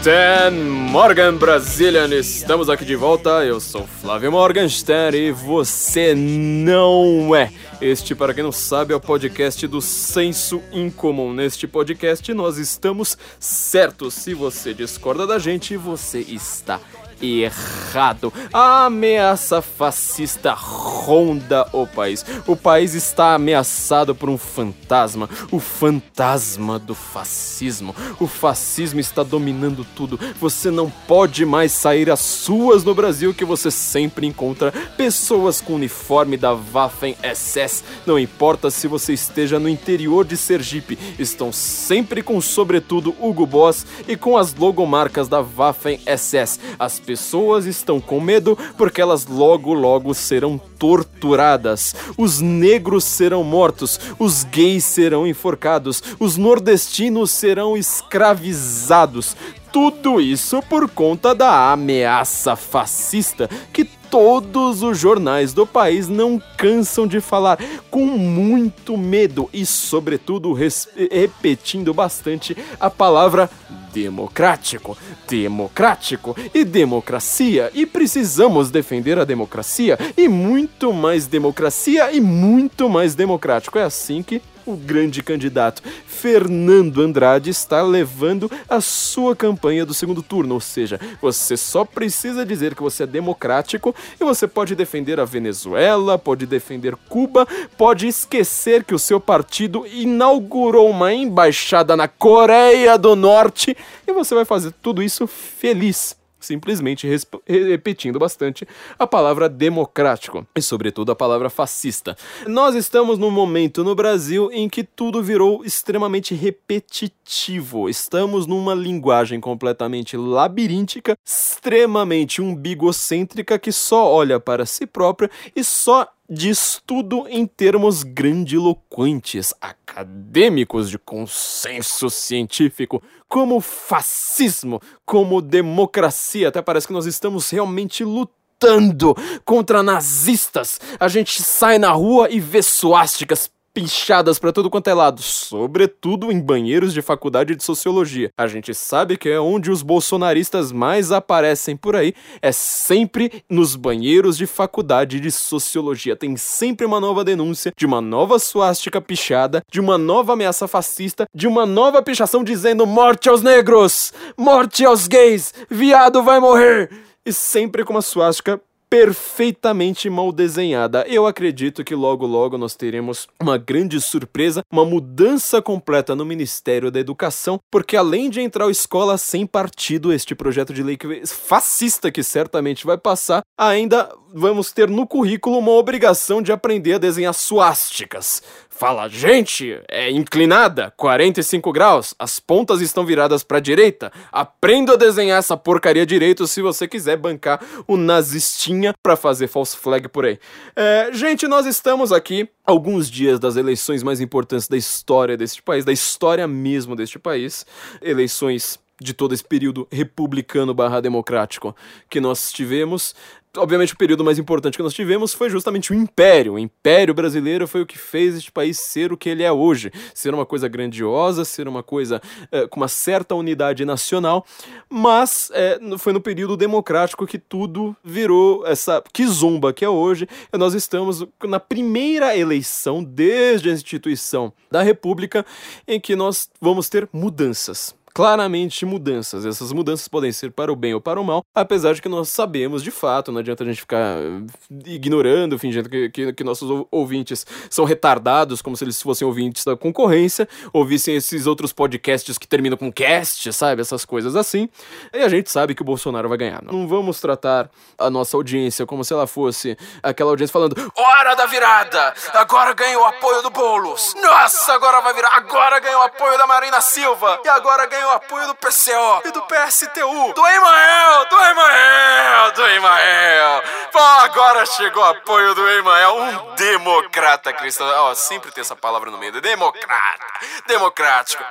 Guten Morgan Brazilian, estamos aqui de volta. Eu sou Flávio Morgenstern e você não é. Este, para quem não sabe, é o podcast do Senso Incomum. Neste podcast, nós estamos certos. Se você discorda da gente, você está errado. A ameaça fascista ronda o país. O país está ameaçado por um fantasma, o fantasma do fascismo. O fascismo está dominando tudo. Você não pode mais sair às suas no Brasil que você sempre encontra pessoas com uniforme da Waffen SS. Não importa se você esteja no interior de Sergipe, estão sempre com sobretudo Hugo Boss e com as logomarcas da Waffen SS. As pessoas estão com medo porque elas logo logo serão torturadas. Os negros serão mortos, os gays serão enforcados, os nordestinos serão escravizados. Tudo isso por conta da ameaça fascista que todos os jornais do país não cansam de falar com muito medo e, sobretudo, repetindo bastante a palavra democrático, democrático e democracia. E precisamos defender a democracia e muito mais democracia e muito mais democrático. É assim que o grande candidato. Fernando Andrade está levando a sua campanha do segundo turno, ou seja, você só precisa dizer que você é democrático e você pode defender a Venezuela, pode defender Cuba, pode esquecer que o seu partido inaugurou uma embaixada na Coreia do Norte e você vai fazer tudo isso feliz simplesmente repetindo bastante a palavra democrático e, sobretudo, a palavra fascista. Nós estamos num momento no Brasil em que tudo virou extremamente repetitivo. Estamos numa linguagem completamente labiríntica, extremamente umbigocêntrica que só olha para si própria e só diz tudo em termos grandiloquentes, acadêmicos de consenso científico, como fascismo, como democracia. Até parece que nós estamos realmente lutando contra nazistas. A gente sai na rua e vê suásticas pinchadas para tudo quanto é lado, sobretudo em banheiros de faculdade de sociologia. A gente sabe que é onde os bolsonaristas mais aparecem por aí, é sempre nos banheiros de faculdade de sociologia. Tem sempre uma nova denúncia de uma nova suástica pichada, de uma nova ameaça fascista, de uma nova pichação dizendo morte aos negros, morte aos gays, viado vai morrer. E sempre com uma suástica perfeitamente mal desenhada. Eu acredito que logo logo nós teremos uma grande surpresa, uma mudança completa no Ministério da Educação, porque além de entrar a escola sem partido, este projeto de lei fascista que certamente vai passar, ainda vamos ter no currículo uma obrigação de aprender a desenhar suásticas. Fala, gente, é inclinada, 45 graus, as pontas estão viradas para a direita. Aprenda a desenhar essa porcaria direito se você quiser bancar o nazistinha para fazer false flag por aí. É, gente, nós estamos aqui alguns dias das eleições mais importantes da história deste país, da história mesmo deste país, eleições de todo esse período republicano barra democrático que nós tivemos obviamente, o período mais importante que nós tivemos foi justamente o Império. O Império Brasileiro foi o que fez este país ser o que ele é hoje. Ser uma coisa grandiosa, ser uma coisa é, com uma certa unidade nacional, mas é, foi no período democrático que tudo virou essa quizumba que é hoje. E nós estamos na primeira eleição desde a instituição da República em que nós vamos ter mudanças claramente mudanças. Essas mudanças podem ser para o bem ou para o mal, apesar de que nós sabemos de fato, não adianta a gente ficar eh, ignorando, fingindo que, que, que nossos ouvintes são retardados, como se eles fossem ouvintes da concorrência, ouvissem esses outros podcasts que terminam com cast, sabe? Essas coisas assim. E a gente sabe que o Bolsonaro vai ganhar. Não vamos tratar a nossa audiência como se ela fosse aquela audiência falando: Hora da virada! Agora ganhou o apoio do Boulos! Nossa, agora vai virar! Agora ganhou o apoio da Marina Silva! E agora ganhou o apoio do PCO e do PSTU, do Emael, do Emael, do Emael. Pô, agora chegou o apoio do Emael, um democrata cristão. Ó, oh, sempre tem essa palavra no meio, democrata, democrático.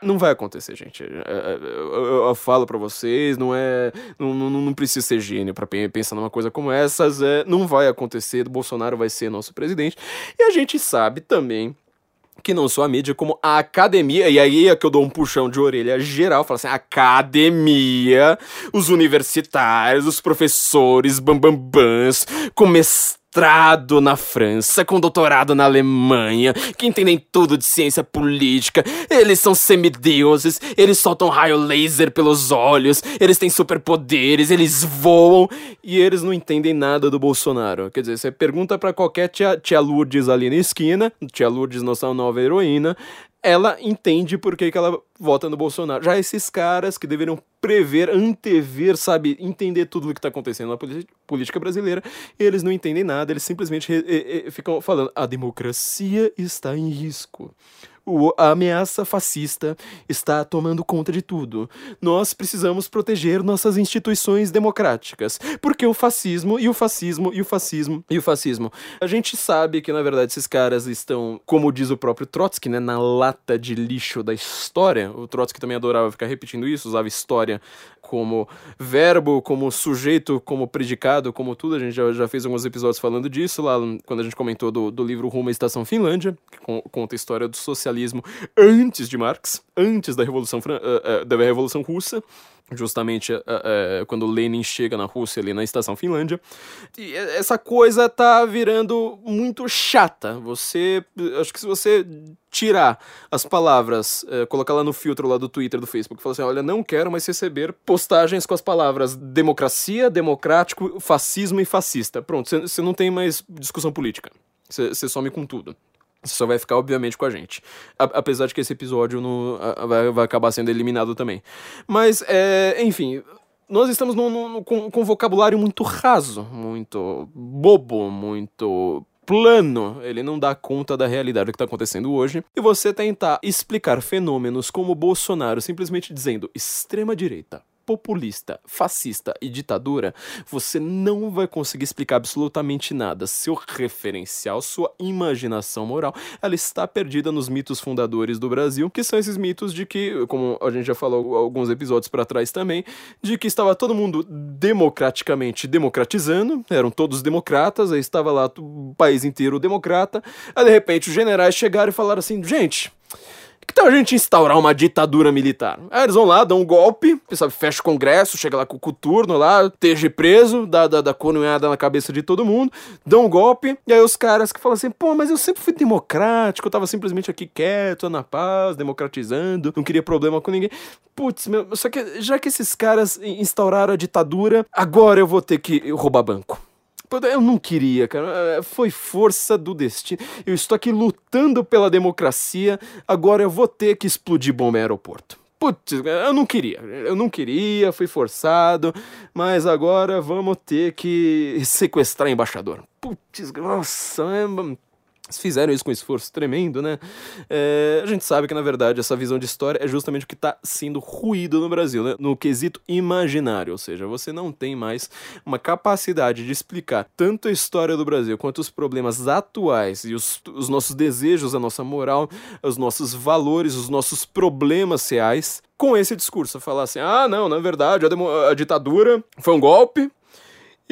Não vai acontecer, gente. Eu, eu, eu, eu falo para vocês, não é. Não, não, não precisa ser gênio para pensar numa coisa como essas. É, não vai acontecer. Bolsonaro vai ser nosso presidente. E a gente sabe também que não só a mídia, como a academia, e aí é que eu dou um puxão de orelha geral, falo assim, academia, os universitários, os professores, bambambãs, com mestrado na França, com doutorado na Alemanha, que entendem tudo de ciência política. Eles são semideuses, eles soltam raio laser pelos olhos, eles têm superpoderes, eles voam e eles não entendem nada do Bolsonaro. Quer dizer, você pergunta para qualquer tia, tia Lourdes ali na esquina, tia Lourdes, nossa nova heroína, ela entende por que, que ela vota no Bolsonaro. Já esses caras que deveriam prever, antever, sabe, entender tudo o que está acontecendo na política brasileira, eles não entendem nada, eles simplesmente ficam falando: a democracia está em risco o, a ameaça fascista está tomando conta de tudo. Nós precisamos proteger nossas instituições democráticas. Porque o fascismo, e o fascismo, e o fascismo, e o fascismo. A gente sabe que, na verdade, esses caras estão, como diz o próprio Trotsky, né, na lata de lixo da história. O Trotsky também adorava ficar repetindo isso, usava história como verbo, como sujeito, como predicado, como tudo. A gente já, já fez alguns episódios falando disso lá quando a gente comentou do, do livro Rumo à Estação Finlândia, que conta a história do socialismo antes de Marx, antes da Revolução, uh, uh, da Revolução Russa justamente uh, quando Lenin chega na Rússia ali na estação Finlândia. E essa coisa tá virando muito chata. Você, acho que se você tirar as palavras, uh, colocar lá no filtro lá do Twitter, do Facebook, falar assim, olha, não quero mais receber postagens com as palavras democracia, democrático, fascismo e fascista. Pronto, você não tem mais discussão política. Você some com tudo. Você só vai ficar, obviamente, com a gente. A apesar de que esse episódio não, a, vai, vai acabar sendo eliminado também. Mas, é, enfim, nós estamos num, num, com, com um vocabulário muito raso, muito bobo, muito plano, ele não dá conta da realidade que está acontecendo hoje, e você tentar explicar fenômenos como Bolsonaro simplesmente dizendo extrema-direita, populista, fascista e ditadura, você não vai conseguir explicar absolutamente nada. Seu referencial, sua imaginação moral, ela está perdida nos mitos fundadores do Brasil, que são esses mitos de que, como a gente já falou alguns episódios para trás também, de que estava todo mundo democraticamente democratizando, eram todos democratas, aí estava lá o país inteiro democrata, aí de repente os generais chegaram e falaram assim, gente, que tal a gente instaurar uma ditadura militar? Aí eles vão lá, dão um golpe, sabe, fecha o congresso, chega lá com o coturno lá, esteja preso, dá, dá, dá coronhada na cabeça de todo mundo, dão um golpe, e aí os caras que falam assim, pô, mas eu sempre fui democrático, eu tava simplesmente aqui quieto, na paz, democratizando, não queria problema com ninguém. Putz, meu, só que já que esses caras instauraram a ditadura, agora eu vou ter que roubar banco. Eu não queria, cara. É, foi força do destino. Eu estou aqui lutando pela democracia. Agora eu vou ter que explodir bomba em aeroporto. Putz, eu não queria. Eu não queria, fui forçado. Mas agora vamos ter que sequestrar embaixador. Putz, nossa, é fizeram isso com esforço tremendo, né? É, a gente sabe que, na verdade, essa visão de história é justamente o que está sendo ruído no Brasil, né? No quesito imaginário, ou seja, você não tem mais uma capacidade de explicar tanto a história do Brasil quanto os problemas atuais e os, os nossos desejos, a nossa moral, os nossos valores, os nossos problemas reais com esse discurso. Falar assim, ah, não, na verdade, a, a ditadura foi um golpe,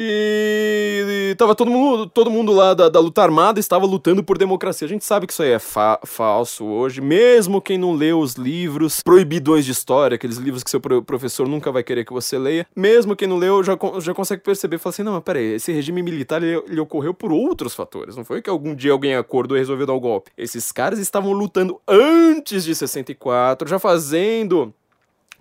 e, tava todo mundo, todo mundo lá da, da, luta armada estava lutando por democracia. A gente sabe que isso aí é fa falso hoje, mesmo quem não leu os livros proibidões de história, aqueles livros que seu professor nunca vai querer que você leia, mesmo quem não leu já, já consegue perceber, fala assim, não, mas peraí, esse regime militar ele, ele ocorreu por outros fatores, não foi que algum dia alguém acordou e resolveu dar o golpe. Esses caras estavam lutando antes de 64, já fazendo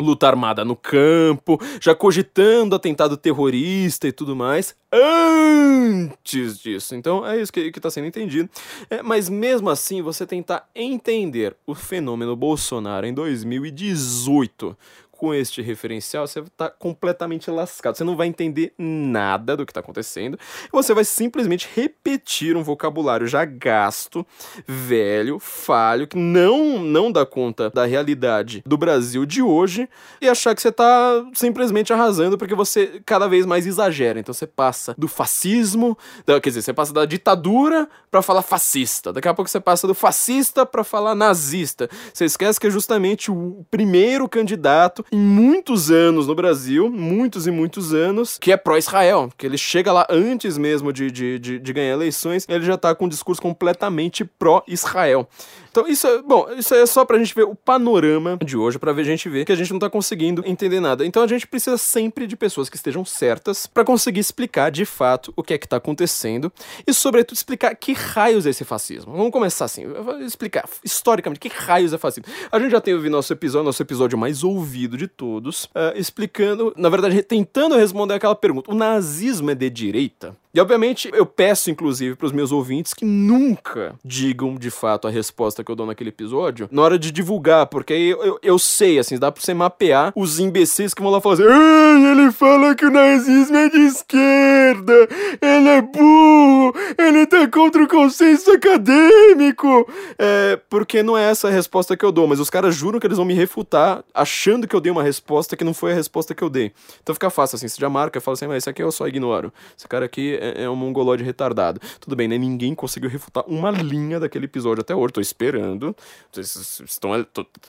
luta armada no campo, já cogitando atentado terrorista e tudo mais, antes disso. Então é isso que está sendo entendido. É, mas mesmo assim, você tentar entender o fenômeno Bolsonaro em 2018 com este referencial, você está completamente lascado. Você não vai entender nada do que está acontecendo. Você vai simplesmente repetir um vocabulário já gasto, velho, falho, que não, não dá conta da realidade do Brasil de hoje e achar que você está simplesmente arrasando porque você cada vez mais exagera. Então você passa do fascismo, quer dizer, você passa da ditadura para falar fascista. Daqui a pouco você passa do fascista para falar nazista. Você esquece que é justamente o primeiro candidato em muitos anos no Brasil, muitos e muitos anos, que é pró-Israel, que ele chega lá antes mesmo de, de, de, de ganhar eleições, ele já tá com um discurso completamente pró-Israel. Então, isso é, bom, isso é só pra gente ver o panorama de hoje, pra ver a gente ver que a gente não tá conseguindo entender nada. Então, a gente precisa sempre de pessoas que estejam certas para conseguir explicar de fato o que é que tá acontecendo e, sobretudo, explicar que raios é esse fascismo. Vamos começar assim, explicar historicamente que raios é fascismo. A gente já tem ouvido nosso episódio, nosso episódio mais ouvido de todos, uh, explicando, na verdade, tentando responder aquela pergunta: o nazismo é de direita? E obviamente eu peço, inclusive, para os meus ouvintes que nunca digam de fato a resposta que eu dou naquele episódio na hora de divulgar, porque aí eu, eu, eu sei, assim, dá pra você mapear os imbecis que vão lá Ei, ele fala que o nazismo é de esquerda, ele é burro, ele tá contra o consenso acadêmico. É, porque não é essa a resposta que eu dou, mas os caras juram que eles vão me refutar achando que eu dei uma resposta que não foi a resposta que eu dei. Então fica fácil, assim, você já marca fala assim: Mas esse aqui eu só ignoro. Esse cara aqui é, é um mongolode retardado. Tudo bem, né? Ninguém conseguiu refutar uma linha daquele episódio até hoje. Tô esperando. Vocês estão,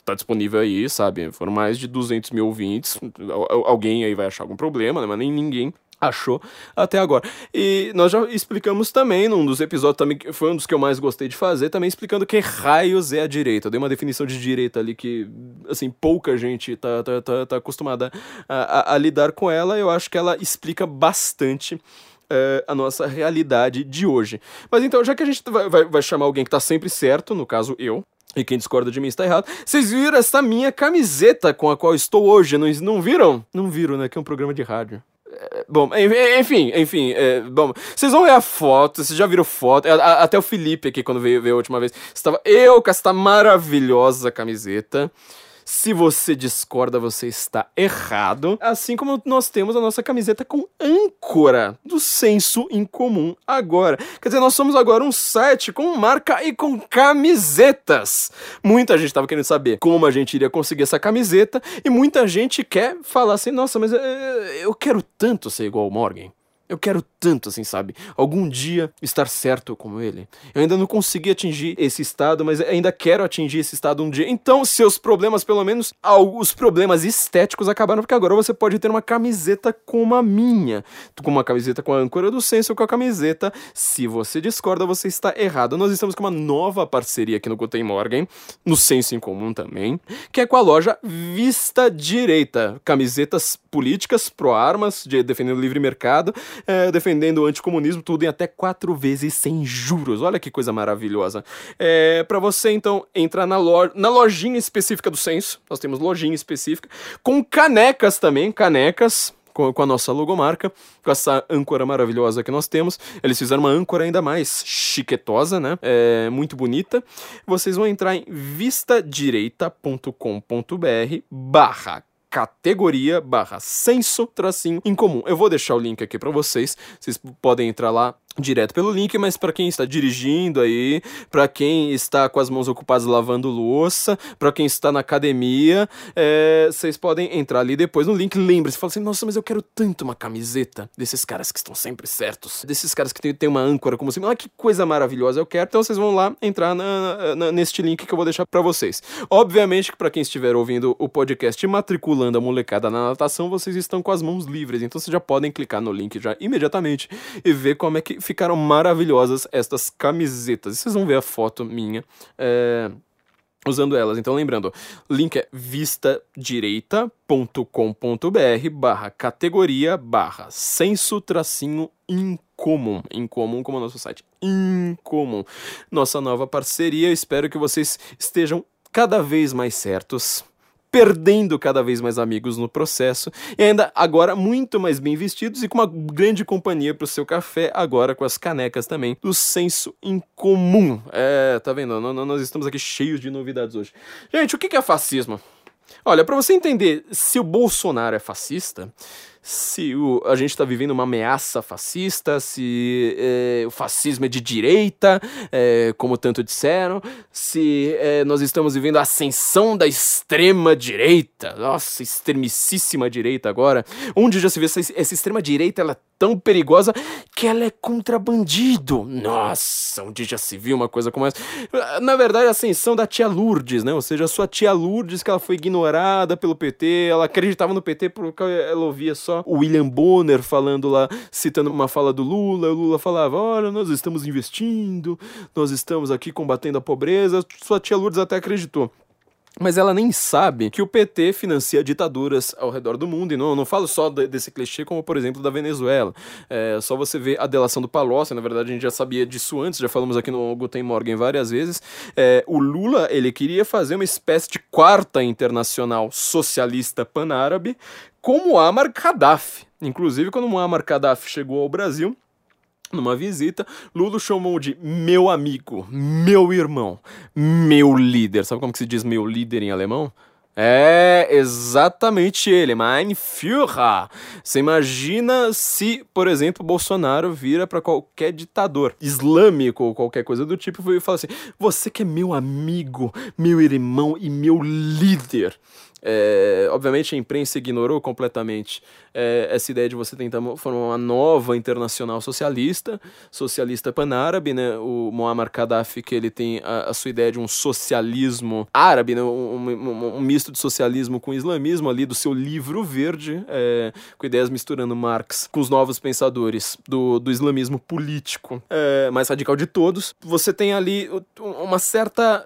tá disponível aí, sabe? Foram mais de 200 mil ouvintes. Alguém aí vai achar algum problema, né? Mas nem ninguém achou até agora. E nós já explicamos também, num dos episódios também, que foi um dos que eu mais gostei de fazer, também explicando que raios é a direita. Eu dei uma definição de direita ali que, assim, pouca gente tá, tá, tá, tá acostumada a, a, a lidar com ela. Eu acho que ela explica bastante é, a nossa realidade de hoje. Mas então, já que a gente vai, vai, vai chamar alguém que tá sempre certo, no caso eu, e quem discorda de mim está errado. Vocês viram essa minha camiseta com a qual estou hoje? Não, não viram? Não viram, né? Que é um programa de rádio. É, bom, enfim, enfim, é, bom, vocês vão ver a foto, vocês já viram foto, até o Felipe aqui quando veio, veio a última vez, estava eu com esta maravilhosa camiseta, se você discorda, você está errado. Assim como nós temos a nossa camiseta com âncora do senso em comum agora. Quer dizer, nós somos agora um site com marca e com camisetas. Muita gente estava querendo saber como a gente iria conseguir essa camiseta e muita gente quer falar assim: nossa, mas eh, eu quero tanto ser igual ao Morgan. Eu quero tanto, assim, sabe? Algum dia estar certo como ele. Eu ainda não consegui atingir esse estado, mas ainda quero atingir esse estado um dia. Então, seus problemas, pelo menos os problemas estéticos acabaram, porque agora você pode ter uma camiseta como a minha. Com uma camiseta com a âncora do senso, com a camiseta. Se você discorda, você está errado. Nós estamos com uma nova parceria aqui no Guten Morgen, no Senso em Comum também, que é com a loja Vista Direita. Camisetas políticas, pro-armas, de defendendo o livre mercado é, defendendo o anticomunismo, tudo em até quatro vezes sem juros. Olha que coisa maravilhosa. É, para você, então, entrar na, loja, na lojinha específica do Censo, nós temos lojinha específica, com canecas também, canecas com, a nossa logomarca, com essa âncora maravilhosa que nós temos. Eles fizeram uma âncora ainda mais chiquetosa, né? É, muito bonita. Vocês vão entrar em vistadireita.com.br barra categoria barra senso tracinho em comum. Eu vou deixar o link aqui para vocês, vocês podem entrar lá direto pelo link, mas para quem está dirigindo aí, para quem está com as mãos ocupadas lavando louça, para quem está na academia, é, vocês podem entrar ali depois no link. Lembre-se, fala assim: nossa, mas eu quero tanto uma camiseta desses caras que estão sempre certos, desses caras que tem, tem uma âncora como assim, ah, que coisa maravilhosa eu quero. Então vocês vão lá entrar na, na, neste link que eu vou deixar para vocês. Obviamente que para quem estiver ouvindo o podcast matriculando a molecada na natação, vocês estão com as mãos livres, então vocês já podem clicar no link já imediatamente e ver como é que ficaram maravilhosas estas camisetas. Vocês vão ver a foto minha. É usando elas. Então, lembrando, link é vistadireita.com.br barra categoria barra senso tracinho incomum. Incomum como o nosso site. Incomum. Nossa nova parceria. espero que vocês estejam cada vez mais certos perdendo cada vez mais amigos no processo e ainda agora muito mais bem vestidos e com uma grande companhia para o seu café, agora com as canecas também do senso em comum. É, tá vendo? Nós estamos aqui cheios de novidades hoje. Gente, o que é fascismo? Olha, para você entender se o Bolsonaro é fascista, se o, a gente está vivendo uma ameaça fascista, se é, o fascismo é de direita, é, como tanto disseram, se é, nós estamos vivendo a ascensão da extrema direita, nossa, extremicíssima direita agora, onde já se vê essa, essa extrema direita, ela é tão perigosa que ela é contrabandido. Nossa, onde já se viu uma coisa como essa? Na verdade, a ascensão da tia Lourdes, né? Ou seja, a sua tia Lourdes, que ela foi ignorada pelo PT, ela acreditava no PT porque ela ouvia só o William Bonner falando lá, citando uma fala do Lula. O Lula falava: Olha, nós estamos investindo, nós estamos aqui combatendo a pobreza. Sua tia Lourdes até acreditou. Mas ela nem sabe que o PT financia ditaduras ao redor do mundo, e não, não falo só desse clichê, como por exemplo da Venezuela. É só você ver a delação do Palocci, na verdade a gente já sabia disso antes, já falamos aqui no Guten Morgen várias vezes. É, o Lula, ele queria fazer uma espécie de quarta internacional socialista pan-árabe, como Muammar Gaddafi. Inclusive, quando Muammar Gaddafi chegou ao Brasil, numa visita, Lula chamou de meu amigo, meu irmão, meu líder. Sabe como que se diz meu líder em alemão? É exatamente ele, mein Führer. Você imagina se, por exemplo, Bolsonaro vira para qualquer ditador islâmico ou qualquer coisa do tipo e fala assim: Você que é meu amigo, meu irmão e meu líder. É, obviamente a imprensa ignorou completamente é, essa ideia de você tentar formar uma nova internacional socialista, socialista pan-árabe, né? O Muammar Gaddafi, que ele tem a, a sua ideia de um socialismo árabe, né? Um, um, um, misto de socialismo com islamismo ali do seu livro verde, é, com ideias misturando Marx com os novos pensadores do, do islamismo político é, mais radical de todos. Você tem ali uma certa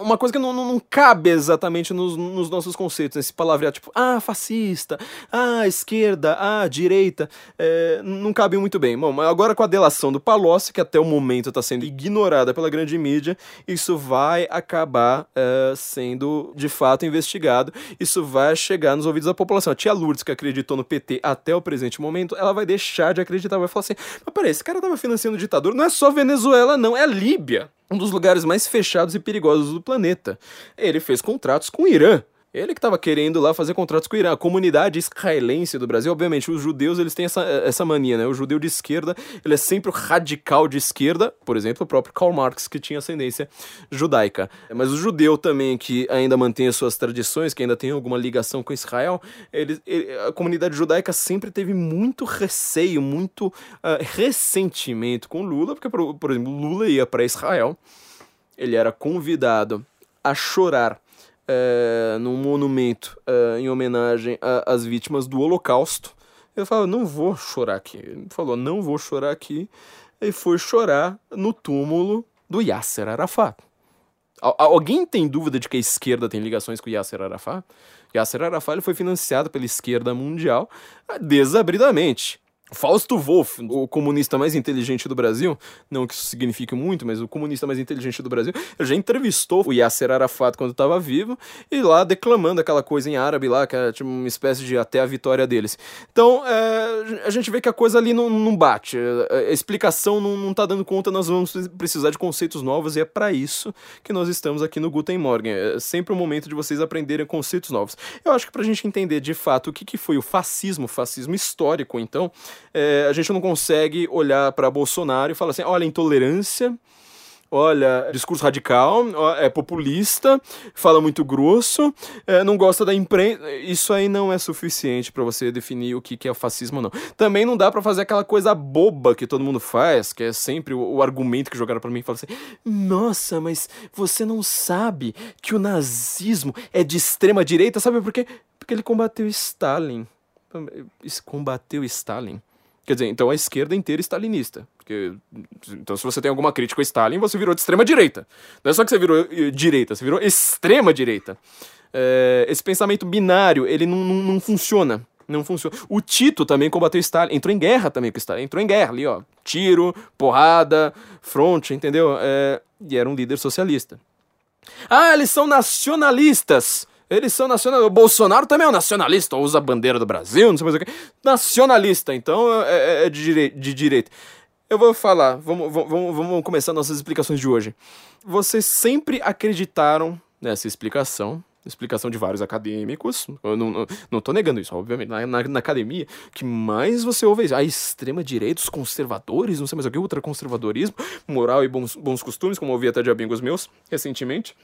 uma coisa que não, não, não cabe exatamente nos, nos, nossos conceitos, esse palavreado tipo, ah, fascista, ah, esquerda, ah, direita, é, não cabe muito bem. Bom, agora com a delação do Palocci, que até o momento está sendo ignorada pela grande mídia, isso vai acabar é, sendo de fato investigado, isso vai chegar nos ouvidos da população. A tia Lourdes, que acreditou no PT até o presente momento, ela vai deixar de acreditar, vai falar assim, mas peraí, esse cara tava financiando o ditador, não é só Venezuela não, é a Líbia um dos lugares mais fechados e perigosos do planeta. Ele fez contratos com o Irã. Ele que estava querendo lá fazer contratos com o Irã. A comunidade israelense do Brasil, obviamente, os judeus eles têm essa, essa mania, né? O judeu de esquerda, ele é sempre o radical de esquerda, por exemplo, o próprio Karl Marx, que tinha ascendência judaica. Mas o judeu também, que ainda mantém as suas tradições, que ainda tem alguma ligação com Israel, ele, ele a comunidade judaica sempre teve muito receio, muito uh, ressentimento com Lula, porque, por, por exemplo, Lula ia para Israel, ele era convidado a chorar é, num monumento é, em homenagem às vítimas do Holocausto. Ele falou, não vou chorar aqui. Ele falou, não vou chorar aqui. E foi chorar no túmulo do Yasser Arafat. Alguém tem dúvida de que a esquerda tem ligações com Yasser Arafat? Yasser Arafat ele foi financiado pela esquerda mundial desabridamente. Fausto Wolff, o comunista mais inteligente do Brasil, não que isso signifique muito, mas o comunista mais inteligente do Brasil, já entrevistou o Yasser Arafat quando estava vivo e lá declamando aquela coisa em árabe lá, que é tipo uma espécie de até a vitória deles. Então, é, a gente vê que a coisa ali não, não bate, a explicação não, não tá dando conta, nós vamos precisar de conceitos novos e é para isso que nós estamos aqui no Guten Morgen. É sempre o momento de vocês aprenderem conceitos novos. Eu acho que para a gente entender de fato o que, que foi o fascismo, fascismo histórico, então, é, a gente não consegue olhar para Bolsonaro e falar assim: olha, intolerância. Olha, discurso radical, é populista, fala muito grosso, é, não gosta da imprensa. Isso aí não é suficiente para você definir o que, que é o fascismo, não. Também não dá para fazer aquela coisa boba que todo mundo faz, que é sempre o, o argumento que jogaram para mim e fala assim: Nossa, mas você não sabe que o nazismo é de extrema direita, sabe por quê? Porque ele combateu Stalin. Combateu Stalin. Quer dizer, então a esquerda inteira é stalinista. Porque, então, se você tem alguma crítica ao Stalin, você virou de extrema direita. Não é só que você virou eh, direita, você virou extrema direita. É, esse pensamento binário, ele não, não, não, funciona. Não funciona. O Tito também combateu Stalin, entrou em guerra também com Stalin. Entrou em guerra ali, ó. Tiro, porrada, fronte, entendeu? É, e era um líder socialista. Ah, eles são nacionalistas! Eles são nacionalistas. O Bolsonaro também é um nacionalista, usa a bandeira do Brasil, não sei mais o que. Nacionalista, então é, é, é de, direi de direita. Eu vou falar, vamos, vamos, vamos começar nossas explicações de hoje. Vocês sempre acreditaram nessa explicação explicação de vários acadêmicos, eu não, não, não tô negando isso, obviamente, na, na, na academia, que mais você ouve a extrema-direita, os conservadores, não sei mais o que, ultraconservadorismo, moral e bons, bons costumes, como eu ouvi até de amigos meus recentemente.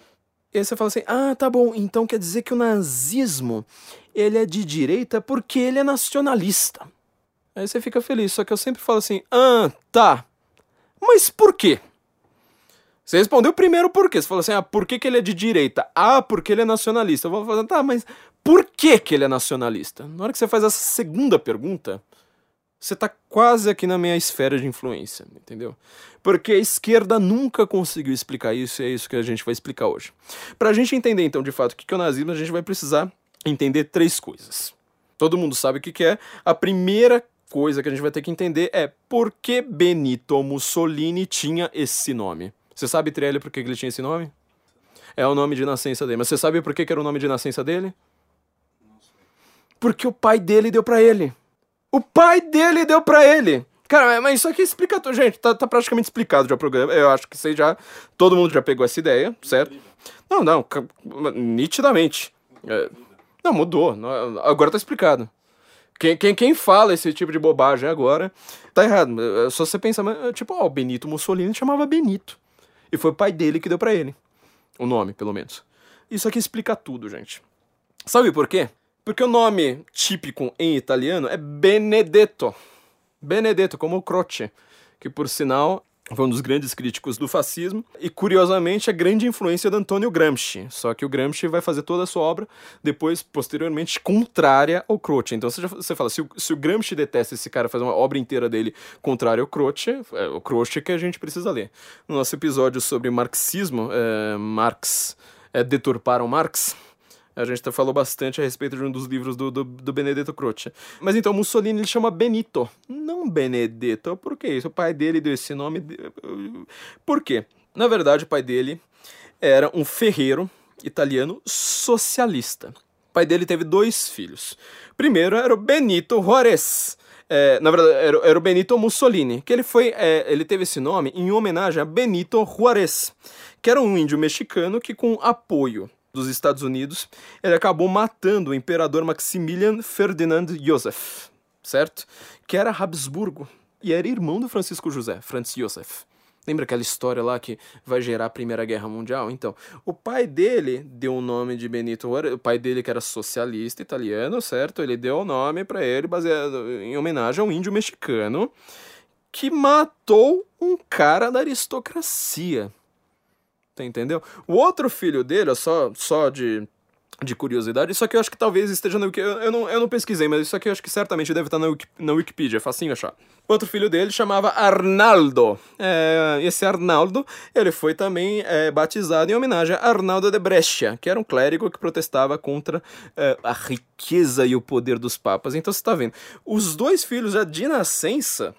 E aí você fala assim, ah, tá bom, então quer dizer que o nazismo, ele é de direita porque ele é nacionalista. Aí você fica feliz, só que eu sempre falo assim, ah, tá, mas por quê? Você respondeu primeiro por quê. Você falou assim, ah, por que, que ele é de direita? Ah, porque ele é nacionalista. Eu vou falar, tá, mas por que, que ele é nacionalista? Na hora que você faz essa segunda pergunta, você tá quase aqui na minha esfera de influência, entendeu? Porque a esquerda nunca conseguiu explicar isso e é isso que a gente vai explicar hoje. Pra gente entender, então, de fato, o que é o nazismo, a gente vai precisar entender três coisas. Todo mundo sabe o que é. A primeira coisa que a gente vai ter que entender é por que Benito Mussolini tinha esse nome. Você sabe, Trelli, por que ele tinha esse nome? É o nome de nascença dele. Mas você sabe por que era o nome de nascença dele? Porque o pai dele deu para ele. O pai dele deu para ele. Cara, mas isso aqui explica tudo. Gente, tá, tá, praticamente explicado já o programa. Eu acho que você já. Todo mundo já pegou essa ideia, certo? Não, não, nitidamente. É, não, mudou. Agora tá explicado. Quem, quem, quem fala esse tipo de bobagem agora tá errado. É só você pensar, tipo, ó, o Benito Mussolini chamava Benito. E foi o pai dele que deu para ele. O nome, pelo menos. Isso aqui explica tudo, gente. Sabe por quê? Porque o nome típico em italiano é Benedetto. Benedetto, como o Croce, que por sinal foi um dos grandes críticos do fascismo e, curiosamente, a grande influência de Antônio Gramsci. Só que o Gramsci vai fazer toda a sua obra depois, posteriormente, contrária ao Croce. Então você, já, você fala, se o, se o Gramsci detesta esse cara fazer uma obra inteira dele contrária ao Croce, é o Croce que a gente precisa ler. No nosso episódio sobre marxismo, é, Marx é, deturparam Marx, a gente falou bastante a respeito de um dos livros do, do, do Benedetto Croce. Mas então, Mussolini ele chama Benito, não Benedetto. Por que isso? O pai dele deu esse nome. Por quê? Na verdade, o pai dele era um ferreiro italiano socialista. O pai dele teve dois filhos. Primeiro era o Benito Juarez. É, na verdade, era, era, o Benito Mussolini, que ele foi, é, ele teve esse nome em homenagem a Benito Juarez, que era um índio mexicano que, com apoio dos Estados Unidos, ele acabou matando o imperador Maximilian Ferdinand Joseph, certo? Que era Habsburgo e era irmão do Francisco José, Franz Joseph. Lembra aquela história lá que vai gerar a Primeira Guerra Mundial? Então, o pai dele deu o nome de Benito Juarez, o pai dele que era socialista italiano, certo? Ele deu o nome para ele baseado em homenagem a um índio mexicano que matou um cara da aristocracia. Tá entendeu? O outro filho dele, só, só de, de curiosidade, isso aqui eu acho que talvez esteja no Wikipedia. Eu não, eu não pesquisei, mas isso aqui eu acho que certamente deve estar na, na Wikipedia, é facinho achar. Outro filho dele chamava Arnaldo. É, esse Arnaldo, ele foi também é, batizado em homenagem a Arnaldo de Brescia, que era um clérigo que protestava contra é, a riqueza e o poder dos papas. Então você está vendo, os dois filhos já de nascença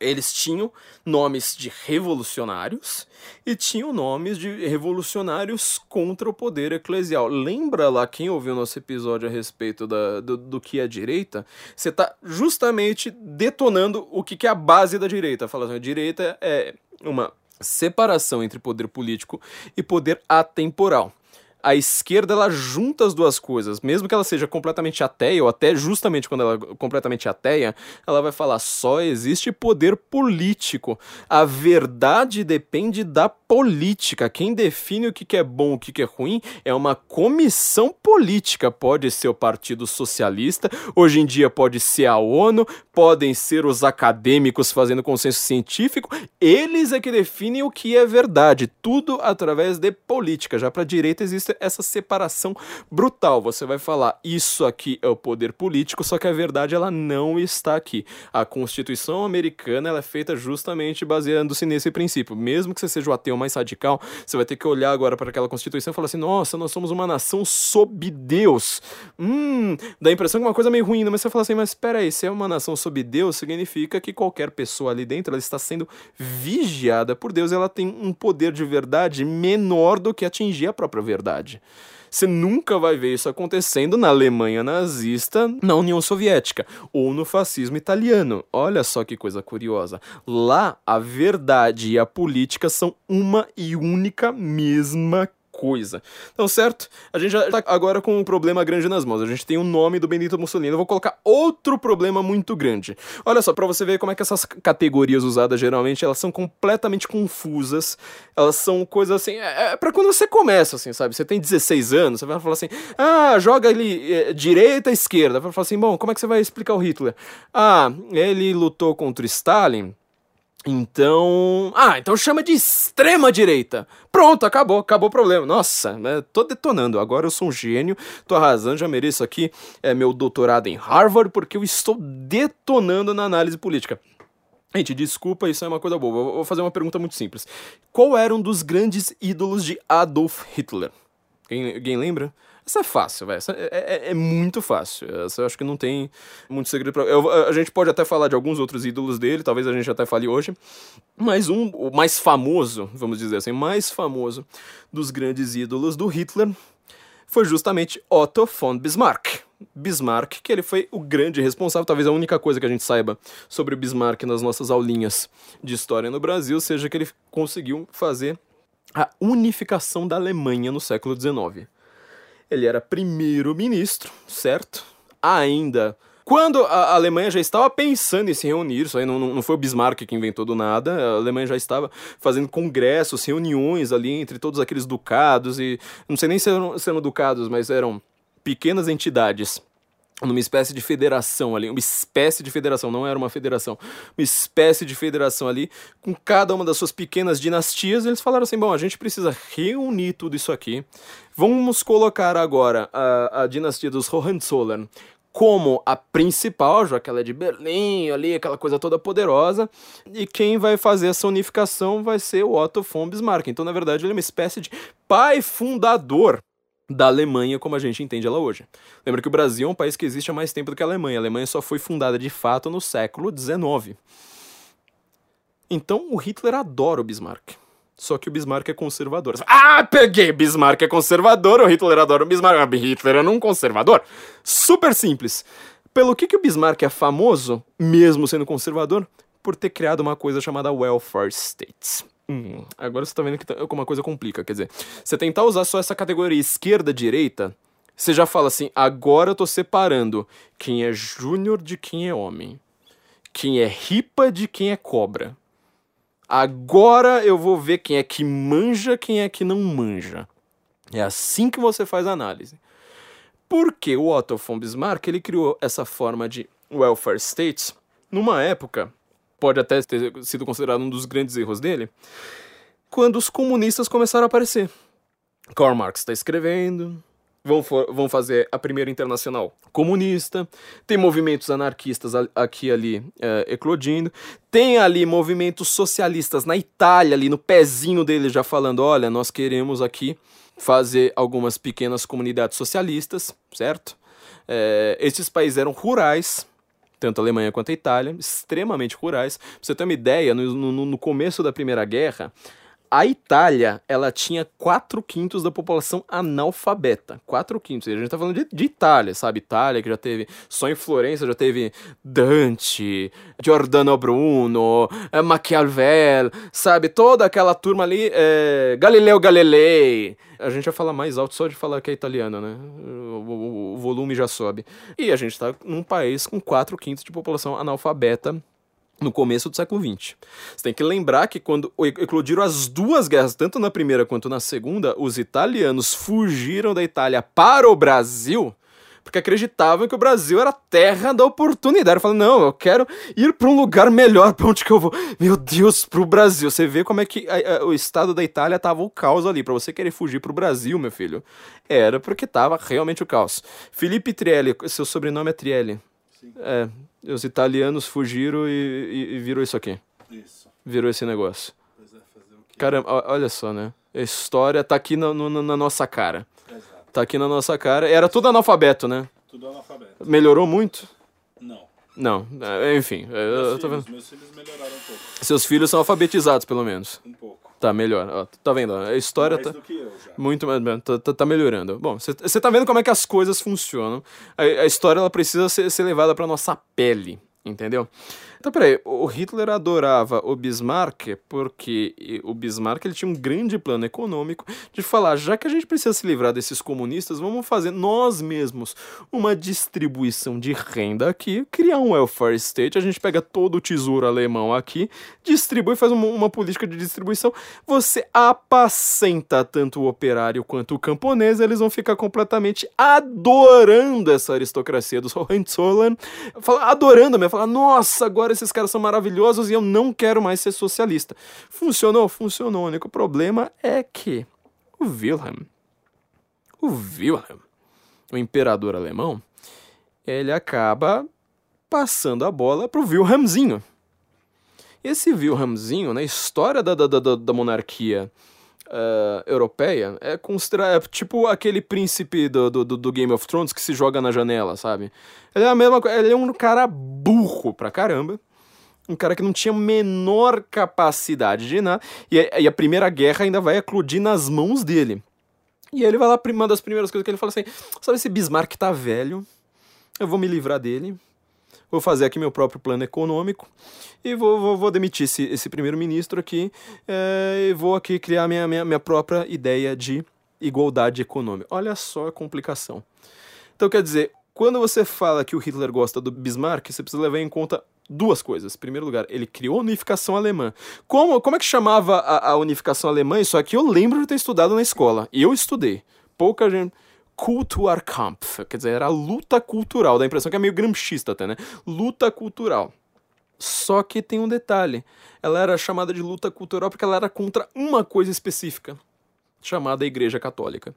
eles tinham nomes de revolucionários e tinham nomes de revolucionários contra o poder eclesial. Lembra lá quem ouviu nosso episódio a respeito da, do, do que é direita? Você está justamente detonando o que, que é a base da direita. Falando, a direita é uma separação entre poder político e poder atemporal a esquerda ela junta as duas coisas, mesmo que ela seja completamente ateia, ou até justamente quando ela é completamente ateia, ela vai falar só existe poder político. A verdade depende da política. Quem define o que é bom o que é ruim é uma comissão política. Pode ser o Partido Socialista, hoje em dia pode ser a ONU, podem ser os acadêmicos fazendo consenso científico. Eles é que definem o que é verdade. Tudo através de política. Já para a direita existe essa separação brutal. Você vai falar isso aqui é o poder político, só que a verdade ela não está aqui. A Constituição americana ela é feita justamente baseando-se nesse princípio. Mesmo que você seja o ateu mais radical, você vai ter que olhar agora para aquela Constituição e falar assim: nossa, nós somos uma nação sob Deus. Hum, dá a impressão que é uma coisa meio ruim, né? mas você fala assim: mas espera aí, se é uma nação sob Deus, significa que qualquer pessoa ali dentro ela está sendo vigiada por Deus, ela tem um poder de verdade menor do que atingir a própria verdade. Você nunca vai ver isso acontecendo na Alemanha nazista, na União Soviética ou no fascismo italiano. Olha só que coisa curiosa. Lá, a verdade e a política são uma e única mesma coisa. Então, certo? A gente já tá agora com um problema grande nas mãos. A gente tem o nome do Benito Mussolini. Eu vou colocar outro problema muito grande. Olha só, para você ver como é que essas categorias usadas geralmente elas são completamente confusas. Elas são coisas assim. É, é para quando você começa, assim, sabe? Você tem 16 anos, você vai falar assim: ah, joga ali é, direita, esquerda. Vai falar assim: bom, como é que você vai explicar o Hitler? Ah, ele lutou contra Stalin. Então. Ah, então chama de extrema direita. Pronto, acabou, acabou o problema. Nossa, né, tô detonando. Agora eu sou um gênio, tô arrasando, já mereço aqui é, meu doutorado em Harvard, porque eu estou detonando na análise política. Gente, desculpa, isso é uma coisa boa. Vou fazer uma pergunta muito simples. Qual era um dos grandes ídolos de Adolf Hitler? Quem, alguém lembra? Essa é fácil, velho. É, é, é, muito fácil. Essa eu acho que não tem muito segredo pra. Eu, a gente pode até falar de alguns outros ídolos dele, talvez a gente até fale hoje. Mas um, o mais famoso, vamos dizer assim, mais famoso dos grandes ídolos do Hitler foi justamente Otto von Bismarck. Bismarck, que ele foi o grande responsável, talvez a única coisa que a gente saiba sobre Bismarck nas nossas aulinhas de história no Brasil seja que ele conseguiu fazer a unificação da Alemanha no século XIX. Ele era primeiro-ministro, certo? Ainda quando a Alemanha já estava pensando em se reunir, isso aí não, não foi o Bismarck que inventou do nada, a Alemanha já estava fazendo congressos, reuniões ali entre todos aqueles ducados e não sei nem se eram, se eram ducados, mas eram pequenas entidades numa espécie de federação ali, uma espécie de federação, não era uma federação, uma espécie de federação ali, com cada uma das suas pequenas dinastias, eles falaram assim, bom, a gente precisa reunir tudo isso aqui, vamos colocar agora a, a dinastia dos Hohenzollern como a principal, já que ela é de Berlim, ali, aquela coisa toda poderosa, e quem vai fazer essa unificação vai ser o Otto von Bismarck. Então, na verdade, ele é uma espécie de pai fundador da Alemanha como a gente entende ela hoje. Lembra que o Brasil é um país que existe há mais tempo do que a Alemanha. A Alemanha só foi fundada de fato no século XIX. Então o Hitler adora o Bismarck. Só que o Bismarck é conservador. Ah, peguei! Bismarck é conservador, o Hitler adora o Bismarck. Ah, Hitler é um conservador. Super simples. Pelo que, que o Bismarck é famoso, mesmo sendo conservador? Por ter criado uma coisa chamada welfare states. Hum, agora você tá vendo que tá, como a coisa complica. Quer dizer, você tentar usar só essa categoria esquerda-direita, você já fala assim: agora eu tô separando quem é júnior de quem é homem, quem é ripa de quem é cobra. Agora eu vou ver quem é que manja, quem é que não manja. É assim que você faz a análise. Porque o Otto von Bismarck ele criou essa forma de welfare states numa época pode até ter sido considerado um dos grandes erros dele, quando os comunistas começaram a aparecer. Karl Marx está escrevendo, vão, for, vão fazer a primeira internacional comunista, tem movimentos anarquistas aqui e ali é, eclodindo, tem ali movimentos socialistas na Itália, ali no pezinho dele já falando, olha, nós queremos aqui fazer algumas pequenas comunidades socialistas, certo? É, esses países eram rurais, tanto a Alemanha quanto a Itália, extremamente rurais. Pra você ter uma ideia, no, no, no começo da Primeira Guerra, a Itália, ela tinha 4 quintos da população analfabeta. 4 quintos. A gente tá falando de, de, Itália, sabe? Itália, que já teve. Só em Florença já teve Dante, Giordano Bruno, é, Maquiavel, sabe? Toda aquela turma ali. É, Galileu Galilei. A gente já fala mais alto só de falar que é italiano, né? O, o, o volume já sobe. E a gente tá num país com 4 quintos de população analfabeta no começo do século XX. Você tem que lembrar que quando eclodiram as duas guerras, tanto na primeira quanto na segunda, os italianos fugiram da Itália para o Brasil porque acreditavam que o Brasil era a terra da oportunidade. Falando, não, eu quero ir para um lugar melhor, para onde que eu vou? Meu Deus, para o Brasil. Você vê como é que a, a, o estado da Itália tava o caos ali. Para você querer fugir para o Brasil, meu filho, era porque tava realmente o caos. Felipe Trielli, seu sobrenome é Trielli. Sim. É, os italianos fugiram e, e, e virou isso aqui. Isso. Virou esse negócio. Pois é, fazer o quê? Caramba, olha só, né? A história tá aqui na, no, na nossa cara. Exato. Tá aqui na nossa cara. Era tudo analfabeto, né? Tudo analfabeto. Melhorou muito? Não. Não, é, enfim. Meus, eu, filhos, meus filhos melhoraram um pouco. Seus filhos são alfabetizados, pelo menos. Um pouco. Tá, melhor. Ó, tá vendo? A história mais tá. Do que eu já. Muito mais. Tá, tá, tá melhorando. Bom, você tá vendo como é que as coisas funcionam. A, a história ela precisa ser, ser levada pra nossa pele, entendeu? Então, peraí, o Hitler adorava o Bismarck porque o Bismarck ele tinha um grande plano econômico de falar, já que a gente precisa se livrar desses comunistas, vamos fazer nós mesmos uma distribuição de renda aqui, criar um welfare state, a gente pega todo o tesouro alemão aqui, distribui, faz uma, uma política de distribuição, você apacenta tanto o operário quanto o camponês, eles vão ficar completamente adorando essa aristocracia dos Hohenzollern, adorando mesmo, falar, nossa, agora esses caras são maravilhosos e eu não quero mais ser socialista. Funcionou? Funcionou. O único problema é que o Wilhelm, o Wilhelm, o imperador alemão, ele acaba passando a bola pro Wilhelmzinho. Esse Wilhelmzinho, na história da, da, da, da monarquia uh, europeia é é tipo aquele príncipe do, do, do, Game of Thrones que se joga na janela, sabe? Ele é a mesma ele é um cara burro pra caramba. Um cara que não tinha menor capacidade de nada. E e a primeira guerra ainda vai eclodir nas mãos dele. E ele vai lá, uma das primeiras coisas que ele fala assim: sabe, esse Bismarck tá velho, eu vou me livrar dele, vou fazer aqui meu próprio plano econômico e vou, vou, vou demitir esse, esse primeiro-ministro aqui é, e vou aqui criar minha, minha, minha própria ideia de igualdade econômica. Olha só a complicação. Então, quer dizer, quando você fala que o Hitler gosta do Bismarck, você precisa levar em conta duas coisas. Em primeiro lugar, ele criou a unificação alemã. Como, como é que chamava a, a unificação alemã? Isso aqui eu lembro de ter estudado na escola. Eu estudei. Pouca gente. Kulturkampf, quer dizer, era a luta cultural, dá a impressão que é meio gramscista até, né? Luta cultural. Só que tem um detalhe, ela era chamada de luta cultural porque ela era contra uma coisa específica, chamada Igreja Católica.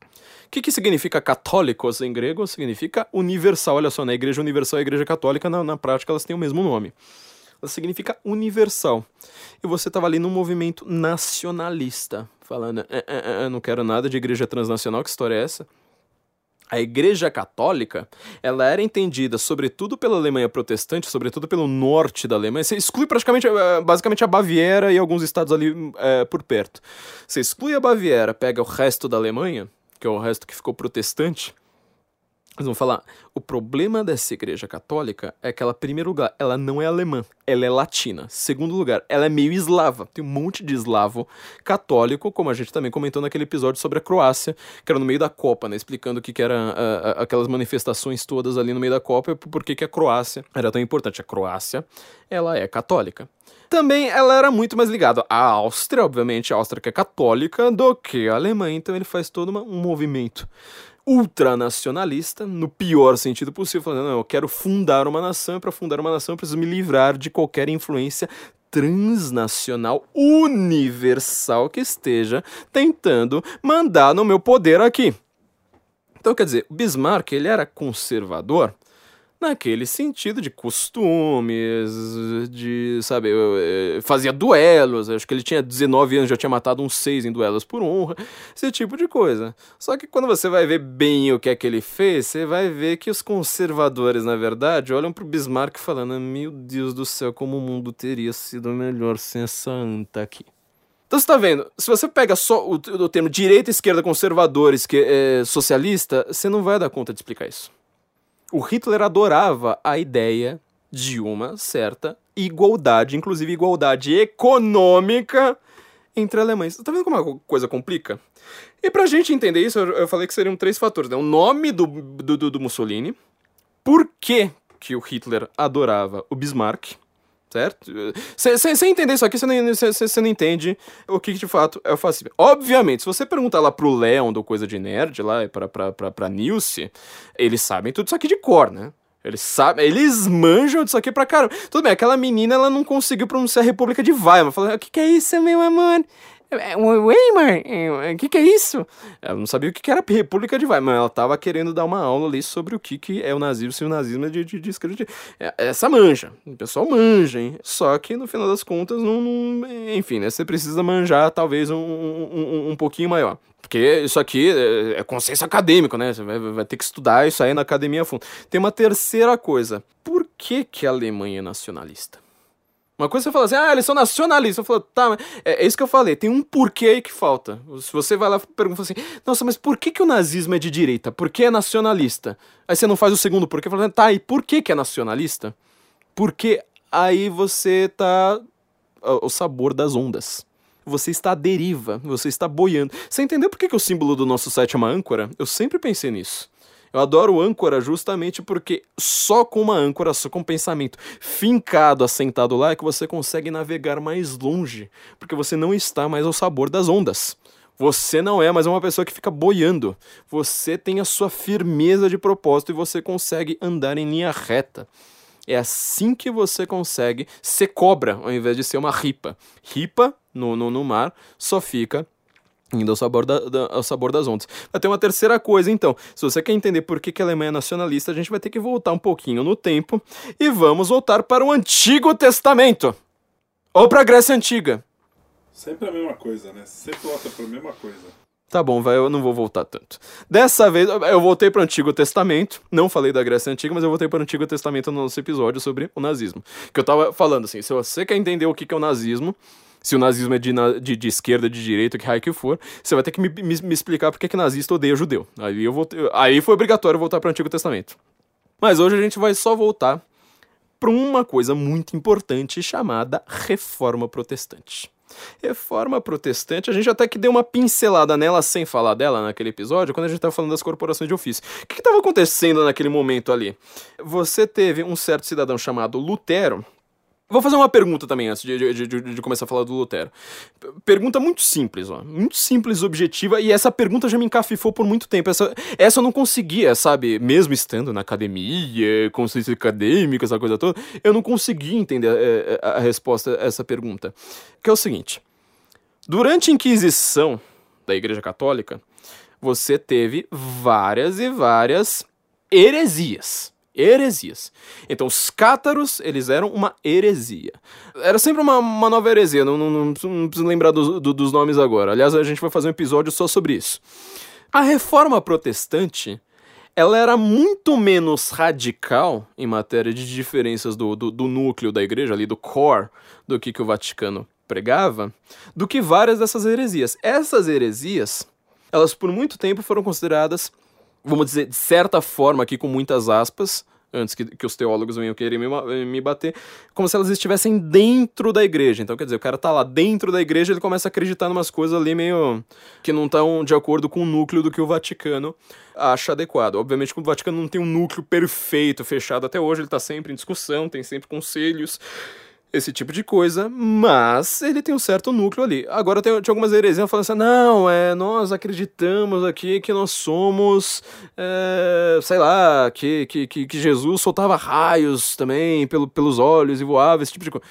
O que, que significa católicos em grego? Significa universal. Olha só, na Igreja Universal e Igreja Católica, na, na prática, elas têm o mesmo nome. Ela significa universal. E você estava ali num movimento nacionalista, falando, eh, eh, eh, não quero nada de igreja transnacional, que história é essa? A Igreja Católica, ela era entendida, sobretudo pela Alemanha protestante, sobretudo pelo norte da Alemanha. Você exclui praticamente, basicamente, a Baviera e alguns estados ali é, por perto. Você exclui a Baviera, pega o resto da Alemanha, que é o resto que ficou protestante, eles vão falar, o problema dessa igreja católica é que ela, primeiro lugar, ela não é alemã, ela é latina. Segundo lugar, ela é meio eslava. Tem um monte de eslavo católico, como a gente também comentou naquele episódio sobre a Croácia, que era no meio da Copa, né? Explicando o que, que eram uh, aquelas manifestações todas ali no meio da Copa e por que, que a Croácia era tão importante. A Croácia, ela é católica. Também ela era muito mais ligada à Áustria, obviamente, a Áustria que é católica, do que a Alemanha, então ele faz todo uma, um movimento ultranacionalista, no pior sentido possível, falando, não, eu quero fundar uma nação, e para fundar uma nação eu preciso me livrar de qualquer influência transnacional universal que esteja tentando mandar no meu poder aqui. Então, quer dizer, Bismarck, ele era conservador, naquele sentido de costumes, de, sabe, fazia duelos, acho que ele tinha 19 anos, já tinha matado uns 6 em duelos por honra, esse tipo de coisa. Só que quando você vai ver bem o que é que ele fez, você vai ver que os conservadores, na verdade, olham pro Bismarck falando, meu Deus do céu, como o mundo teria sido melhor sem essa anta aqui. Então você tá vendo, se você pega só o, o termo direita, esquerda, conservadores, que é socialista, você não vai dar conta de explicar isso o Hitler adorava a ideia de uma certa igualdade, inclusive igualdade econômica entre alemães. Tá vendo como a coisa complica? E pra gente entender isso, eu falei que seriam três fatores, né? O nome do, do, do Mussolini, por que, que o Hitler adorava o Bismarck, certo? Sem entender isso aqui, você não, não entende o que, que, de fato é o fascismo. Obviamente, se você perguntar lá pro Leon do Coisa de Nerd, lá pra, pra, pra, pra Nilce, eles sabem tudo isso aqui de cor, né? Eles sabem, eles manjam disso aqui pra caramba. Tudo bem, aquela menina, ela não conseguiu pronunciar República de Weimar. Falando, o que, que é isso, meu amor? É, é, Weimar, o que, que é isso? Ela não sabia o que, que era República de Weimar, ela tava querendo dar uma aula ali sobre o que, que é o nazismo, se o nazismo é de, de, de. É, essa manja, o pessoal manja, hein? Só que no final das contas, não, não enfim, né? Você precisa manjar talvez um, um, um pouquinho maior. Porque isso aqui é, é consenso acadêmico, né? Você vai, vai, ter que estudar isso aí na academia a fundo. Tem uma terceira coisa. Por que, que a Alemanha é nacionalista? Uma coisa você fala assim, ah, eles são nacionalistas. Eu falo, tá, é, é, isso que eu falei, tem um porquê aí que falta. Se você vai lá e pergunta assim, nossa, mas por que, que o nazismo é de direita? Por que é nacionalista? Aí você não faz o segundo porquê, fala, tá, e por que, que é nacionalista? Porque aí você tá o sabor das ondas. Você está à deriva, você está boiando. Você entendeu por que, que o símbolo do nosso site é uma âncora? Eu sempre pensei nisso. Eu adoro âncora justamente porque só com uma âncora, só com um pensamento fincado, assentado lá, é que você consegue navegar mais longe, porque você não está mais ao sabor das ondas. Você não é mais uma pessoa que fica boiando. Você tem a sua firmeza de propósito e você consegue andar em linha reta. É assim que você consegue ser cobra ao invés de ser uma ripa. Ripa no, no, no mar só fica indo ao sabor, da, da, ao sabor das ondas. Vai ter uma terceira coisa, então. Se você quer entender por que, que a Alemanha é nacionalista, a gente vai ter que voltar um pouquinho no tempo e vamos voltar para o Antigo Testamento. Ou para a Grécia Antiga. Sempre a mesma coisa, né? Sempre volta para a mesma coisa. Tá bom, vai, eu não vou voltar tanto. Dessa vez, eu voltei para o Antigo Testamento. Não falei da Grécia Antiga, mas eu voltei para o Antigo Testamento no nosso episódio sobre o nazismo. Que eu tava falando assim: se você quer entender o que, que é o nazismo, se o nazismo é de, de, de esquerda, de direita, que raio que for, você vai ter que me, me, me explicar porque que nazista odeia judeu. Aí, eu voltei, aí foi obrigatório voltar para o Antigo Testamento. Mas hoje a gente vai só voltar para uma coisa muito importante chamada Reforma Protestante. Reforma protestante, a gente até que deu uma pincelada nela sem falar dela naquele episódio, quando a gente estava falando das corporações de ofício. O que estava acontecendo naquele momento ali? Você teve um certo cidadão chamado Lutero, Vou fazer uma pergunta também antes de, de, de, de, começar a falar do Lutero. Pergunta muito simples, ó. Muito simples, objetiva, e essa pergunta já me encafifou por muito tempo. Essa, essa eu não conseguia, sabe? Mesmo estando na academia, consciência acadêmica, essa coisa toda, eu não conseguia entender a, é, a, é, a resposta a essa pergunta. Que é o seguinte: durante a Inquisição da Igreja Católica, você teve várias e várias heresias heresias. Então, os cátaros, eles eram uma heresia. Era sempre uma, uma nova heresia, não, não, não, não preciso lembrar do, do, dos nomes agora. Aliás, a gente vai fazer um episódio só sobre isso. A reforma protestante, ela era muito menos radical em matéria de diferenças do, do, do núcleo da igreja, ali do core, do que, que o Vaticano pregava, do que várias dessas heresias. Essas heresias, elas por muito tempo foram consideradas vamos dizer, de certa forma, aqui com muitas aspas, antes que, que os teólogos venham querer me, me bater, como se elas estivessem dentro da igreja. Então, quer dizer, o cara tá lá dentro da igreja, ele começa a acreditar em umas coisas ali meio que não estão de acordo com o núcleo do que o Vaticano acha adequado. Obviamente que o Vaticano não tem um núcleo perfeito, fechado até hoje, ele tá sempre em discussão, tem sempre conselhos esse tipo de coisa, mas ele tem um certo núcleo ali. Agora tem, tem algumas heresias falando assim, não, é, nós acreditamos aqui que nós somos, é, sei lá, que, que, que, que, Jesus soltava raios também pelo, pelos olhos e voava, esse tipo de coisa.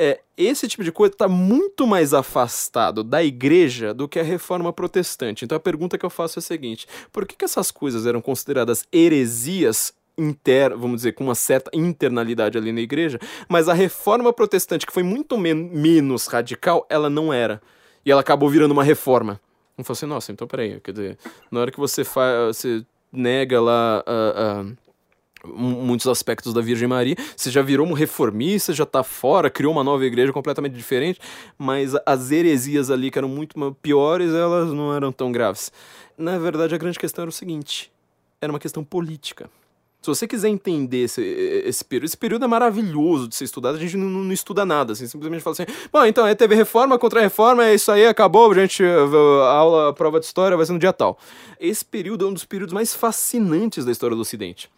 É, esse tipo de coisa está muito mais afastado da igreja do que a reforma protestante. Então a pergunta que eu faço é a seguinte: por que, que essas coisas eram consideradas heresias inter, vamos dizer, com uma certa internalidade ali na igreja, mas a reforma protestante, que foi muito men menos radical, ela não era. E ela acabou virando uma reforma. Não falou assim, nossa, então peraí, quer dizer, na hora que você faz, você nega lá uh, uh, muitos aspectos da Virgem Maria, você já virou um reformista, já tá fora, criou uma nova igreja completamente diferente, mas as heresias ali que eram muito piores, elas não eram tão graves. Na verdade, a grande questão era o seguinte, era uma questão política. Se você quiser entender esse, esse período, esse período é maravilhoso de ser estudado, a gente não, não estuda nada, assim, simplesmente fala assim, bom, então aí teve reforma contra reforma, é isso aí, acabou, a gente, a aula, a prova de história vai ser no dia tal. Esse período é um dos períodos mais fascinantes da história do Ocidente.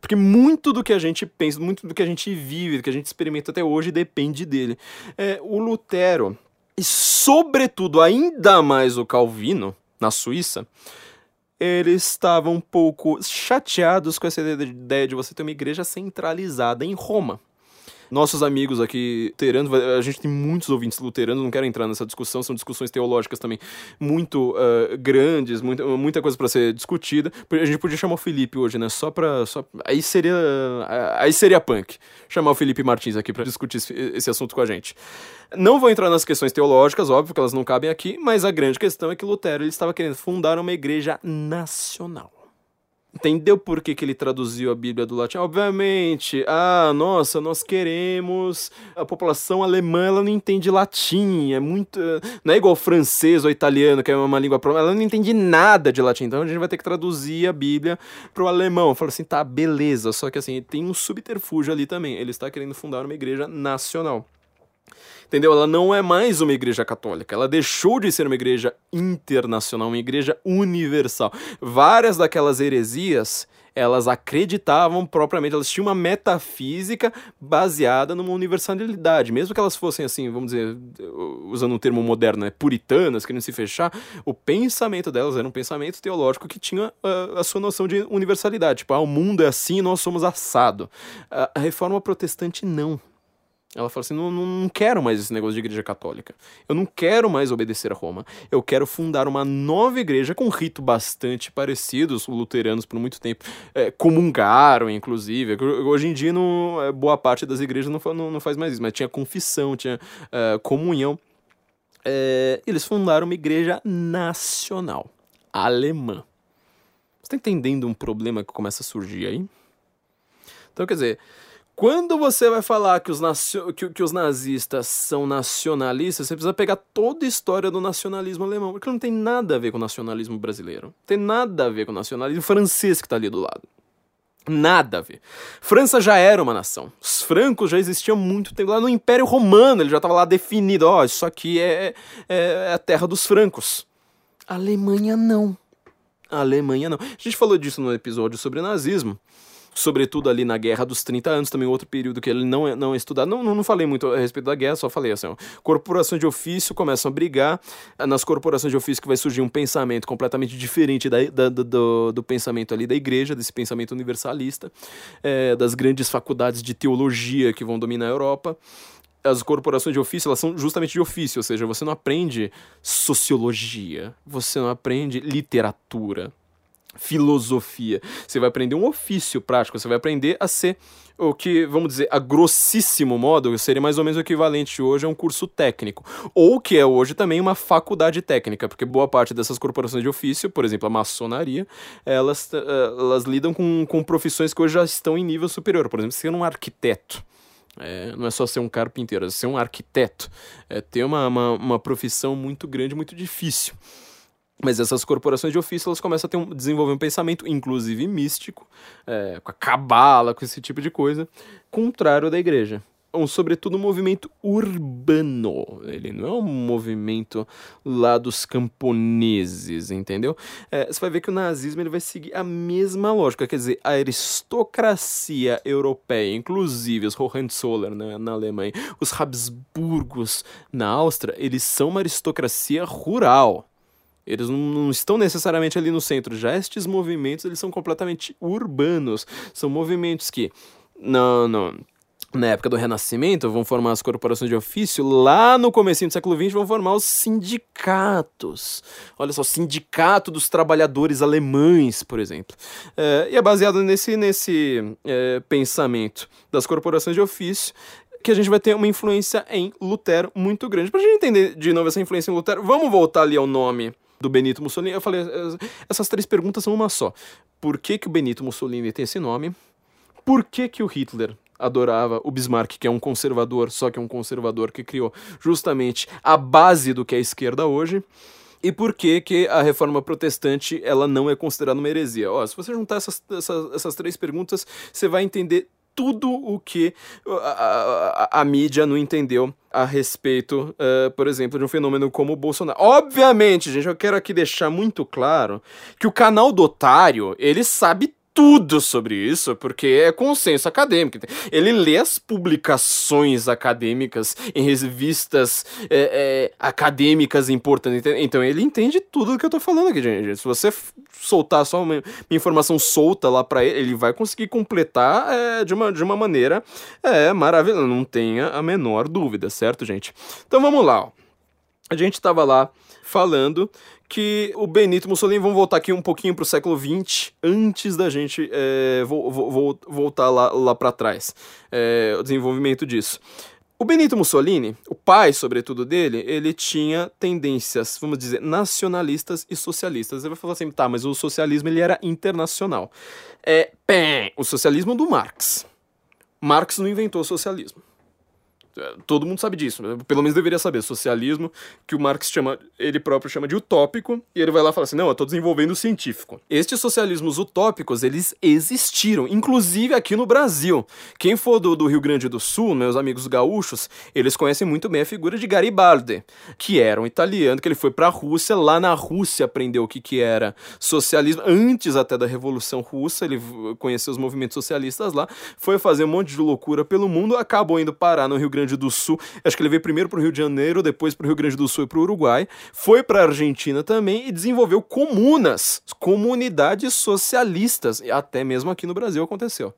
Porque muito do que a gente pensa, muito do que a gente vive, do que a gente experimenta até hoje, depende dele. É, o Lutero, e sobretudo ainda mais o Calvino, na Suíça, eles estavam um pouco chateados com essa ideia de você ter uma igreja centralizada em Roma nossos amigos aqui luteranos, a gente tem muitos ouvintes luteranos, não quero entrar nessa discussão, são discussões teológicas também muito uh, grandes, muita, muita coisa para ser discutida. A gente podia chamar o Felipe hoje, né? Só pra. Só, aí seria. Aí seria punk. Chamar o Felipe Martins aqui para discutir esse, esse assunto com a gente. Não vou entrar nas questões teológicas, óbvio que elas não cabem aqui, mas a grande questão é que Lutero ele estava querendo fundar uma igreja nacional. Entendeu por que, que ele traduziu a Bíblia do latim? Obviamente, ah, nossa, nós queremos. A população alemã ela não entende latim, é muito. Não é igual francês ou italiano, que é uma língua própria, ela não entende nada de latim, então a gente vai ter que traduzir a Bíblia pro alemão. Fala assim, tá, beleza, só que assim, tem um subterfúgio ali também. Ele está querendo fundar uma igreja nacional entendeu? Ela não é mais uma igreja católica, ela deixou de ser uma igreja internacional, uma igreja universal. Várias daquelas heresias elas acreditavam propriamente, elas tinham uma metafísica baseada numa universalidade, mesmo que elas fossem assim, vamos dizer, usando um termo moderno, né, puritanas, querendo se fechar, o pensamento delas era um pensamento teológico que tinha uh, a sua noção de universalidade, tipo, ah, o mundo é assim, nós somos assado. Uh, a reforma protestante não. Ela fala assim: não, não quero mais esse negócio de igreja católica. Eu não quero mais obedecer a Roma. Eu quero fundar uma nova igreja com um rito bastante parecido. Os luteranos, por muito tempo, é, comungaram, inclusive. Hoje em dia, não, é, boa parte das igrejas não, não, não faz mais isso, mas tinha confissão, tinha é, comunhão. É, eles fundaram uma igreja nacional, alemã. Você está entendendo um problema que começa a surgir aí? Então, quer dizer. Quando você vai falar que os, que, que os nazistas são nacionalistas, você precisa pegar toda a história do nacionalismo alemão, porque não tem nada a ver com o nacionalismo brasileiro. Não tem nada a ver com o nacionalismo francês que está ali do lado. Nada a ver. França já era uma nação. Os francos já existiam muito tempo. Lá no Império Romano ele já estava lá definido. Ó, oh, isso aqui é, é, é a terra dos francos. A Alemanha não. A Alemanha não. A gente falou disso no episódio sobre nazismo sobretudo ali na Guerra dos 30 Anos, também outro período que ele não é, não é estudado. Não, não, não falei muito a respeito da guerra, só falei assim: ó, corporações de ofício começam a brigar. Nas corporações de ofício que vai surgir um pensamento completamente diferente da, da, do, do pensamento ali da igreja, desse pensamento universalista, é, das grandes faculdades de teologia que vão dominar a Europa as corporações de ofício, elas são justamente de ofício, ou seja, você não aprende sociologia, você não aprende literatura, filosofia. Você vai aprender um ofício prático, você vai aprender a ser o que, vamos dizer, a grossíssimo modo, seria mais ou menos o equivalente hoje a um curso técnico. Ou que é hoje também uma faculdade técnica, porque boa parte dessas corporações de ofício, por exemplo, a maçonaria, elas, eh, elas lidam com, com profissões que hoje já estão em nível superior. Por exemplo, ser um arquiteto. É, não é só ser um carpinteiro, é ser um arquiteto. É ter uma, uma, uma profissão muito grande, muito difícil. Mas essas corporações de ofício elas começam a ter um, desenvolver um pensamento, inclusive místico, é, com a cabala, com esse tipo de coisa, contrário da igreja. Um, sobretudo um movimento urbano. Ele não é um movimento lá dos camponeses, entendeu? É, você vai ver que o nazismo ele vai seguir a mesma lógica. Quer dizer, a aristocracia europeia, inclusive os Hohenzollern né, na Alemanha, os Habsburgos na Áustria, eles são uma aristocracia rural eles não, estão necessariamente ali no centro. Já estes movimentos, eles são completamente urbanos. São movimentos que, não, não, na época do Renascimento, vão formar as corporações de ofício. Lá no começo do século XX, vão formar os sindicatos. Olha só, sindicato dos trabalhadores alemães, por exemplo. É, e é baseado nesse, nesse é, pensamento das corporações de ofício que a gente vai ter uma influência em Lutero muito grande. Para a gente entender de novo essa influência em Lutero, vamos voltar ali ao nome do Benito Mussolini, eu falei, essas três perguntas são uma só. Por que, que o Benito Mussolini tem esse nome? Por que, que o Hitler adorava o Bismarck, que é um conservador, só que é um conservador que criou justamente a base do que é a esquerda hoje? E por que, que a reforma protestante ela não é considerada uma heresia? Ó, se você juntar essas, essas, essas três perguntas, você vai entender tudo o que a, a, a, mídia não entendeu a respeito, uh, por exemplo, de um fenômeno como o Bolsonaro. Obviamente, gente, eu quero aqui deixar muito claro que o canal do otário, ele sabe tudo sobre isso, porque é consenso acadêmico. Ele lê as publicações acadêmicas em revistas é, é, acadêmicas importantes. Então ele entende tudo do que eu tô falando aqui, gente. Se você soltar só uma, informação solta lá para ele, ele vai conseguir completar é, de, uma, de uma maneira é, maravilhosa. Não tenha a menor dúvida, certo, gente? Então vamos lá. Ó. A gente tava lá falando que o Benito Mussolini, vamos voltar aqui um pouquinho para o século XX, antes da gente é, vo vo voltar lá, lá para trás, é, o desenvolvimento disso. O Benito Mussolini, o pai, sobretudo dele, ele tinha tendências, vamos dizer, nacionalistas e socialistas. Você vai falar assim, tá, mas o socialismo ele era internacional. É, pé, o socialismo do Marx. Marx não inventou o socialismo. Todo mundo sabe disso, né? pelo menos deveria saber. Socialismo, que o Marx chama, ele próprio chama de utópico, e ele vai lá e fala assim: não, eu tô desenvolvendo o científico. Estes socialismos utópicos, eles existiram, inclusive aqui no Brasil. Quem for do, do Rio Grande do Sul, meus amigos gaúchos, eles conhecem muito bem a figura de Garibaldi, que era um italiano, que ele foi pra Rússia, lá na Rússia aprendeu o que, que era socialismo, antes até da Revolução Russa, ele conheceu os movimentos socialistas lá, foi fazer um monte de loucura pelo mundo, acabou indo parar no Rio Grande Grande do Sul. Acho que ele veio primeiro para o Rio de Janeiro, depois para o Rio Grande do Sul e para o Uruguai. Foi para a Argentina também e desenvolveu comunas, comunidades socialistas. E até mesmo aqui no Brasil aconteceu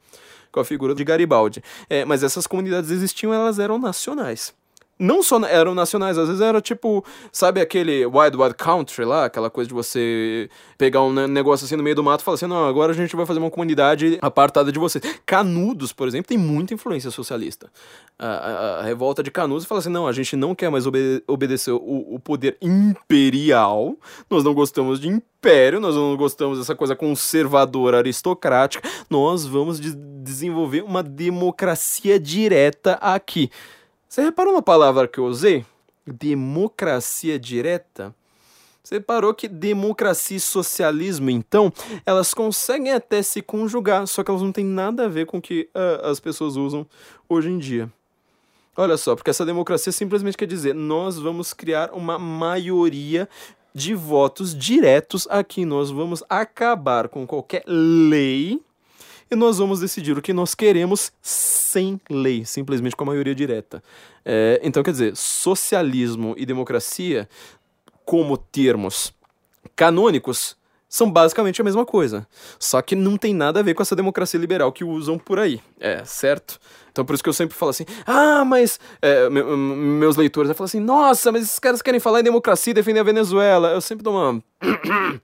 com a figura de Garibaldi. É, mas essas comunidades existiam, elas eram nacionais não só eram nacionais, às vezes era tipo, sabe aquele Wild Wild Country lá, aquela coisa de você pegar um negócio assim no meio do mato e falar assim, não, agora a gente vai fazer uma comunidade apartada de você. Canudos, por exemplo, tem muita influência socialista. A, a, a revolta de Canudos fala assim, não, a gente não quer mais obede obedecer o, o poder imperial, nós não gostamos de império, nós não gostamos dessa coisa conservadora aristocrática, nós vamos de desenvolver uma democracia direta aqui. Você reparou uma palavra que eu usei? Democracia direta? Você reparou que democracia e socialismo, então, elas conseguem até se conjugar, só que elas não têm nada a ver com o que uh, as pessoas usam hoje em dia. Olha só, porque essa democracia simplesmente quer dizer nós vamos criar uma maioria de votos diretos aqui. Nós vamos acabar com qualquer lei e nós vamos decidir o que nós queremos sem lei, simplesmente com a maioria direta. É, então, quer dizer, socialismo e democracia, como termos canônicos, são basicamente a mesma coisa. Só que não tem nada a ver com essa democracia liberal que usam por aí. É, certo? Então por isso que eu sempre falo assim, ah, mas é, meus leitores falam assim, nossa, mas esses caras querem falar em democracia e defender a Venezuela. Eu sempre dou uma.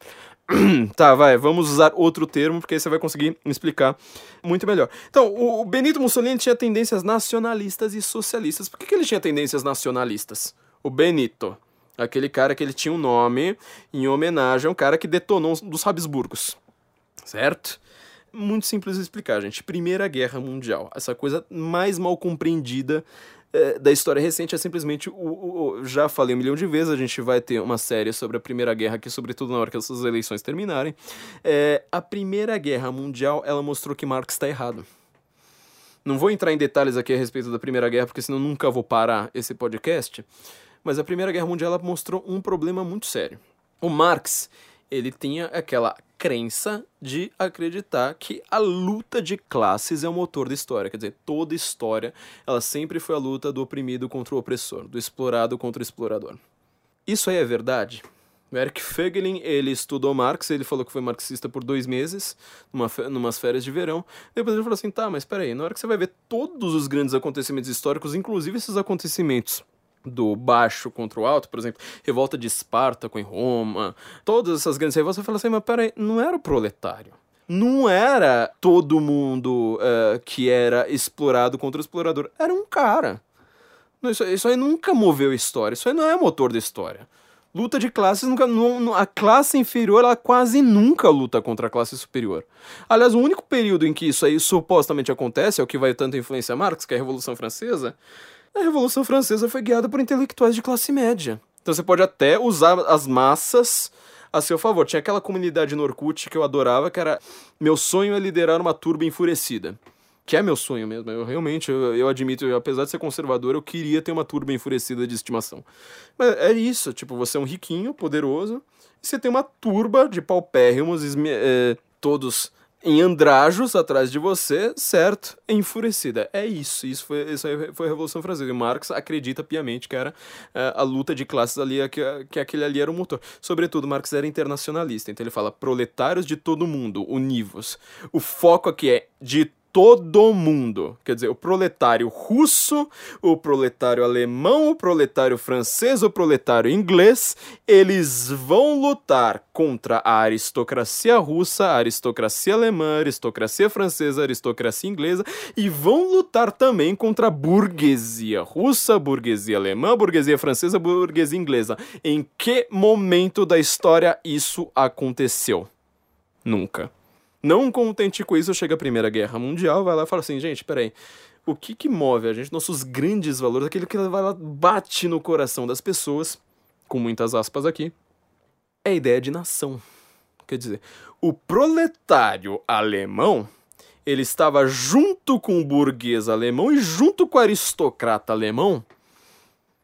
tá, vai, vamos usar outro termo, porque aí você vai conseguir explicar muito melhor. Então, o Benito Mussolini tinha tendências nacionalistas e socialistas. Por que, que ele tinha tendências nacionalistas? O Benito. Aquele cara que ele tinha um nome em homenagem a um cara que detonou um dos Habsburgos. Certo? Muito simples de explicar, gente. Primeira Guerra Mundial. Essa coisa mais mal compreendida é, da história recente é simplesmente o, o, Já falei um milhão de vezes, a gente vai ter uma série sobre a Primeira Guerra aqui, sobretudo na hora que essas eleições terminarem. É, a Primeira Guerra Mundial, ela mostrou que Marx está errado. Não vou entrar em detalhes aqui a respeito da Primeira Guerra, porque senão nunca vou parar esse podcast. Mas a Primeira Guerra Mundial ela mostrou um problema muito sério. O Marx, ele tinha aquela crença de acreditar que a luta de classes é o motor da história. Quer dizer, toda história, ela sempre foi a luta do oprimido contra o opressor, do explorado contra o explorador. Isso aí é verdade? O Eric Fögelin, ele estudou Marx, ele falou que foi marxista por dois meses, numa, numas férias de verão. Depois ele falou assim, tá, mas peraí, na hora que você vai ver todos os grandes acontecimentos históricos, inclusive esses acontecimentos do baixo contra o alto, por exemplo, revolta de Espartaco em Roma, todas essas grandes revoltas, você fala assim, mas peraí, não era o proletário. Não era todo mundo uh, que era explorado contra o explorador. Era um cara. Isso, isso aí nunca moveu a história. Isso aí não é motor da história. Luta de classes nunca. Não, a classe inferior ela quase nunca luta contra a classe superior. Aliás, o único período em que isso aí supostamente acontece, é o que vai tanto influenciar Marx, que é a Revolução Francesa, a Revolução Francesa foi guiada por intelectuais de classe média. Então você pode até usar as massas a seu favor. Tinha aquela comunidade no Orkut que eu adorava, que era meu sonho é liderar uma turba enfurecida. Que é meu sonho mesmo. Eu realmente, eu, eu admito, eu, apesar de ser conservador, eu queria ter uma turba enfurecida de estimação. Mas é isso, tipo, você é um riquinho, poderoso, e você tem uma turba de paupérrimos, é, todos em andrajos atrás de você, certo? Enfurecida. É isso. Isso foi, isso foi a Revolução Francesa. E Marx acredita piamente que era é, a luta de classes ali, que, que aquele ali era o motor. Sobretudo, Marx era internacionalista. Então ele fala proletários de todo mundo, univos. O foco aqui é de todo mundo. Quer dizer, o proletário russo, o proletário alemão, o proletário francês, o proletário inglês, eles vão lutar contra a aristocracia russa, a aristocracia alemã, a aristocracia francesa, a aristocracia inglesa e vão lutar também contra a burguesia russa, burguesia alemã, burguesia francesa, burguesia inglesa. Em que momento da história isso aconteceu? Nunca. Não contente com isso, chega a Primeira Guerra Mundial, vai lá e fala assim, gente, peraí, o que que move a gente, nossos grandes valores, aquilo que vai lá, bate no coração das pessoas, com muitas aspas aqui, é a ideia de nação. Quer dizer, o proletário alemão, ele estava junto com o burguês alemão e junto com o aristocrata alemão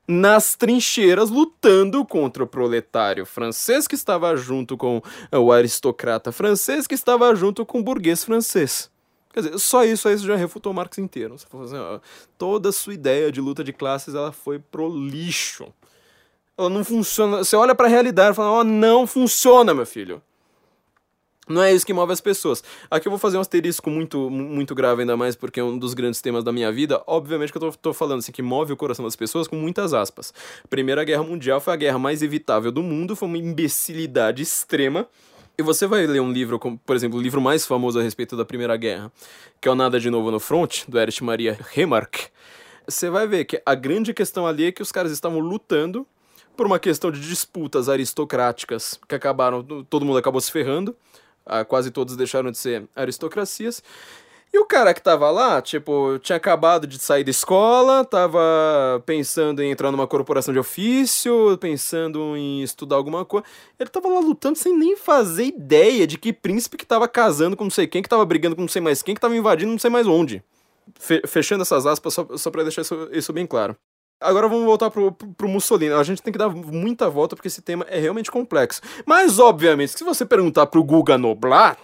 nas trincheiras lutando contra o proletário francês que estava junto com o aristocrata francês que estava junto com o burguês francês. Quer dizer, só isso aí já refutou Marx inteiro. Assim, ó, toda a sua ideia de luta de classes ela foi pro lixo. Ela não funciona. Você olha para a realidade e fala: oh, não funciona, meu filho. Não é isso que move as pessoas. Aqui eu vou fazer um asterisco muito, muito grave, ainda mais porque é um dos grandes temas da minha vida. Obviamente que eu tô, tô falando assim, que move o coração das pessoas com muitas aspas. Primeira Guerra Mundial foi a guerra mais evitável do mundo, foi uma imbecilidade extrema. E você vai ler um livro, como, por exemplo, o livro mais famoso a respeito da Primeira Guerra, que é o Nada de Novo no Front, do Erich Maria Remarque. Você vai ver que a grande questão ali é que os caras estavam lutando por uma questão de disputas aristocráticas que acabaram, todo mundo acabou se ferrando ah, quase todos deixaram de ser aristocracias. E o cara que tava lá, tipo, tinha acabado de sair da escola, tava pensando em entrar numa corporação de ofício, pensando em estudar alguma coisa. Ele tava lá lutando sem nem fazer ideia de que príncipe que tava casando com não sei quem, que tava brigando com não sei mais quem, que tava invadindo não sei mais onde. fechando essas aspas só, só pra deixar isso, isso bem claro. Agora vamos voltar pro, pro, pro, Mussolini. A gente tem que dar muita volta porque esse tema é realmente complexo. Mas, obviamente, se você perguntar pro Guga Noblar,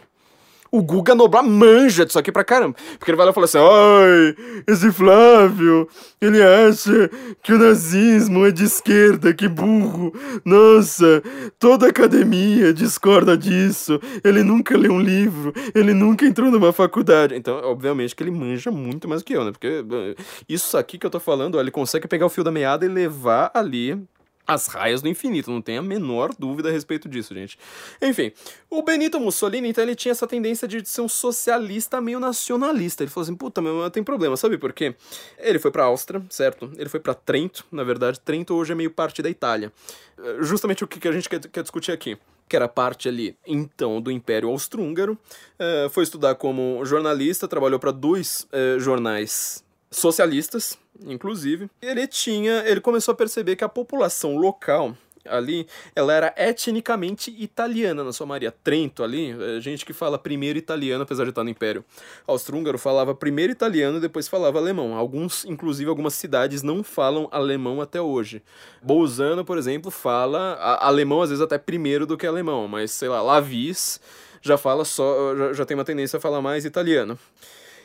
o Guga Noblar manja disso aqui pra caramba. Porque ele vai lá e fala assim: ai, esse Flávio, ele acha que o nazismo é de esquerda, que burro. Nossa, toda academia discorda disso. Ele nunca leu um livro, ele nunca entrou numa faculdade. Então, obviamente que ele manja muito mais que eu, né? Porque isso aqui que eu tô falando, ó, ele consegue pegar o fio da meada e levar ali as raias do infinito, não tem a menor dúvida a respeito disso, gente. Enfim, o Benito Mussolini, então, ele tinha essa tendência de ser um socialista meio nacionalista. Ele falou assim, puta, meu, tem problema, sabe por quê? Ele foi pra Áustria, certo? Ele foi para Trento, na verdade. Trento hoje é meio parte da Itália. Eh, justamente o que a gente quer, quer discutir aqui que era parte ali, então, do Império Austro-Húngaro. Uh, foi estudar como jornalista, trabalhou para dois uh, jornais socialistas, inclusive. Ele tinha, ele começou a perceber que a população local ali, ela era etnicamente italiana na sua maioria. Trento ali, é gente que fala primeiro italiano, apesar de estar no Império Austro-Húngaro, falava primeiro italiano, depois falava alemão. Alguns, inclusive algumas cidades não falam alemão até hoje. Bolzano, por exemplo, fala alemão às vezes até primeiro do que alemão, mas sei lá, Lavis já fala só, já, já tem uma tendência a falar mais italiano.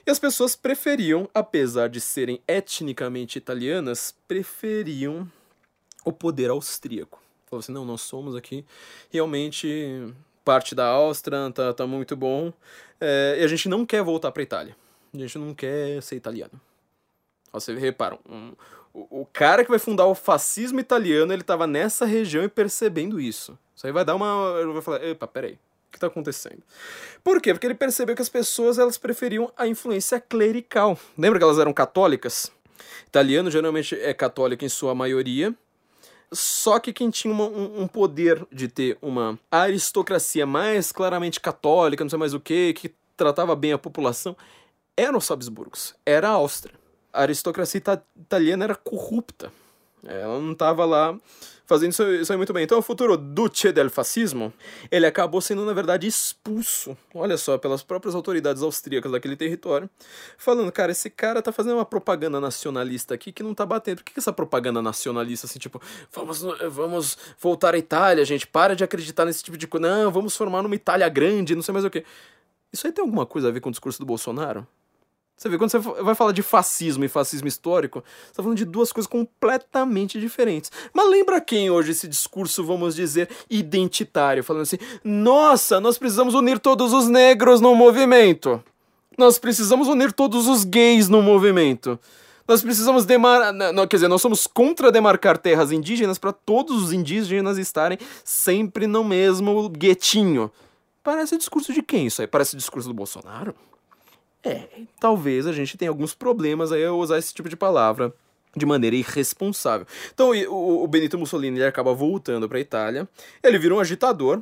E as pessoas preferiam, apesar de serem etnicamente italianas, preferiam o poder austríaco. Falaram assim, não, nós somos aqui realmente parte da Áustria, tá, tá muito bom, é, e a gente não quer voltar para Itália. A gente não quer ser italiano. Vocês reparam, um, o, o cara que vai fundar o fascismo italiano, ele estava nessa região e percebendo isso. Isso aí vai dar uma... Ele vai falar, epa, peraí, que está acontecendo. Por quê? Porque ele percebeu que as pessoas elas preferiam a influência clerical. Lembra que elas eram católicas? Italiano geralmente é católico em sua maioria. Só que quem tinha uma, um, um, poder de ter uma aristocracia mais claramente católica, não sei mais o que, que tratava bem a população, eram os Habsburgos, era a Áustria. A aristocracia italiana era corrupta. Ela não estava lá fazendo isso, isso muito bem. Então, o futuro Duce del Fascismo, ele acabou sendo, na verdade, expulso, olha só, pelas próprias autoridades austríacas daquele território, falando, cara, esse cara tá fazendo uma propaganda nacionalista aqui que não tá batendo. Por que, que essa propaganda nacionalista, assim, tipo, vamos, vamos voltar à Itália, gente, para de acreditar nesse tipo de coisa, não, vamos formar uma Itália grande, não sei mais o que. Isso aí tem alguma coisa a ver com o discurso do Bolsonaro? Você vê, quando você vai falar de fascismo e fascismo histórico, você está falando de duas coisas completamente diferentes. Mas lembra quem hoje esse discurso, vamos dizer, identitário, falando assim: nossa, nós precisamos unir todos os negros no movimento. Nós precisamos unir todos os gays no movimento. Nós precisamos demar... Não, quer dizer, nós somos contra demarcar terras indígenas para todos os indígenas estarem sempre no mesmo guetinho. Parece discurso de quem isso aí? Parece discurso do Bolsonaro? É, talvez a gente tenha alguns problemas aí ao usar esse tipo de palavra de maneira irresponsável. Então o, Benito Mussolini ele acaba voltando para a Itália, ele vira um agitador,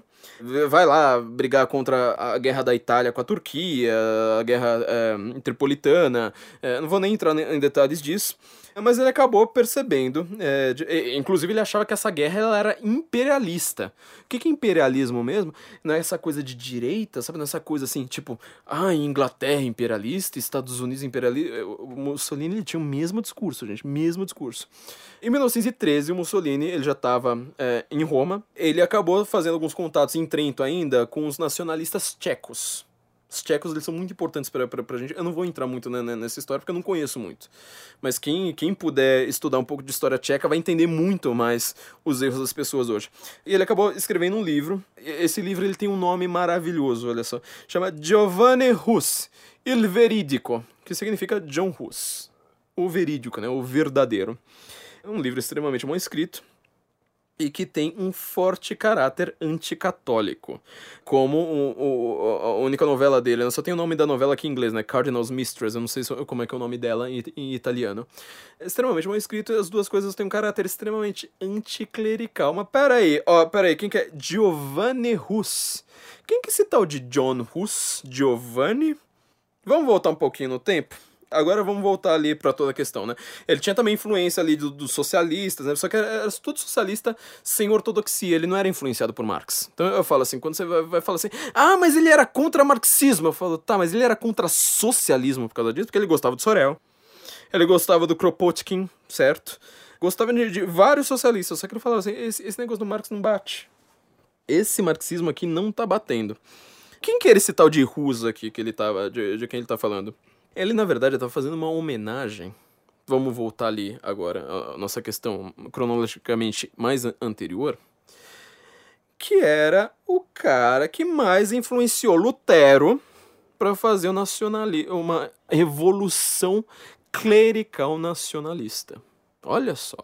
vai lá brigar contra a guerra da Itália com a Turquia, a guerra é, tripolitana, é, não vou nem entrar em detalhes disso, mas ele acabou percebendo, é, de, inclusive ele achava que essa guerra ela era imperialista. O que, que é imperialismo mesmo? Não é essa coisa de direita, sabe? Não é essa coisa assim, tipo, ah, Inglaterra imperialista, Estados Unidos imperialista. O Mussolini ele tinha o mesmo discurso, gente, mesmo discurso. Em 1913, o Mussolini ele já estava é, em Roma. Ele acabou fazendo alguns contatos em Trento ainda com os nacionalistas tchecos. Os tchecos eles são muito importantes para a gente. Eu não vou entrar muito né, nessa história porque eu não conheço muito. Mas quem, quem puder estudar um pouco de história tcheca vai entender muito mais os erros das pessoas hoje. E ele acabou escrevendo um livro. Esse livro ele tem um nome maravilhoso, olha só. Chama Giovanni Hus, Il Veridico, que significa John Hus. O verídico, né? O verdadeiro. É um livro extremamente mal escrito e que tem um forte caráter anticatólico. Como o, o, a única novela dele, eu só tem o nome da novela aqui em inglês, né? Cardinal's Mistress, eu não sei como é que é o nome dela em, em italiano. É extremamente mal escrito e as duas coisas têm um caráter extremamente anticlerical. Mas peraí, ó, peraí, quem que é? Giovanni Hus. Quem que é esse tal de John Hus? Giovanni? Vamos voltar um pouquinho no tempo? Agora vamos voltar ali para toda a questão, né? Ele tinha também influência ali dos do socialistas, né? Só que era, era, tudo socialista sem ortodoxia, ele não era influenciado por Marx. Então eu falo assim, quando você vai, vai falar assim, ah, mas ele era contra marxismo, eu falo, tá, mas ele era contra socialismo por causa disso, porque ele gostava do Sorel, ele gostava do Kropotkin, certo? Gostava de, de vários socialistas, só que ele falava assim, esse, esse negócio do Marx não bate. Esse marxismo aqui não tá batendo. Quem que era esse tal de Rusa aqui que ele tava, de, de quem ele tá falando? Ele, na verdade, estava fazendo uma homenagem. Vamos voltar ali agora, a nossa questão cronologicamente mais anterior. Que era o cara que mais influenciou Lutero para fazer o nacionali uma revolução clerical nacionalista. Olha só,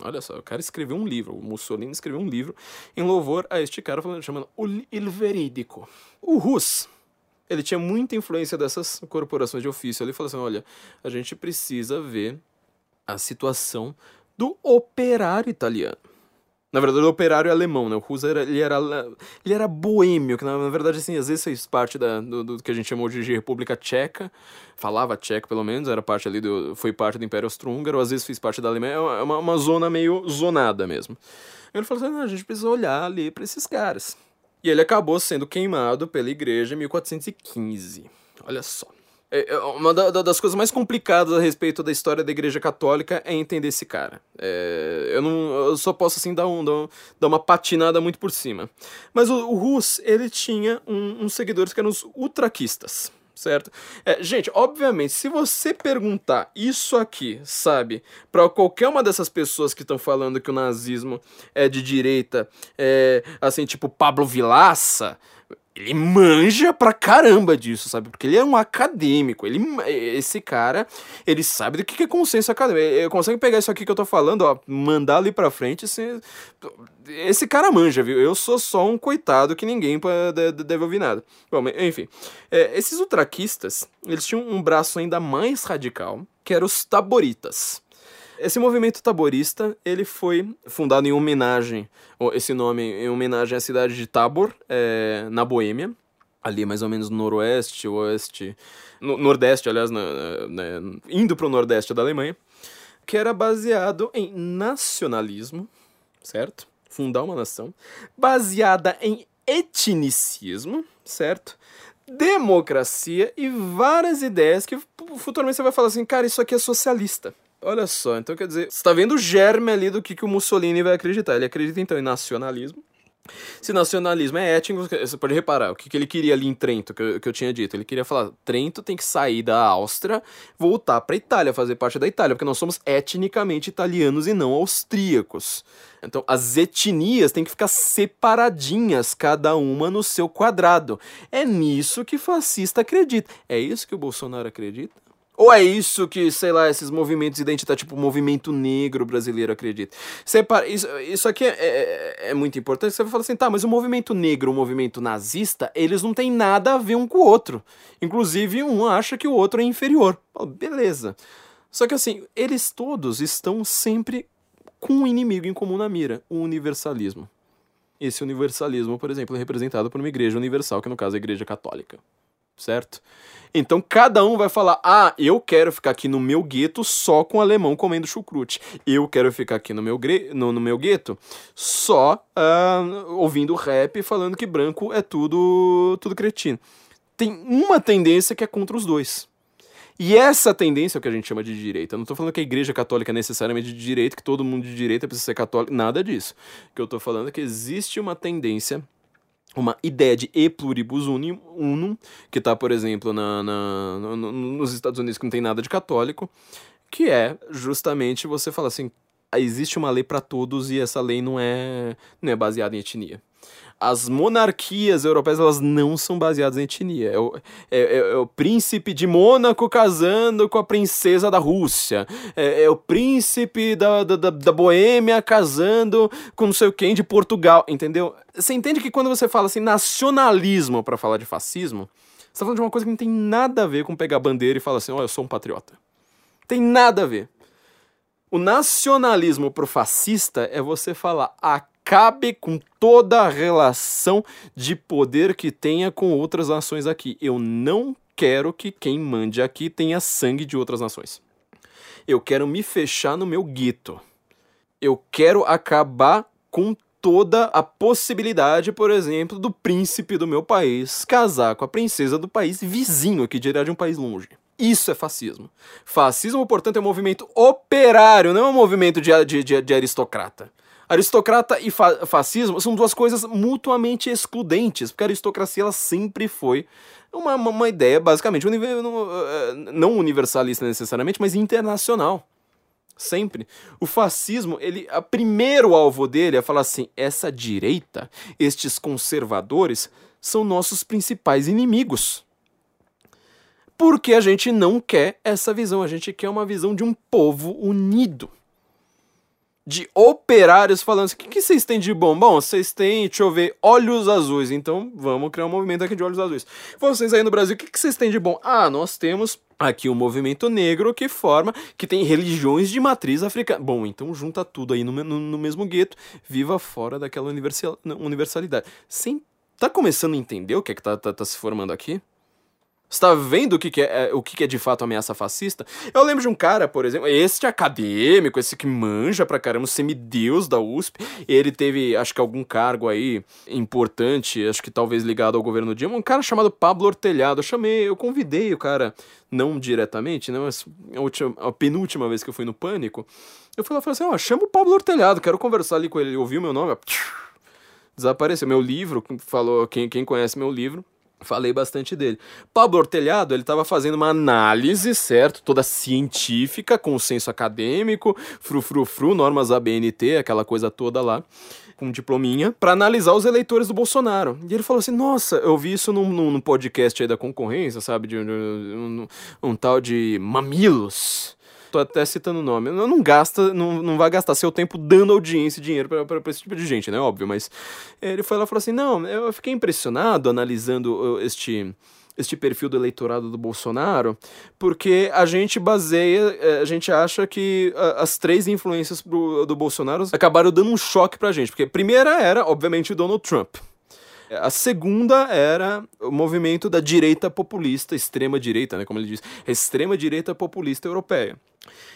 olha só, o cara escreveu um livro, o Mussolini escreveu um livro em louvor a este cara chamando Il Verídico. O Rus, ele tinha muita influência dessas corporações de ofício. Ele falou assim: olha, a gente precisa ver a situação do operário italiano. Na verdade, o operário é alemão, né? O Russo era, ele era, ele era boêmio, que na, na verdade, assim, às vezes fez parte da, do, do, que a gente chamou de República Tcheca, falava tcheco pelo menos, era parte ali do, foi parte do Império Austro-Húngaro, às vezes fez parte da Alemanha, é uma, uma zona meio zonada mesmo. Ele falou assim: a gente precisa olhar ali para esses caras. E ele acabou sendo queimado pela igreja em 1415. Olha só. É, é, uma das coisas mais complicadas a respeito da história da igreja católica é entender esse cara. É, eu, não, eu só posso assim dar, um, dar uma patinada muito por cima. Mas o, o Rus, ele tinha um, uns seguidores que eram os ultraquistas certo? É, gente, obviamente, se você perguntar isso aqui, sabe, para qualquer uma dessas pessoas que estão falando que o nazismo é de direita, é assim, tipo Pablo Vilaça, ele manja pra caramba disso, sabe? Porque ele é um acadêmico. Ele, esse cara, ele sabe do que é consenso acadêmico. Ele consegue pegar isso aqui que eu tô falando, ó, mandar ali pra frente. Assim, esse cara manja, viu? Eu sou só um coitado que ninguém deve ouvir nada. Bom, enfim. É, esses ultraquistas, eles tinham um braço ainda mais radical, que eram os taboritas. Esse movimento taborista, ele foi fundado em homenagem, esse nome em homenagem à cidade de Tabor, é, na Boêmia, ali mais ou menos no noroeste, oeste, no, nordeste, aliás, na, na, indo para o nordeste da Alemanha, que era baseado em nacionalismo, certo? Fundar uma nação, baseada em etnicismo, certo? Democracia e várias ideias que futuramente você vai falar assim, cara, isso aqui é socialista. Olha só, então quer dizer, você tá vendo o germe ali do que, que o Mussolini vai acreditar. Ele acredita então em nacionalismo, Se nacionalismo é étnico, você pode reparar, o que, que ele queria ali em Trento, que eu, que eu tinha dito? Ele queria falar, Trento tem que sair da Áustria, voltar para Itália, fazer parte da Itália, porque nós somos etnicamente italianos e não austríacos. Então, as etnias têm que ficar separadinhas, cada uma no seu quadrado. É nisso que fascista acredita. É isso que o Bolsonaro acredita? Ou é isso que, sei lá, esses movimentos identitários, tipo o movimento negro brasileiro, acredita? Separa, isso, isso aqui é, é, é, muito importante. Você vai falar assim, tá, mas o movimento negro, o movimento nazista, eles não têm nada a ver um com o outro. Inclusive, um acha que o outro é inferior. beleza. Só que assim, eles todos estão sempre com um inimigo em comum na mira, o universalismo. Esse universalismo, por exemplo, é representado por uma igreja universal, que no caso é a igreja católica. Certo? Então cada um vai falar: ah, eu quero ficar aqui no meu gueto só com alemão comendo chucrute. Eu quero ficar aqui no meu, no, no meu gueto só uh, ouvindo rap falando que branco é tudo, tudo cretino. Tem uma tendência que é contra os dois. E essa tendência é o que a gente chama de direita. Eu não estou falando que a igreja católica é necessariamente de direita, que todo mundo de direita precisa ser católico, nada disso. O que eu estou falando é que existe uma tendência uma ideia de e pluribus unum, que está, por exemplo, na, na no, nos Estados Unidos que não tem nada de católico, que é justamente você falar assim, existe uma lei para todos e essa lei não é, não é baseada em etnia as monarquias europeias elas não são baseadas em etnia. É o, é, é, é o príncipe de Mônaco casando com a princesa da Rússia. É, é o príncipe da, da, da, Boêmia casando com não sei quem de Portugal. Entendeu? Você entende que quando você fala assim nacionalismo para falar de fascismo, você tá falando de uma coisa que não tem nada a ver com pegar bandeira e falar assim: ó, oh, eu sou um patriota. Tem nada a ver. O nacionalismo pro fascista é você falar acabe com toda a relação de poder que tenha com outras nações aqui. Eu não quero que quem mande aqui tenha sangue de outras nações. Eu quero me fechar no meu gueto. Eu quero acabar com toda a possibilidade, por exemplo, do príncipe do meu país casar com a princesa do país vizinho, que dirá de um país longe. Isso é fascismo. Fascismo, portanto, é um movimento operário, não é um movimento de, de, de, de aristocrata. Aristocrata e fa fascismo são duas coisas mutuamente excludentes, porque a aristocracia ela sempre foi uma, uma, ideia basicamente eh, não universalista necessariamente, mas internacional. Sempre. O fascismo, ele, a primeiro alvo dele é falar assim: essa direita, estes conservadores, são nossos principais inimigos. Porque a gente não quer essa visão, a gente quer uma visão de um povo unido de operários falando assim: o que, vocês têm de bom? Bom, vocês têm, deixa eu ver, olhos azuis. Então vamos criar um movimento aqui de olhos azuis. Vocês aí no Brasil, o que, vocês têm de bom? Ah, nós temos aqui um movimento negro que forma, que tem religiões de matriz africana. Bom, então junta tudo aí no, no, no mesmo gueto, viva fora daquela universalidade. Sem, tá começando a entender o que é que tá, tá, tá se formando aqui? Está vendo o que, que é, é, o que, que é de fato ameaça fascista? Eu lembro de um cara, por exemplo, este acadêmico, esse que manja pra caramba, semideus da USP. Ele teve, acho que algum cargo aí importante, acho que talvez ligado ao governo Dilma, um cara chamado Pablo Ortelhado. Eu chamei, eu convidei o cara, não diretamente, né, mas a, última, a penúltima vez que eu fui no Pânico, eu fui lá e falei assim: ó, oh, chama o Pablo Ortelhado, quero conversar ali com ele. Ele ouviu meu nome, desapareceu. Meu livro, falou, quem, quem conhece meu livro, Falei bastante dele. Pablo Ortelhado, ele estava fazendo uma análise, certo? Toda científica, consenso acadêmico, frufrufru, normas ABNT, aquela coisa toda lá, com diplominha, para analisar os eleitores do Bolsonaro. E ele falou assim: Nossa, eu vi isso num, num podcast aí da concorrência, sabe? De, de um, um, um tal de Mamilos tô até citando o nome. Não, gasta, não, não vai gastar seu tempo dando audiência e dinheiro para esse tipo de gente, né? Óbvio, mas ele foi lá e falou assim: não, eu fiquei impressionado analisando uh, este este perfil do eleitorado do Bolsonaro, porque a gente baseia, eh, a gente acha que as três influências do Bolsonaro acabaram dando um choque pra gente, porque a primeira era, obviamente, o Donald Trump. A segunda era o movimento da direita populista, extrema direita, né, como ele diz, extrema direita populista europeia.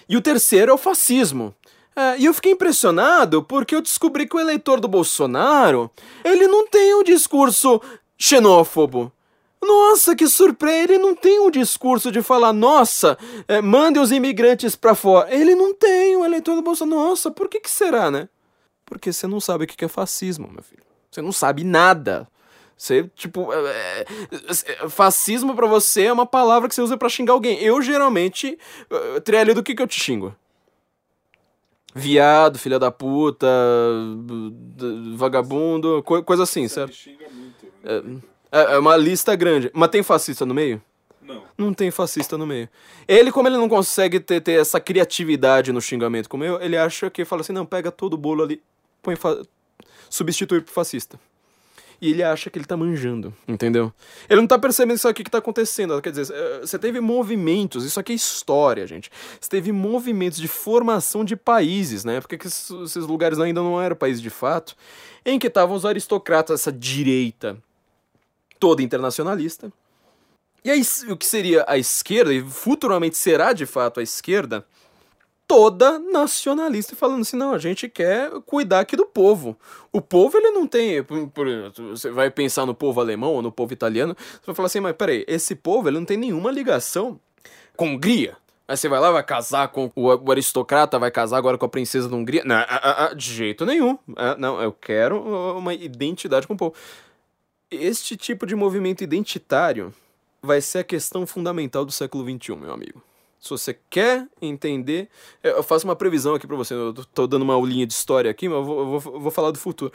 E o terceiro é o fascismo. É, e eu fiquei impressionado porque eu descobri que o eleitor do Bolsonaro, ele não tem um discurso xenófobo. Nossa, que surpresa! Ele não tem um discurso de falar, nossa, é, mande os imigrantes para fora. Ele não tem, o eleitor do Bolsonaro. Nossa, por que, que será, né? Porque você não sabe o que é fascismo, meu filho. Você não sabe nada. Você, tipo, é, é, fascismo para você é uma palavra que você usa para xingar alguém. Eu geralmente, uh, trilha do que que eu te xingo? Viado, filha da puta, vagabundo, co coisa assim, certo? É, é uma lista grande. Mas tem fascista no meio? Não. Não tem fascista no meio. Ele, como ele não consegue ter, ter essa criatividade no xingamento como eu, ele acha que fala assim, não, pega todo o bolo ali, põe fa... substitui por fascista. E ele acha que ele tá manjando, entendeu? Ele não tá percebendo isso aqui que tá acontecendo. Quer dizer, eh, você teve movimentos, isso aqui é história, gente. Você teve movimentos de formação de países, né? Porque que esses lugares ainda não eram países de fato, em que estavam os aristocratas, essa direita toda internacionalista. E aí, o que seria a esquerda, e futuramente será de fato a esquerda, toda nacionalista, falando assim: não, a gente quer cuidar aqui do povo. O povo, ele não tem. Você vai pensar no povo alemão ou no povo italiano, você vai falar assim: mas peraí, esse povo, ele não tem nenhuma ligação com a Hungria. Aí você vai lá, vai casar com o, aristocrata, vai casar agora com a princesa da Hungria. Não, ah, ah, ah, de jeito nenhum. Não, eu quero uma identidade com o povo. Este tipo de movimento identitário vai ser a questão fundamental do século XXI, meu amigo. Se você quer entender, eu faço uma previsão aqui pra você. Eu tô- dando uma aulinha de história aqui, mas eu vou, eu vou- eu vou falar do futuro.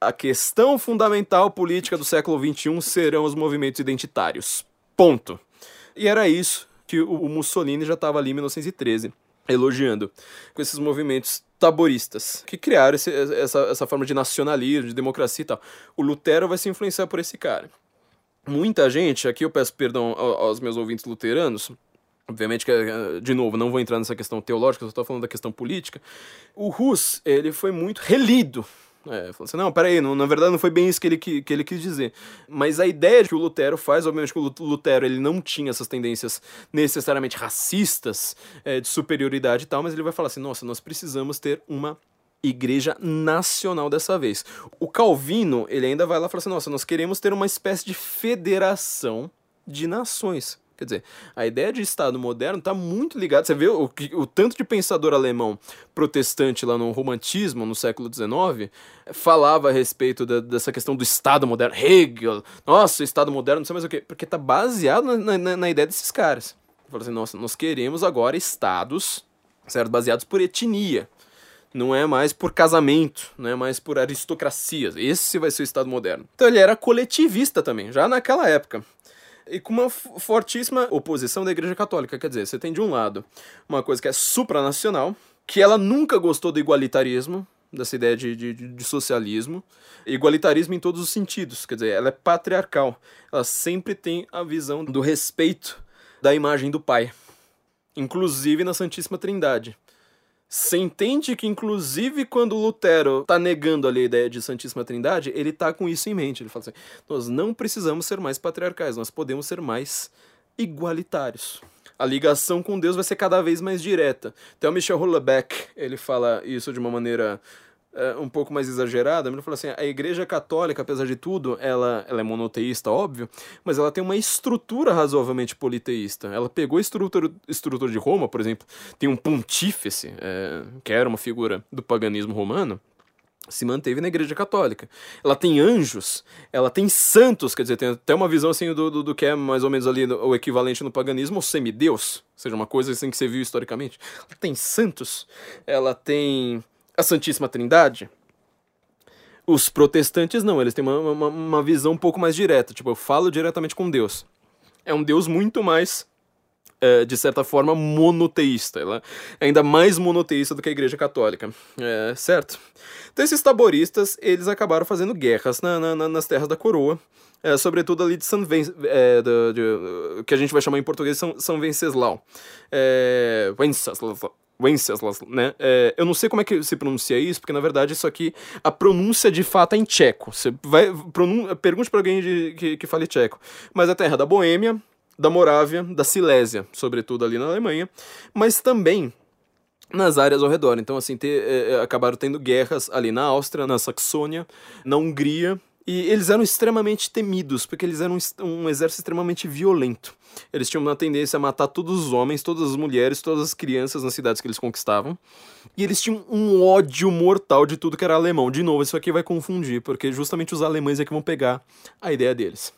A questão fundamental política do século XXI serão os movimentos identitários. Ponto. E era isso que o Mussolini já estava ali em 1913, elogiando, com esses movimentos taboristas, que criaram esse- essa, essa forma de nacionalismo, de democracia e tal. O Lutero vai se influenciar por esse cara. Muita gente, aqui eu peço perdão ao- aos meus ouvintes luteranos, Obviamente que, eh, de novo, não vou entrar nessa questão teológica, só tô falando da questão política. O Rus, ele foi muito relido. É, falou assim, não, peraí, não, na verdade não foi bem isso que ele, qui- que ele quis dizer. Mas a ideia que o Lutero faz, obviamente que o Lu- Lutero ele não tinha essas tendências necessariamente racistas, eh, de superioridade e tal, mas ele vai falar assim, nossa, nós precisamos ter uma igreja nacional dessa vez. O Calvino, ele ainda vai lá e fala assim, nossa, nós queremos ter uma espécie de federação de nações. Quer dizer, a ideia de Estado moderno está muito ligada. Você vê o, o tanto de pensador alemão protestante lá no romantismo, no século XIX, falava a respeito da- dessa questão do Estado moderno. Hegel, nossa, Estado moderno, não sei mais o quê. Porque está baseado na, na- na ideia desses caras. Fala assim, nossa, nós queremos agora estados, certo? Baseados por etnia. Não é mais por casamento, não é mais por aristocracias. Esse vai ser o Estado moderno. Então ele era coletivista também, já naquela época. E com uma fortíssima oposição da Igreja Católica. Quer dizer, você tem de um lado uma coisa que é supranacional, que ela nunca gostou do igualitarismo, dessa ideia de, de, de- de socialismo. Igualitarismo em todos os sentidos. Quer dizer, ela é patriarcal. Ela sempre tem a visão do respeito da imagem do Pai. Inclusive na Santíssima Trindade. Você entende que, inclusive, quando Lutero tá negando ali a ideia de Santíssima Trindade, ele tá com isso em mente. Ele fala assim: nós não precisamos ser mais patriarcais, nós podemos ser mais igualitários. A ligação com Deus vai ser cada vez mais direta. Até o Michel Houellebecq, ele fala isso de uma maneira é, um pouco mais exagerada, ele fala assim, a igreja católica, apesar de tudo, ela, ela é monoteísta, óbvio, mas ela tem uma estrutura razoavelmente politeísta. Ela pegou a estrutura, estrutura de Roma, por exemplo, tem um pontífice, é, que era uma figura do paganismo romano, se manteve na igreja católica. Ela tem anjos, ela tem santos, quer dizer, tem até uma visão assim do, do, do que é mais ou menos ali o equivalente no paganismo, o semideus, ou seja, uma coisa assim que você viu historicamente. Ela tem santos, ela tem a Santíssima Trindade. Os protestantes não, eles têm uma, uma, uma visão um pouco mais direta, tipo, eu falo diretamente com Deus. É um Deus muito mais é, de certa forma, monoteísta. Ela é ainda mais monoteísta do que a Igreja Católica. É, certo? Então, esses taboristas, eles acabaram fazendo guerras na, na- na- nas terras da coroa. é, sobretudo ali de São Ven é, que a gente vai chamar em português São, São Venceslau. É, Wenceslas, Wenceslas, né? É, eu não sei como é que se pronuncia isso, porque na verdade isso aqui, a pronúncia de fato é em tcheco. Você vai, pronun- pergunte para alguém de- que, que fale tcheco. Mas é terra da Boêmia, da Morávia, da Silésia, sobretudo ali na Alemanha, mas também nas áreas ao redor. Então, assim, ter, é, é, acabaram tendo guerras ali na Áustria, na Saxônia, na Hungria E eles eram extremamente temidos, porque eles eram um exército extremamente violento. Eles tinham uma tendência a matar todos os homens, todas as mulheres, todas as crianças nas cidades que eles conquistavam. E eles tinham um ódio mortal de tudo que era alemão. De novo, isso aqui vai confundir, porque justamente os alemães é que vão pegar a ideia deles.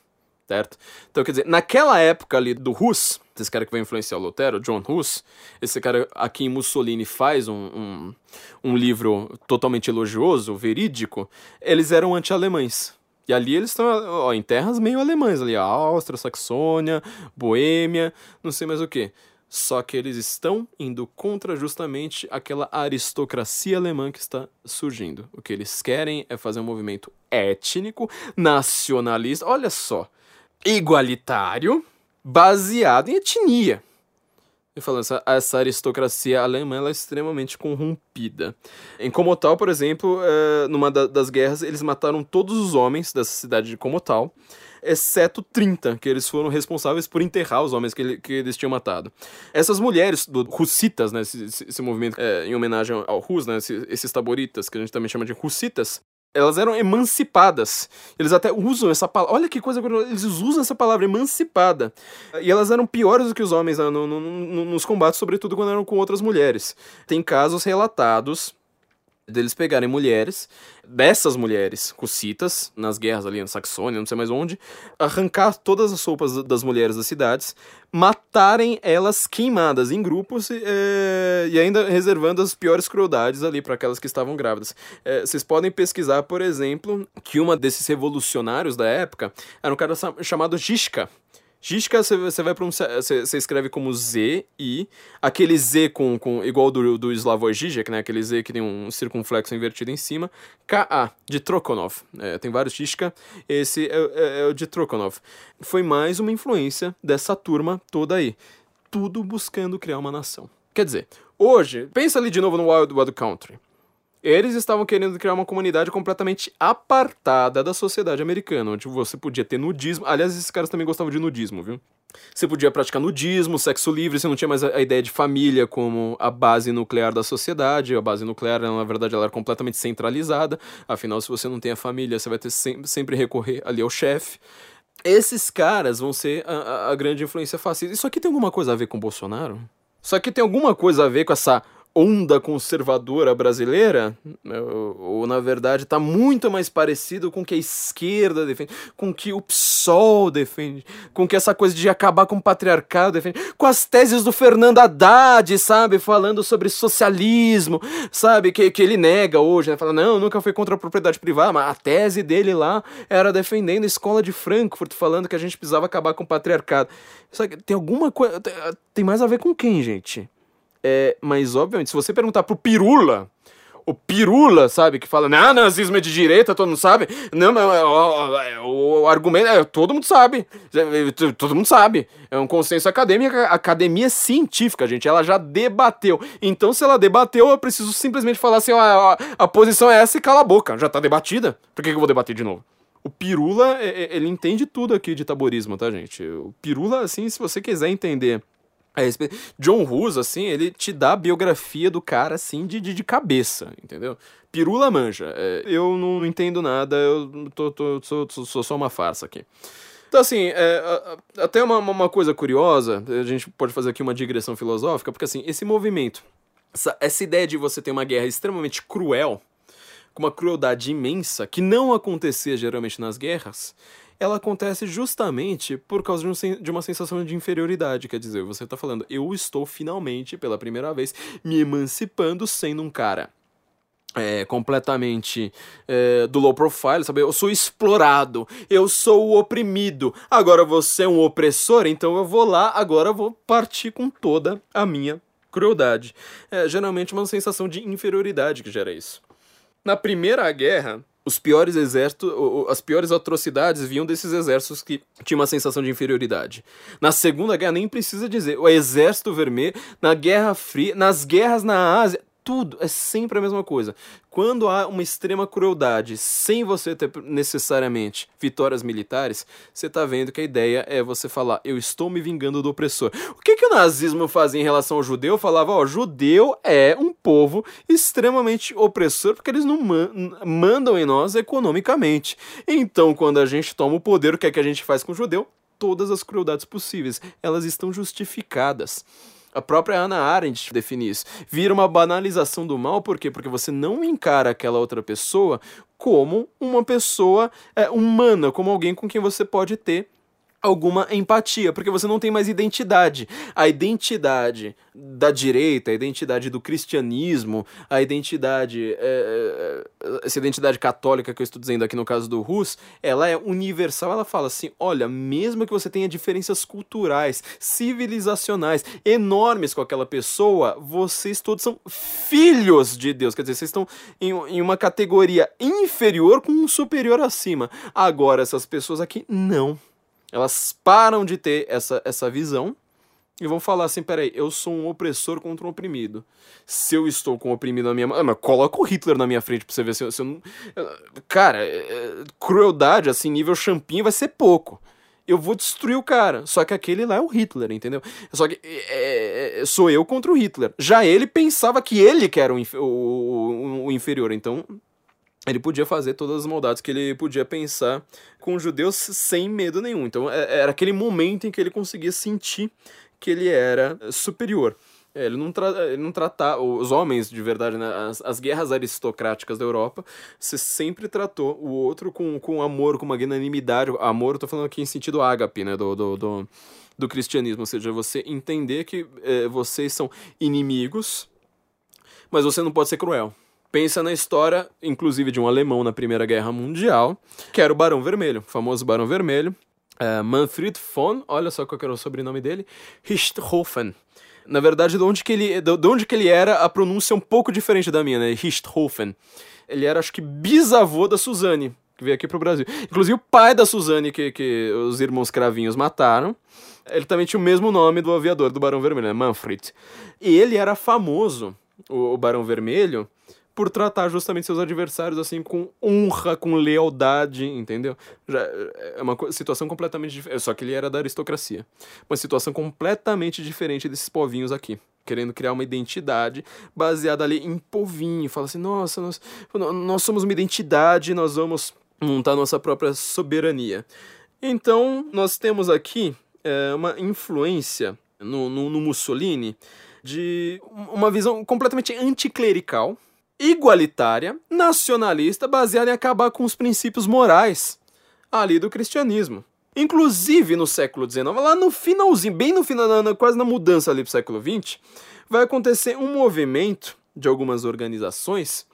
Certo? Então, quer dizer, naquela época ali do Hus, esse cara que vai influenciar o Lutero, John Hus, esse cara aqui em Mussolini faz um, um, um livro totalmente elogioso, verídico, eles eram anti-alemães. E ali eles estão em terras meio alemãs, ali, Áustria, Saxônia, Boêmia, não sei mais o que. Só que eles estão indo contra justamente aquela aristocracia alemã que está surgindo. O que eles querem é fazer um movimento étnico, nacionalista, olha só, igualitário, baseado em etnia. E falando, essa, essa aristocracia alemã é extremamente corrompida. Em Comotal, por exemplo, é, numa da, das guerras, eles mataram todos os homens dessa cidade de Comotal, exceto 30, que eles foram responsáveis por enterrar os homens que, ele, que eles tinham matado. Essas mulheres do Hussitas, né, esse, esse movimento é, em homenagem ao Rus, né, esses, esses taboritas, que a gente também chama de Hussitas, elas eram emancipadas. Eles até usam essa palavra. Olha que coisa. Eles usam essa palavra emancipada. E elas eram piores do que os homens né, no, no, no, nos combates, sobretudo quando eram com outras mulheres. Tem casos relatados deles pegarem mulheres, dessas mulheres cucitas, nas guerras ali na Saxônia, não sei mais onde, arrancar todas as roupas das mulheres das cidades, matarem elas queimadas em grupos é, e ainda reservando as piores crueldades ali para aquelas que estavam grávidas. É, vocês podem pesquisar, por exemplo, que uma desses revolucionários da época era um cara chamado Gishka. Gishka você vai pronunciar, você escreve como Z e aquele Z com, com igual do, do Slavoj Žižek, né? Aquele Z que tem um circunflexo invertido em cima. K-A, de Trokonov. É, tem vários Gishka, esse é, é, é o de Trokonov. Foi mais uma influência dessa turma toda aí. Tudo buscando criar uma nação. Quer dizer, hoje, pensa ali de novo no Wild Wild Country. Eles estavam querendo criar uma comunidade completamente apartada da sociedade americana, onde você podia ter nudismo. Aliás, esses caras também gostavam de nudismo, viu? Você podia praticar nudismo, sexo livre, você não tinha mais a, ideia de família como a base nuclear da sociedade. A base nuclear, na verdade, ela era completamente centralizada. Afinal, se você não tem a família, você vai ter sempre, recorrer ali ao chefe. Esses caras vão ser a, a, a grande influência fascista. Isso aqui tem alguma coisa a ver com Bolsonaro? Isso aqui tem alguma coisa a ver com essa onda conservadora brasileira, ou, ou, na verdade está muito mais parecido com o que a esquerda defende, com o que o PSOL defende, com o que essa coisa de acabar com o patriarcado defende, com as teses do Fernando Haddad, sabe, falando sobre socialismo, sabe, que, que ele nega hoje, né, fala, não, nunca foi contra a propriedade privada, mas a tese dele lá era defendendo a escola de Frankfurt, falando que a gente precisava acabar com o patriarcado. Sabe, tem alguma coisa, tem mais a ver com quem, gente? É, mas, obviamente, se você perguntar pro Pirula, o Pirula, sabe, que fala, não, nazismo é de direita, todo mundo sabe. Não, o, o, o argumento é, todo mundo sabe. Todo mundo sabe. É um consenso acadêmico, academia científica, gente. Ela já debateu. Então, se ela debateu, eu preciso simplesmente falar assim, ó, a, a posição é essa e cala a boca. Já tá debatida. Por que, que eu vou debater de novo? O Pirula, ele entende tudo aqui de taborismo, tá, gente? O Pirula, assim, se você quiser entender John Hus, assim, ele te dá a biografia do cara, assim, de, de, de cabeça, entendeu? Pirula manja. É, eu não entendo nada, eu tô, tô, sou, sou só uma farsa aqui. Então, assim, é, até uma, uma coisa curiosa, a gente pode fazer aqui uma digressão filosófica, porque, assim, esse movimento, essa, essa ideia de você ter uma guerra extremamente cruel, com uma crueldade imensa, que não acontecia geralmente nas guerras, ela acontece justamente por causa de, um, de uma sensação de inferioridade. Quer dizer, você está falando, eu estou finalmente, pela primeira vez, me emancipando sendo um cara é, completamente é, do low profile, sabe? Eu sou explorado, eu sou o oprimido. Agora você é um opressor, então eu vou lá, agora eu vou partir com toda a minha crueldade. É geralmente uma sensação de inferioridade que gera isso. Na Primeira Guerra, os piores exércitos, as piores atrocidades vinham desses exércitos que tinham uma sensação de inferioridade. Na Segunda Guerra, nem precisa dizer, o Exército Vermelho, na Guerra Fria, nas guerras na Ásia, tudo é sempre a mesma coisa. Quando há uma extrema crueldade, sem você ter necessariamente vitórias militares, você tá vendo que a ideia é você falar, eu estou me vingando do opressor. O que, que o nazismo fazia em relação ao judeu? Falava, ó, judeu é um povo extremamente opressor porque eles não man mandam em nós economicamente. Então, quando a gente toma o poder, o que é que a gente faz com o judeu? Todas as crueldades possíveis. Elas estão justificadas. A própria Hannah Arendt define isso. Vira uma banalização do mal, por quê? Porque você não encara aquela outra pessoa como uma pessoa é, humana, como alguém com quem você pode ter alguma empatia, porque você não tem mais identidade. A identidade da direita, a identidade do cristianismo, a identidade. É, essa identidade católica que eu estou dizendo aqui no caso do Rus, ela é universal. Ela fala assim: olha, mesmo que você tenha diferenças culturais, civilizacionais enormes com aquela pessoa, vocês todos são filhos de Deus. Quer dizer, vocês estão em, em uma categoria inferior com um superior acima. Agora, essas pessoas aqui, não. Elas param de ter essa, essa visão e vão falar assim: peraí, eu sou um opressor contra um oprimido. Se eu estou com um oprimido na minha mão. Ah, mas coloca o Hitler na minha frente pra você ver se eu, se eu não. Cara, é, é, crueldade, assim, nível champinho vai ser pouco. Eu vou destruir o cara. Só que aquele lá é o Hitler, entendeu? Só que é, é, sou eu contra o Hitler. Já ele pensava que ele que era o, o, o, o inferior. Então, ele podia fazer todas as maldades que ele podia pensar com os judeus sem medo nenhum. Então é, era aquele momento em que ele conseguia sentir que ele era superior. É, ele não, tra ele não tratava. Os homens, de verdade, né, as, as guerras aristocráticas da Europa, você sempre tratou o outro com, com amor, com magnanimidade. Amor, eu tô falando aqui em sentido ágape, né? Do, do, do, do cristianismo. Ou seja, você entender que é, vocês são inimigos, mas você não pode ser cruel pensa na história, inclusive de um alemão na Primeira Guerra Mundial, que era o Barão Vermelho, o famoso Barão Vermelho, uh, Manfred von, olha só qual era o sobrenome dele, Richthofen. Na verdade, de onde, que ele, de onde que ele era, a pronúncia é um pouco diferente da minha, né? Richthofen. Ele era, acho que, bisavô da Suzane, que veio aqui pro Brasil. Inclusive, o pai da Suzane, que, que os irmãos cravinhos mataram, ele também tinha o mesmo nome do aviador, do Barão Vermelho, né? Manfred. E ele era famoso, o, o Barão Vermelho, por tratar justamente seus adversários assim com honra, com lealdade, entendeu? Já é uma situação completamente diferente. Só que ele era da aristocracia. Uma situação completamente diferente desses povinhos aqui. Querendo criar uma identidade baseada ali em povinho. Fala assim, nossa, nós, nós somos uma identidade, nós vamos montar nossa própria soberania. Então, nós temos aqui é, uma influência no, no, no Mussolini de uma visão completamente anticlerical, igualitária, nacionalista, baseada em acabar com os princípios morais ali do cristianismo. Inclusive no século XIX, lá no finalzinho, bem no final, quase na mudança ali pro século XX, vai acontecer um movimento de algumas organizações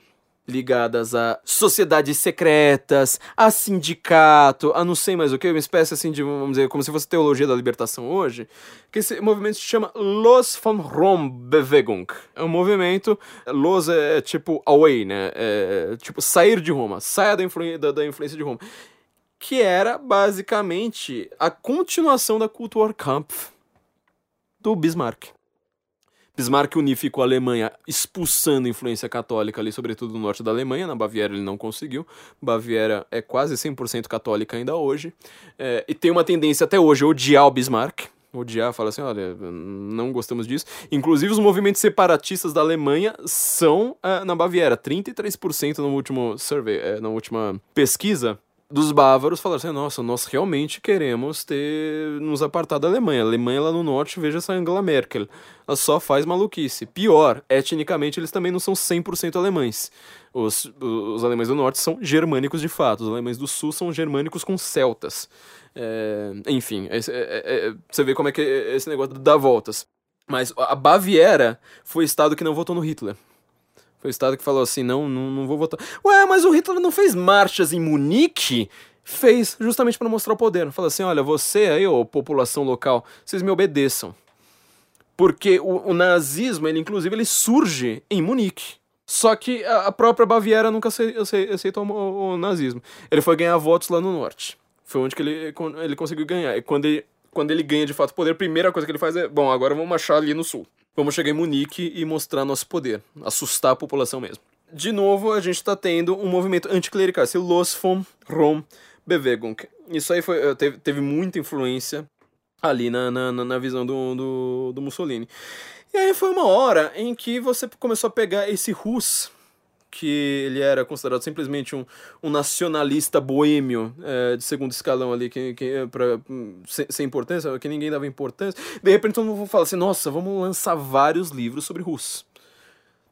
ligadas a sociedades secretas, a sindicato, a não sei mais o que, uma espécie assim de, vamos dizer, como se fosse teologia da libertação hoje, que esse movimento se chama Los von Rom-Bewegung. É um movimento, Los é, é tipo away, né, é, é, tipo sair de Roma, saia da, influ da, da influência de Roma, que era basicamente a continuação da Kulturkampf do Bismarck. Bismarck unificou a Alemanha expulsando a influência católica ali, sobretudo no norte da Alemanha. Na Baviera ele não conseguiu. Baviera é quase 100% católica ainda hoje. É, e tem uma tendência até hoje a odiar o Bismarck. Odiar, fala assim, olha, não gostamos disso. Inclusive os movimentos separatistas da Alemanha são é, na Baviera. 33% no último survey, é, na última pesquisa dos bávaros falaram assim: nossa, nós realmente queremos ter nos apartar da Alemanha. A Alemanha lá no norte, veja essa Angela Merkel. Ela só faz maluquice. Pior, etnicamente eles também não são 100% alemães. Os, os alemães do norte são germânicos de fato, os alemães do sul são germânicos com celtas. É, enfim, é, é, é, você vê como é que é esse negócio dá voltas. Mas a Baviera foi o estado que não votou no Hitler. Foi o Estado que falou assim: não, não, não vou votar. Ué, mas o Hitler não fez marchas em Munique? Fez, justamente para mostrar o poder. Falou assim: olha, você aí, ô população local, vocês me obedeçam. Porque o, o nazismo, ele inclusive, ele surge em Munique. Só que a, própria Baviera nunca aceitou o, o, nazismo. Ele foi ganhar votos lá no norte. Foi onde que ele, ele conseguiu ganhar. E quando ele, quando ele ganha de fato poder, a primeira coisa que ele faz é: bom, agora vamos marchar ali no sul. Vamos chegar em Munique e mostrar nosso poder, assustar a população mesmo. De novo, a gente está tendo um movimento anticlerical, esse Los vom Rom Bewegung. Isso aí foi, eh, teve, teve muita influência ali na, na, na visão do, do, do Mussolini. E aí foi uma hora em que você começou a pegar esse Rus, que ele era considerado simplesmente um, um nacionalista boêmio é, de segundo escalão ali, que, que, pra, sem, sem, importância, que ninguém dava importância. De repente todo mundo fala assim, nossa, vamos lançar vários livros sobre Rus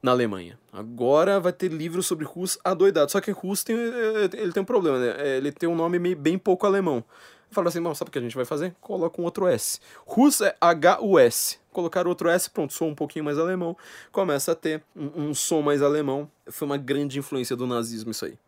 na Alemanha. Agora vai ter livros sobre Rus adoidado. Só que Rus tem, ele tem um problema, né? Ele tem um nome bem pouco alemão. Fala assim, sabe o que a gente vai fazer? Coloca um outro S. Rus é H-U-S. Colocar outro S, pronto, sou um pouquinho mais alemão. Começa a ter um, um som mais alemão. Foi uma grande influência do nazismo isso aí.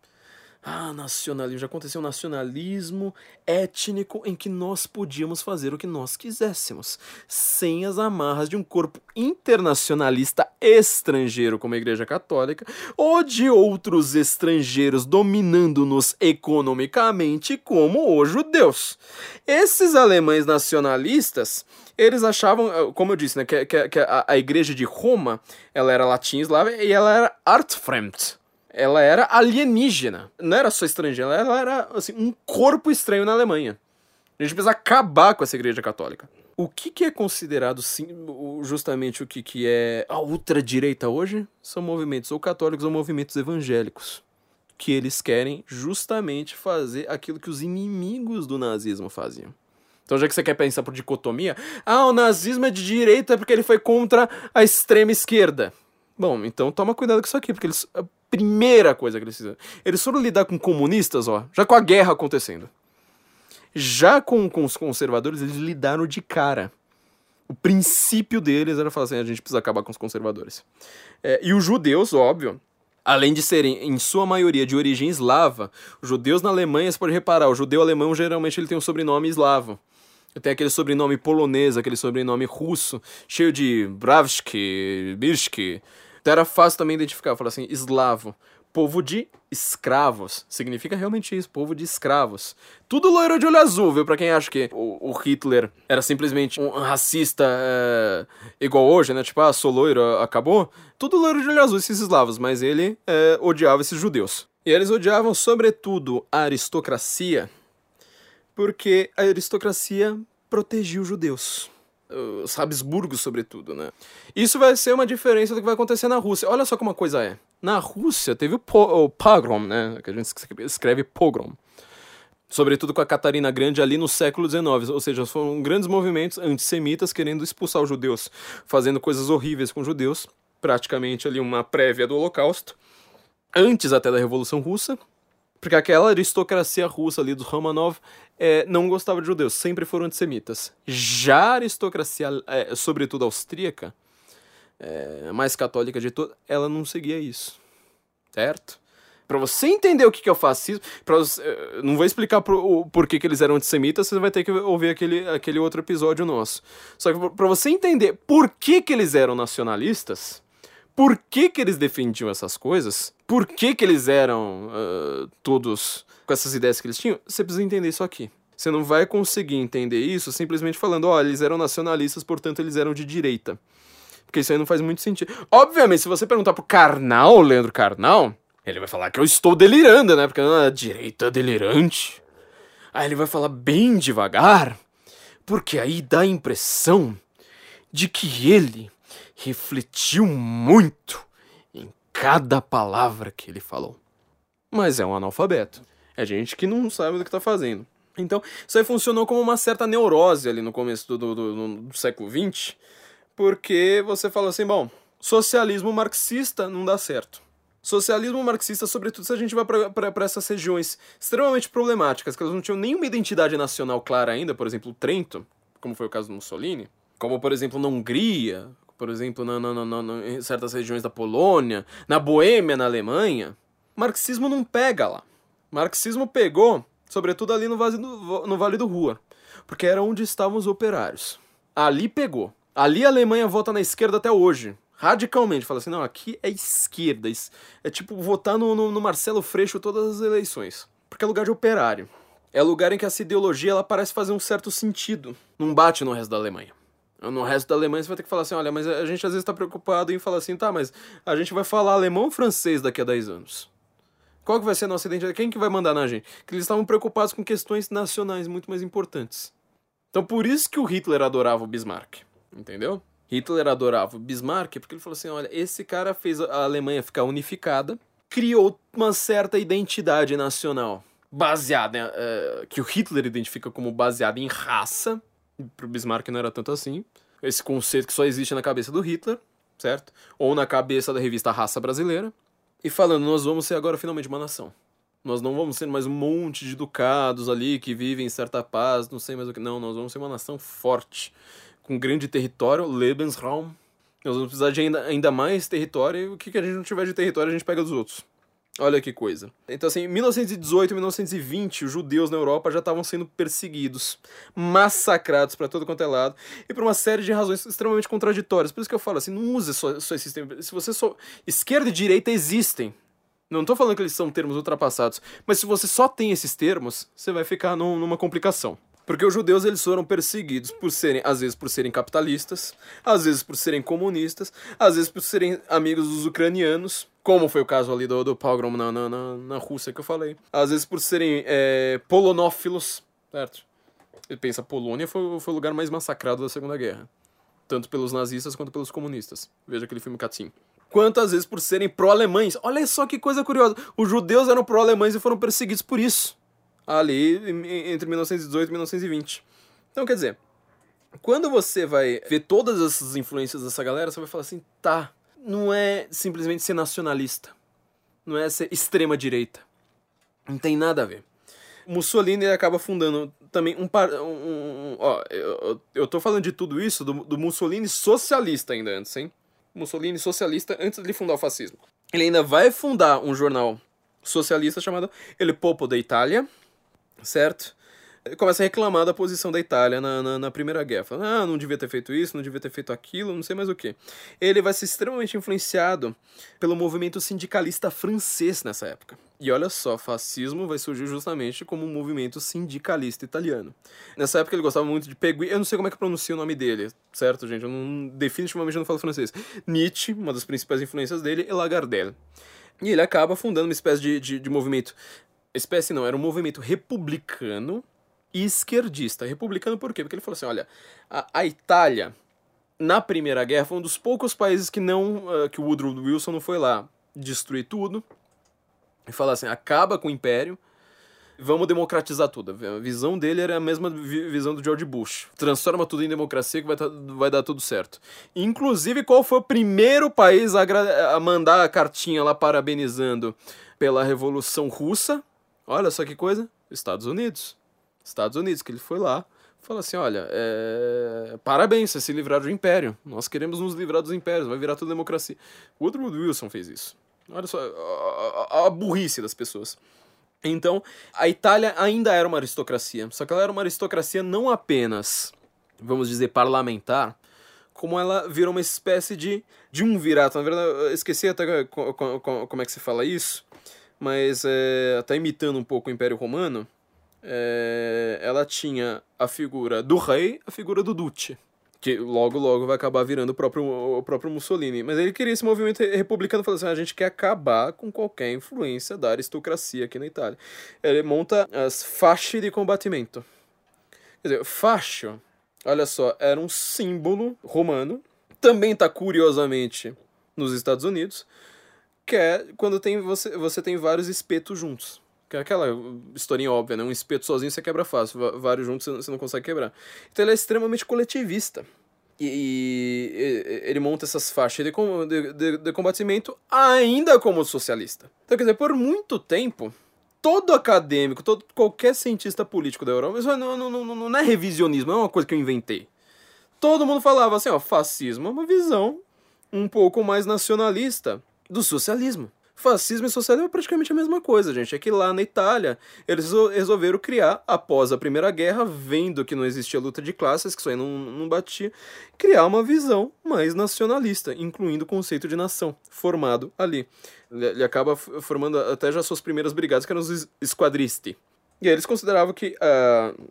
Ah, nacionalismo. Já aconteceu um nacionalismo étnico em que nós podíamos fazer o que nós quiséssemos, sem as amarras de um corpo internacionalista estrangeiro, como a Igreja Católica, ou de outros estrangeiros dominando-nos economicamente, como os judeus. Esses alemães nacionalistas eles achavam, eh, como eu disse, né, que, que, que a, a, igreja de Roma ela era latim eslava e ela era artfremd ela era alienígena. Não era só estrangeira, ela era assim, um corpo estranho na Alemanha. A gente precisa acabar com essa igreja católica. O que, que é considerado sim, justamente o que, que é a ultradireita hoje? São movimentos ou católicos ou movimentos evangélicos. Que eles querem justamente fazer aquilo que os inimigos do nazismo faziam. Então, já que você quer pensar por dicotomia, ah, o nazismo é de direita porque ele foi contra a extrema esquerda. Bom, então toma cuidado com isso aqui, porque eles primeira coisa que eles fizeram. Eles foram lidar com comunistas, ó, já com a guerra acontecendo. Já com, com os conservadores, eles lidaram de cara. O princípio deles era falar assim: a gente precisa acabar com os conservadores. É, e os judeus, óbvio, além de serem, em sua maioria, de origem eslava, os judeus na Alemanha, você pode reparar, o judeu alemão geralmente ele tem um sobrenome eslavo. Tem aquele sobrenome polonês, aquele sobrenome russo, cheio de Bravski, Birski, então era fácil também identificar, falar assim, eslavo, povo de escravos. Significa realmente isso, povo de escravos. Tudo loiro de olho azul, viu? Pra quem acha que o, o Hitler era simplesmente um racista é, igual hoje, né? Tipo, ah, sou loiro, acabou. Tudo loiro de olho azul, esses eslavos, mas ele é, odiava esses judeus. E eles odiavam, sobretudo, a aristocracia, porque a aristocracia protegia os judeus os Habsburgos, sobretudo, né? Isso vai ser uma diferença do que vai acontecer na Rússia. Olha só como a coisa é. Na Rússia teve o, o pogrom, né? Que a gente escreve pogrom. Sobretudo com a Catarina Grande ali no século XIX. Ou seja, foram grandes movimentos antissemitas querendo expulsar os judeus, fazendo coisas horríveis com os judeus. Praticamente ali uma prévia do Holocausto. Antes até da Revolução Russa. Porque aquela aristocracia russa ali dos Romanov é, não gostava de judeus, sempre foram antissemitas. Já a aristocracia, é, sobretudo austríaca, é, mais católica de toda, ela não seguia isso. Certo? Para você entender o que é o fascismo, pra você, é, não vou explicar por, por que, que eles eram antissemitas, você vai ter que ouvir aquele, aquele outro episódio nosso. Só que para você entender por que, que eles eram nacionalistas, por que, que eles defendiam essas coisas, por que, que eles eram uh, todos com essas ideias que eles tinham, você precisa entender isso aqui. Você não vai conseguir entender isso simplesmente falando, ó, oh, eles eram nacionalistas, portanto eles eram de direita. Porque isso aí não faz muito sentido. Obviamente, se você perguntar pro Karnal, Leandro Karnal, ele vai falar que eu estou delirando, né? Porque a ah, direita delirante. Aí ele vai falar bem devagar, porque aí dá a impressão de que ele refletiu muito cada palavra que ele falou. Mas é um analfabeto. É gente que não sabe do que está fazendo. Então, isso aí funcionou como uma certa neurose ali no começo do, do, do, do século XX, porque você fala assim: bom, socialismo marxista não dá certo. Socialismo marxista, sobretudo se a gente vai para essas regiões extremamente problemáticas, que elas não tinham nenhuma identidade nacional clara ainda, por exemplo, Trento, como foi o caso do Mussolini, como por exemplo na Hungria, por exemplo na, na, na, em certas regiões da Polônia, na Boêmia, na Alemanha. Marxismo não pega lá. Marxismo pegou, sobretudo ali no, vale do, no Vale do Rua, porque era onde estavam os operários. Ali pegou. Ali a Alemanha vota na esquerda até hoje. Radicalmente. Fala assim, não, aqui é esquerda. É tipo votar no, no, no Marcelo Freixo todas as eleições. Porque é lugar de operário. É lugar em que essa ideologia ela parece fazer um certo sentido. Não bate no resto da Alemanha. No resto da Alemanha você vai ter que falar assim, olha, mas a gente às vezes está preocupado em falar assim, tá, mas a gente vai falar alemão ou francês daqui a 10 anos? Qual que vai ser a nossa identidade? Quem que vai mandar na gente? Que eles estavam preocupados com questões nacionais muito mais importantes. Então por isso que o Hitler adorava o Bismarck, entendeu? Hitler adorava o Bismarck porque ele falou assim, olha, esse cara fez a Alemanha ficar unificada, criou uma certa identidade nacional baseada, uh, que o Hitler identifica como baseada em raça, pro Bismarck não era tanto assim. Esse conceito que só existe na cabeça do Hitler, certo? Ou na cabeça da revista Raça Brasileira. E falando, nós vamos ser agora finalmente uma nação. Nós não vamos ser mais um monte de ducados ali que vivem em certa paz, não sei mais o que. Não, nós vamos ser uma nação forte, com grande território, Lebensraum. Nós vamos precisar de ainda, ainda mais território, e o que, que a gente não tiver de território a gente pega dos outros. Olha que coisa. Então, assim, em 1918 e 1920, os judeus na Europa já estavam sendo perseguidos, massacrados para todo quanto é lado, e por uma série de razões extremamente contraditórias. Por isso que eu falo assim, não use só, só esse sistema. Se você só. Esquerda e direita existem. Não estou falando que eles são termos ultrapassados, mas se você só tem esses termos, você vai ficar num, numa complicação. Porque os judeus eles foram perseguidos por serem, às vezes por serem capitalistas, às vezes por serem comunistas, às vezes por serem amigos dos ucranianos, como foi o caso ali do, do pogrom na, na, na, na Rússia que eu falei. Às vezes por serem é, polonófilos, certo? Ele pensa, Polônia foi, foi o lugar mais massacrado da Segunda Guerra. Tanto pelos nazistas quanto pelos comunistas. Veja aquele filme Katzin. Quantas vezes por serem pró-alemães. Olha só que coisa curiosa. Os judeus eram pró-alemães e foram perseguidos por isso ali entre 1918 e 1920. Então, quer dizer, quando você vai ver todas essas influências dessa galera, você vai falar assim, tá, não é simplesmente ser nacionalista, não é ser extrema direita, não tem nada a ver. Mussolini acaba fundando também um, par, um, ó, eu, eu tô falando de tudo isso do, do Mussolini socialista ainda antes, hein? Mussolini socialista antes de fundar o fascismo. Ele ainda vai fundar um jornal socialista chamado El Popo da Itália, certo? Começa a reclamar da posição da Itália na, na, na, Primeira Guerra. Fala, ah, não devia ter feito isso, não devia ter feito aquilo, não sei mais o que. Ele vai ser extremamente influenciado pelo movimento sindicalista francês nessa época. E olha só, fascismo vai surgir justamente como um movimento sindicalista italiano. Nessa época ele gostava muito de Pegui, eu não sei como é que pronuncia o nome dele, certo, gente? Eu não, definitivamente não falo francês. Nietzsche, uma das principais influências dele, e Lagardère. E ele acaba fundando uma espécie de, de, de movimento espécie não, era um movimento republicano e esquerdista. Republicano por quê? Porque ele falou assim, olha, a, a Itália, na Primeira Guerra, foi um dos poucos países que não, uh, que o Woodrow Wilson não foi lá destruir tudo e falar assim, acaba com o Império, vamos democratizar tudo. A visão dele era a mesma visão do George Bush. Transforma tudo em democracia que vai, tá, vai dar tudo certo. Inclusive, qual foi o primeiro país a, a mandar a cartinha lá parabenizando pela Revolução Russa? Olha só que coisa, Estados Unidos. Estados Unidos, que ele foi lá, falou assim, olha, é... parabéns, vocês se livraram do império. Nós queremos nos livrar dos impérios, vai virar tudo democracia. Woodrow Wilson fez isso. Olha só a, a, a burrice das pessoas. Então, a Itália ainda era uma aristocracia, só que ela era uma aristocracia não apenas, vamos dizer, parlamentar, como ela virou uma espécie de, de um virato. Na verdade, eu esqueci até como é que se fala isso mas é, até imitando um pouco o Império Romano, é, ela tinha a figura do rei, a figura do duce, que logo logo vai acabar virando o próprio, o próprio Mussolini. Mas ele queria esse movimento republicano, falando assim, ah, a gente quer acabar com qualquer influência da aristocracia aqui na Itália. Ele monta as fasce de combatimento. Quer dizer, fascio, olha só, era um símbolo romano, também está curiosamente nos Estados Unidos, que é quando tem, você, você tem vários espetos juntos. Que é aquela historinha óbvia, né? Um espeto sozinho você quebra fácil, vários juntos você não consegue quebrar. Então ele é extremamente coletivista. E, e ele monta essas faixas de, de, de, de combatimento ainda como socialista. Então, quer dizer, por muito tempo, todo acadêmico, todo, qualquer cientista político da Europa, isso não, não, não, não é revisionismo, não é uma coisa que eu inventei. Todo mundo falava assim, ó, fascismo é uma visão um pouco mais nacionalista do socialismo. Fascismo e socialismo é praticamente a mesma coisa, gente. É que lá na Itália eles resolveram criar, após a Primeira Guerra, vendo que não existia luta de classes, que isso aí não, não batia, criar uma visão mais nacionalista, incluindo o conceito de nação, formado ali. Ele acaba formando até já suas primeiras brigadas, que eram os esquadristi. E eles consideravam que uh,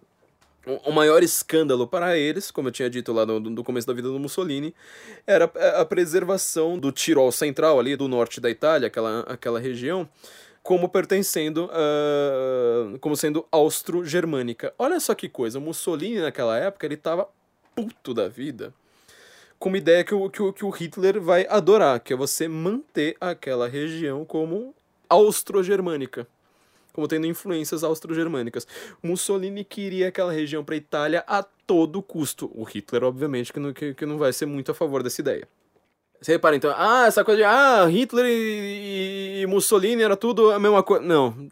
o maior escândalo para eles, como eu tinha dito lá no, no, começo da vida do Mussolini, era a preservação do Tirol Central, ali do norte da Itália, aquela, aquela região, como pertencendo, uh, como sendo austro-germânica. Olha só que coisa, o Mussolini naquela época, ele estava puto da vida, com uma ideia que o, que, o, que o Hitler vai adorar, que é você manter aquela região como austro-germânica como tendo influências austro-germânicas. Mussolini queria aquela região para a Itália a todo custo. O Hitler, obviamente, que não, que, que não vai ser muito a favor dessa ideia. Você repara então, ah, essa coisa de ah, Hitler e, e, Mussolini era tudo a mesma coisa. Não.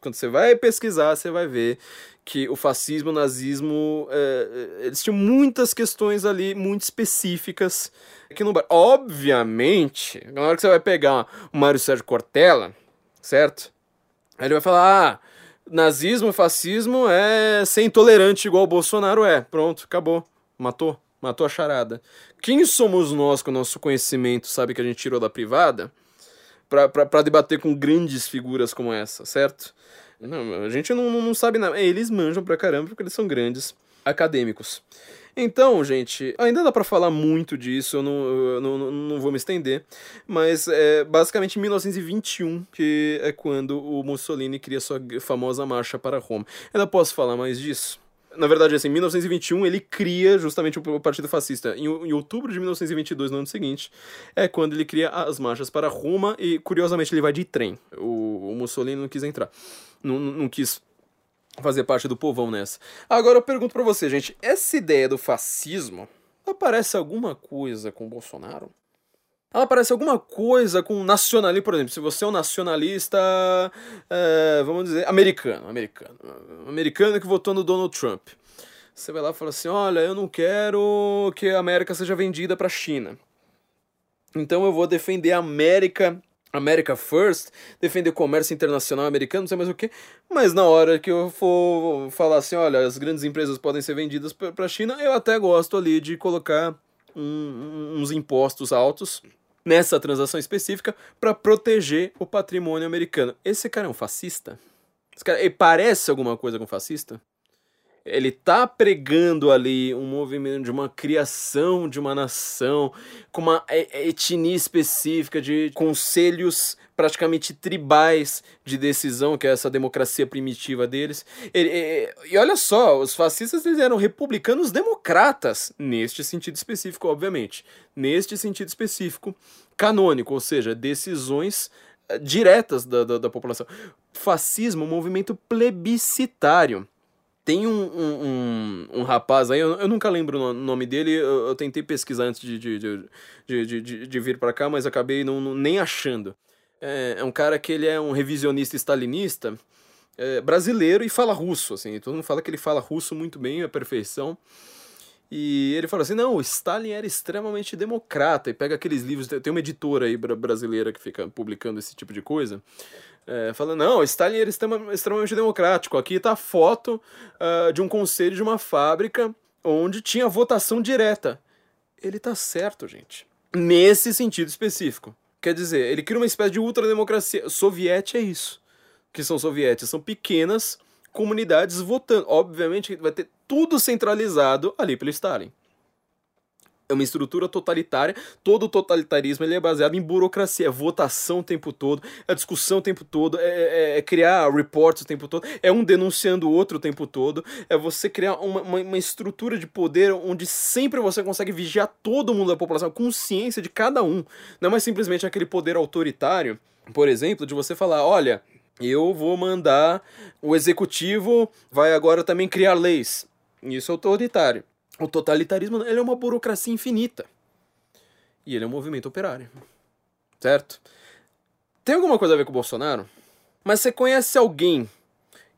Quando você vai pesquisar, você vai ver que o fascismo, o nazismo, é, eles tinham muitas questões ali muito específicas que não. Obviamente, na hora que você vai pegar o Mário Sérgio Cortella, certo? Aí ele vai falar: ah, nazismo fascismo é ser intolerante igual o Bolsonaro é. Pronto, acabou. Matou. Matou a charada. Quem somos nós com o nosso conhecimento, sabe, que a gente tirou da privada, para debater com grandes figuras como essa, certo? Não, a gente não, não sabe nada. Eles manjam pra caramba porque eles são grandes acadêmicos. Então, gente, ainda dá para falar muito disso, eu não, eu não, não vou me estender, mas é basicamente em 1921 que é quando o Mussolini cria sua famosa marcha para Roma. Ainda posso falar mais disso? Na verdade, assim, em 1921 ele cria justamente o Partido Fascista. Em, em, outubro de 1922, no ano seguinte, é quando ele cria as marchas para Roma e, curiosamente, ele vai de trem. O, o Mussolini não quis entrar. Não, não quis fazer parte do povão nessa. Agora eu pergunto para você, gente, essa ideia do fascismo, ela parece alguma coisa com o Bolsonaro? Ela parece alguma coisa com nacionalismo, por exemplo, se você é um nacionalista, é, vamos dizer, americano, americano, americano que votou no Donald Trump. Você vai lá e fala assim, olha, eu não quero que a América seja vendida para a China. Então eu vou defender a América America First, defender o comércio internacional americano, não sei mais o que, mas na hora que eu for falar assim, olha, as grandes empresas podem ser vendidas para a China, eu até gosto ali de colocar um, uns impostos altos nessa transação específica para proteger o patrimônio americano. Esse cara é um fascista? Esse cara, parece alguma coisa com fascista? Ele tá pregando ali um movimento de uma criação de uma nação com uma etnia específica de conselhos praticamente tribais de decisão, que é essa democracia primitiva deles. E, e, e olha só, os fascistas eles eram republicanos democratas, neste sentido específico, obviamente. Neste sentido específico, canônico, ou seja, decisões eh, diretas da, da, da população. Fascismo, movimento plebiscitário tem um, um, um, um, rapaz aí, eu, eu nunca lembro o nome dele, eu, eu tentei pesquisar antes de, de, de, de, de, de vir para cá, mas acabei não, não, nem achando. É, é, um cara que ele é um revisionista stalinista, é, brasileiro e fala russo, assim, todo mundo fala que ele fala russo muito bem, a perfeição. E ele fala assim: não, Stalin era extremamente democrata. E pega aqueles livros. Tem uma editora aí brasileira que fica publicando esse tipo de coisa. É, falando, não, Stalin era extremamente democrático. Aqui está a foto uh, de um conselho de uma fábrica onde tinha votação direta. Ele tá certo, gente. Nesse sentido específico. Quer dizer, ele cria uma espécie de ultrademocracia. Soviete é isso. Que são sovietes? São pequenas comunidades votando. Obviamente vai ter tudo centralizado ali pelo Stalin é uma estrutura totalitária. Todo totalitarismo ele é baseado em burocracia, é votação o tempo todo, é discussão o tempo todo, é, é, é criar reports o tempo todo, é um denunciando o outro o tempo todo, é você criar uma, uma, uma, estrutura de poder onde sempre você consegue vigiar todo mundo da população, consciência de cada um. Não é mais simplesmente aquele poder autoritário, por exemplo, de você falar, olha, eu vou mandar o executivo vai agora também criar leis. Isso é autoritário. O totalitarismo ele é uma burocracia infinita. E ele é um movimento operário. Certo? Tem alguma coisa a ver com o Bolsonaro? Mas você conhece alguém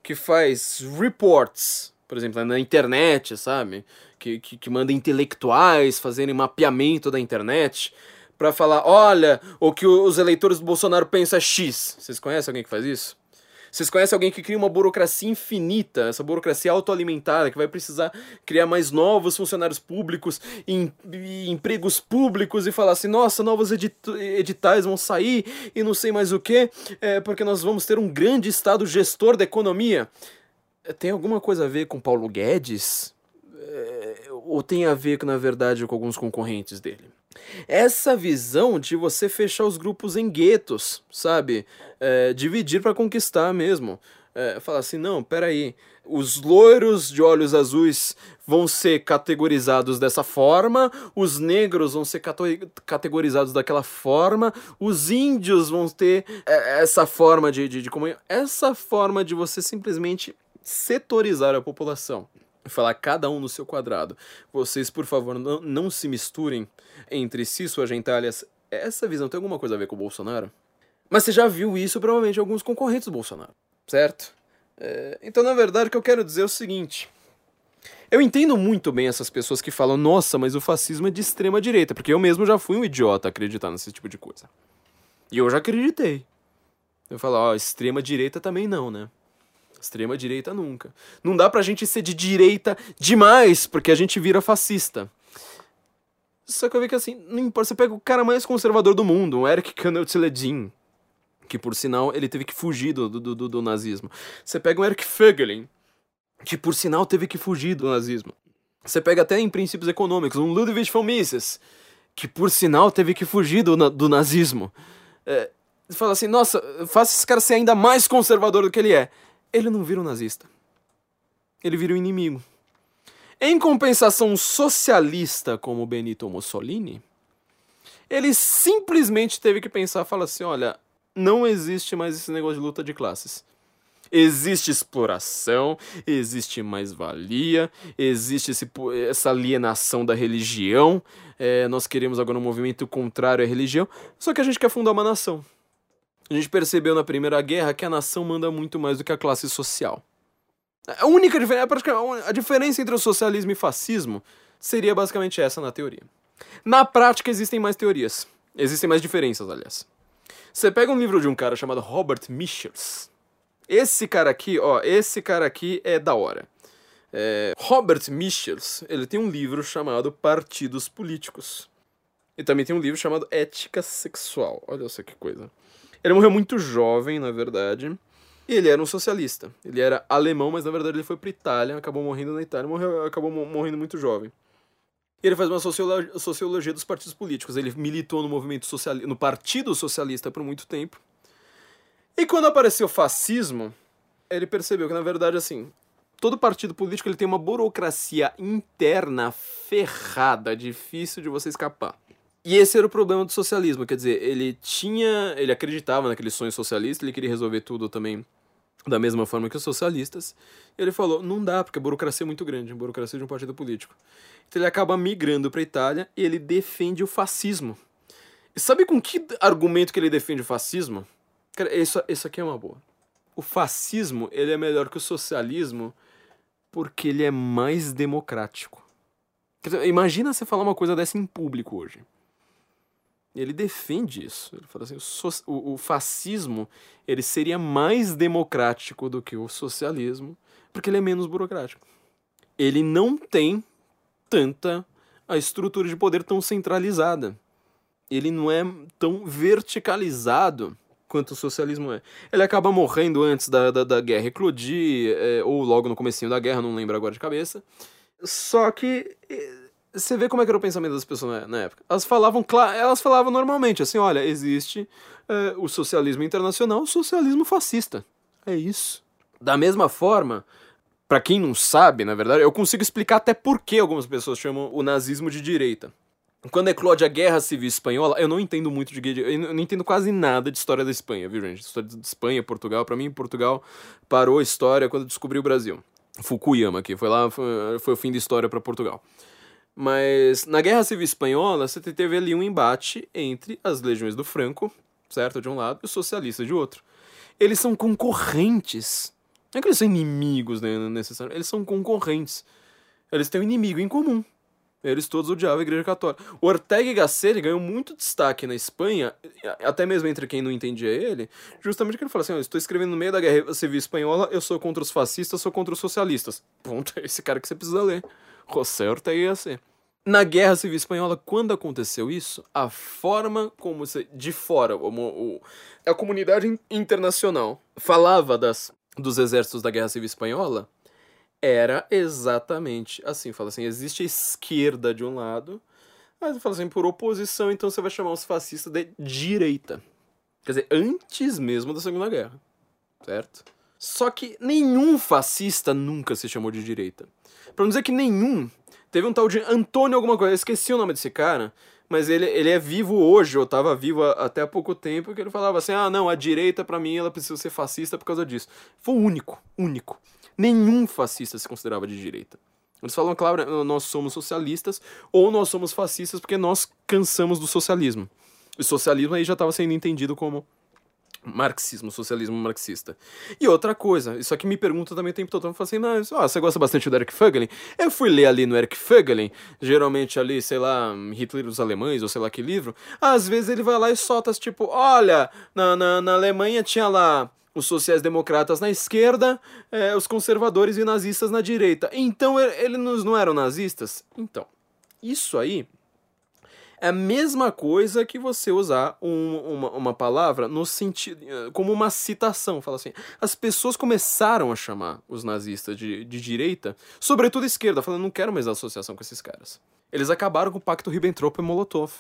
que faz reports, por exemplo, na internet, sabe? Que, que, que manda intelectuais fazerem mapeamento da internet para falar: olha, o que os eleitores do Bolsonaro pensam é X. Vocês conhecem alguém que faz isso? Vocês conhecem alguém que cria uma burocracia infinita, essa burocracia autoalimentada, que vai precisar criar mais novos funcionários públicos e, e empregos públicos e falar assim: nossa, novos edit editais vão sair e não sei mais o que, é, porque nós vamos ter um grande Estado gestor da economia. tem alguma coisa a ver com Paulo Guedes? É, ou tem a ver, na verdade, com alguns concorrentes dele? Essa visão de você fechar os grupos em guetos, sabe? É, dividir para conquistar mesmo. É, falar assim, não, peraí, os loiros de olhos azuis vão ser categorizados dessa forma, os negros vão ser categorizados daquela forma, os índios vão ter é, essa forma de, de, de comunhão. Essa forma de você simplesmente setorizar a população falar cada um no seu quadrado. Vocês, por favor, não, não se misturem entre si, suas gentalhas. Essa visão tem alguma coisa a ver com o Bolsonaro? Mas você já viu isso provavelmente em alguns concorrentes do Bolsonaro, certo? É, então, na verdade, o que eu quero dizer é o seguinte. Eu entendo muito bem essas pessoas que falam, nossa, mas o fascismo é de extrema direita, porque eu mesmo já fui um idiota acreditar nesse tipo de coisa. E eu já acreditei. Eu falo, ó, extrema direita também não, né? Extrema direita nunca. Não dá pra gente ser de direita demais, porque a gente vira fascista. Só que eu vi que assim, não importa, você pega o cara mais conservador do mundo, o Eric Knudseledin, que por sinal ele teve que fugir do, do, do, do nazismo. Você pega o Eric Fögelin, que por sinal teve que fugir do nazismo. Você pega até em princípios econômicos, um Ludwig von Mises, que por sinal teve que fugir do, do nazismo. É, fala assim, nossa, faça esse cara ser ainda mais conservador do que ele é ele não vira um nazista. Ele vira um inimigo. Em compensação, um socialista como Benito Mussolini, ele simplesmente teve que pensar, falar assim, olha, não existe mais esse negócio de luta de classes. Existe exploração, existe mais-valia, existe esse, essa alienação da religião. É, nós queremos agora um movimento contrário à religião, só que a gente quer fundar uma nação. A gente percebeu na Primeira Guerra que a nação manda muito mais do que a classe social. A única diferença, a diferença entre o socialismo e fascismo seria basicamente essa na teoria. Na prática existem mais teorias. Existem mais diferenças, aliás. Você pega um livro de um cara chamado Robert Michels. Esse cara aqui, ó, esse cara aqui é da hora. É, Robert Michels, ele tem um livro chamado Partidos Políticos. E também tem um livro chamado Ética Sexual. Olha só que coisa. Ele morreu muito jovem, na verdade. E ele era um socialista. Ele era alemão, mas na verdade ele foi para Itália, acabou morrendo na Itália, morreu, acabou morrendo muito jovem. E ele faz uma sociologia, sociologia dos partidos políticos. Ele militou no movimento socialista, no Partido Socialista por muito tempo. E quando apareceu o fascismo, ele percebeu que na verdade assim, todo partido político ele tem uma burocracia interna ferrada, difícil de você escapar. E esse era o problema do socialismo, quer dizer, ele tinha, ele acreditava naquele sonho socialista, ele queria resolver tudo também da mesma forma que os socialistas. E ele falou: não dá, porque a burocracia é muito grande, a burocracia de um partido político. Então ele acaba migrando para Itália e ele defende o fascismo. E sabe com que argumento que ele defende o fascismo? Cara, isso, isso aqui é uma boa. O fascismo ele é melhor que o socialismo porque ele é mais democrático. Imagina você falar uma coisa dessa em público hoje. Ele defende isso. Ele fala assim, o, o fascismo ele seria mais democrático do que o socialismo, porque ele é menos burocrático. Ele não tem tanta a estrutura de poder tão centralizada. Ele não é tão verticalizado quanto o socialismo é. Ele acaba morrendo antes da, da, da guerra eclodir, é, ou logo no comecinho da guerra, não lembro agora de cabeça. Só que você vê como é que era o pensamento das pessoas na, época. Elas falavam, elas falavam normalmente assim, olha, existe é, o socialismo internacional, o socialismo fascista. É isso. Da mesma forma, para quem não sabe, na verdade, eu consigo explicar até por que algumas pessoas chamam o nazismo de direita. Quando eclode a Guerra Civil Espanhola, eu não entendo muito de eu não entendo quase nada de história da Espanha, viu, gente? História de Espanha, Portugal, para mim Portugal parou a história quando descobriu o Brasil. Fukuyama aqui, foi lá, foi, foi o fim da história para Portugal. Mas na Guerra Civil Espanhola, você teve ali um embate entre as legiões do Franco, certo, de um lado, e os socialistas de outro. Eles são concorrentes. Não é que eles são inimigos, né, necessariamente. Eles são concorrentes. Eles têm um inimigo em comum. Eles todos odiavam a Igreja Católica. O Ortega y Gasset ganhou muito destaque na Espanha, até mesmo entre quem não entendia ele, justamente porque ele falou assim: oh, estou escrevendo no meio da Guerra Civil Espanhola, eu sou contra os fascistas, sou contra os socialistas. Ponto, é esse cara que você precisa ler. José Ortega Gasset. Na Guerra Civil Espanhola, quando aconteceu isso, a forma como você, de fora, o, a comunidade internacional falava das, dos exércitos da Guerra Civil Espanhola era exatamente assim. Fala assim, existe a esquerda de um lado, mas fala assim, por oposição, então você vai chamar os fascistas de direita. Quer dizer, antes mesmo da Segunda Guerra, certo? Só que nenhum fascista nunca se chamou de direita. Pra não dizer que nenhum. Teve um tal de Antônio alguma coisa, eu esqueci o nome desse cara, mas ele, ele é vivo hoje, ou estava vivo até há pouco tempo, que ele falava assim: ah, não, a direita para mim ela precisa ser fascista por causa disso. Foi o único, único. Nenhum fascista se considerava de direita. Eles falam, claro, nós somos socialistas ou nós somos fascistas porque nós cansamos do socialismo. O socialismo aí já estava sendo entendido como marxismo, socialismo marxista. E outra coisa, isso aqui me pergunta também o tempo todo, eu falo assim, não, ó, você gosta bastante do Eric Fögelin? Eu fui ler ali no Eric Fögelin, geralmente ali, sei lá, Hitler e os Alemães, ou sei lá que livro, às vezes ele vai lá e solta, tipo, olha, na, na, na Alemanha tinha lá os sociais-democratas na esquerda, é, os conservadores e nazistas na direita. Então, eles não eram nazistas? Então, isso aí é a mesma coisa que você usar um, uma, uma palavra no sentido como uma citação. Fala assim, as pessoas começaram a chamar os nazistas de, de direita, sobretudo esquerda, falando, não quero mais associação com esses caras. Eles acabaram com o pacto Ribbentrop e Molotov.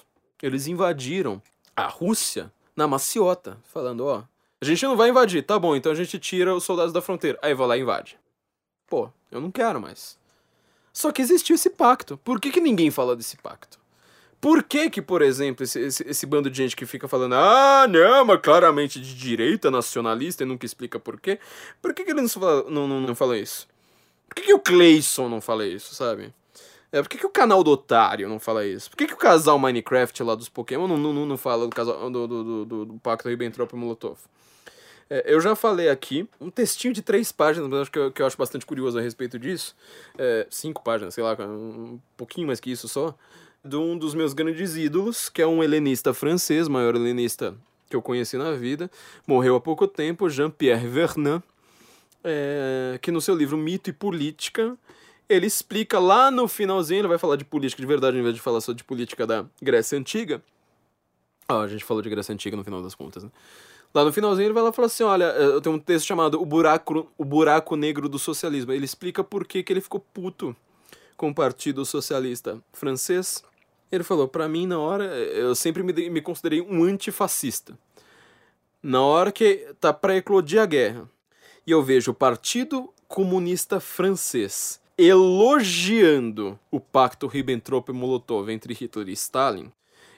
Eles invadiram a Rússia na maciota, falando, ó, a gente não vai invadir, tá bom, então a gente tira os soldados da fronteira. Aí vai lá e invade. Pô, eu não quero mais. Só que existiu esse pacto. Por que, que ninguém fala desse pacto? Por que que, por exemplo, esse, esse, esse, bando de gente que fica falando ah, não, mas claramente de direita, nacionalista e nunca explica por quê, por que que ele não fala, não, não, não fala isso? Por que que o Clayson não fala isso, sabe? É, por que, que o canal do Otário não fala isso? Por que, que o casal Minecraft lá dos Pokémon não, não, não fala do, casal, do, do, do, do, Pacto Ribbentrop e Molotov? É, eu já falei aqui um textinho de três páginas, mas acho que eu, que eu acho bastante curioso a respeito disso. É, cinco páginas, sei lá, um pouquinho mais que isso só de um dos meus grandes ídolos, que é um helenista francês, maior helenista que eu conheci na vida, morreu há pouco tempo, Jean-Pierre Vernant, é, que no seu livro Mito e Política, ele explica lá no finalzinho, ele vai falar de política de verdade, em vez de falar só de política da Grécia Antiga. Ah, a gente falou de Grécia Antiga no final das contas, né? Lá no finalzinho ele vai lá e fala assim, olha, eu tenho um texto chamado O Buraco, o Buraco Negro do Socialismo. Ele explica por que, que ele ficou puto com o Partido Socialista Francês, ele falou: para mim, na hora, eu sempre me, me considerei um antifascista. Na hora que tá para eclodir a guerra e eu vejo o Partido Comunista Francês elogiando o pacto Ribbentrop-Molotov entre Hitler e Stalin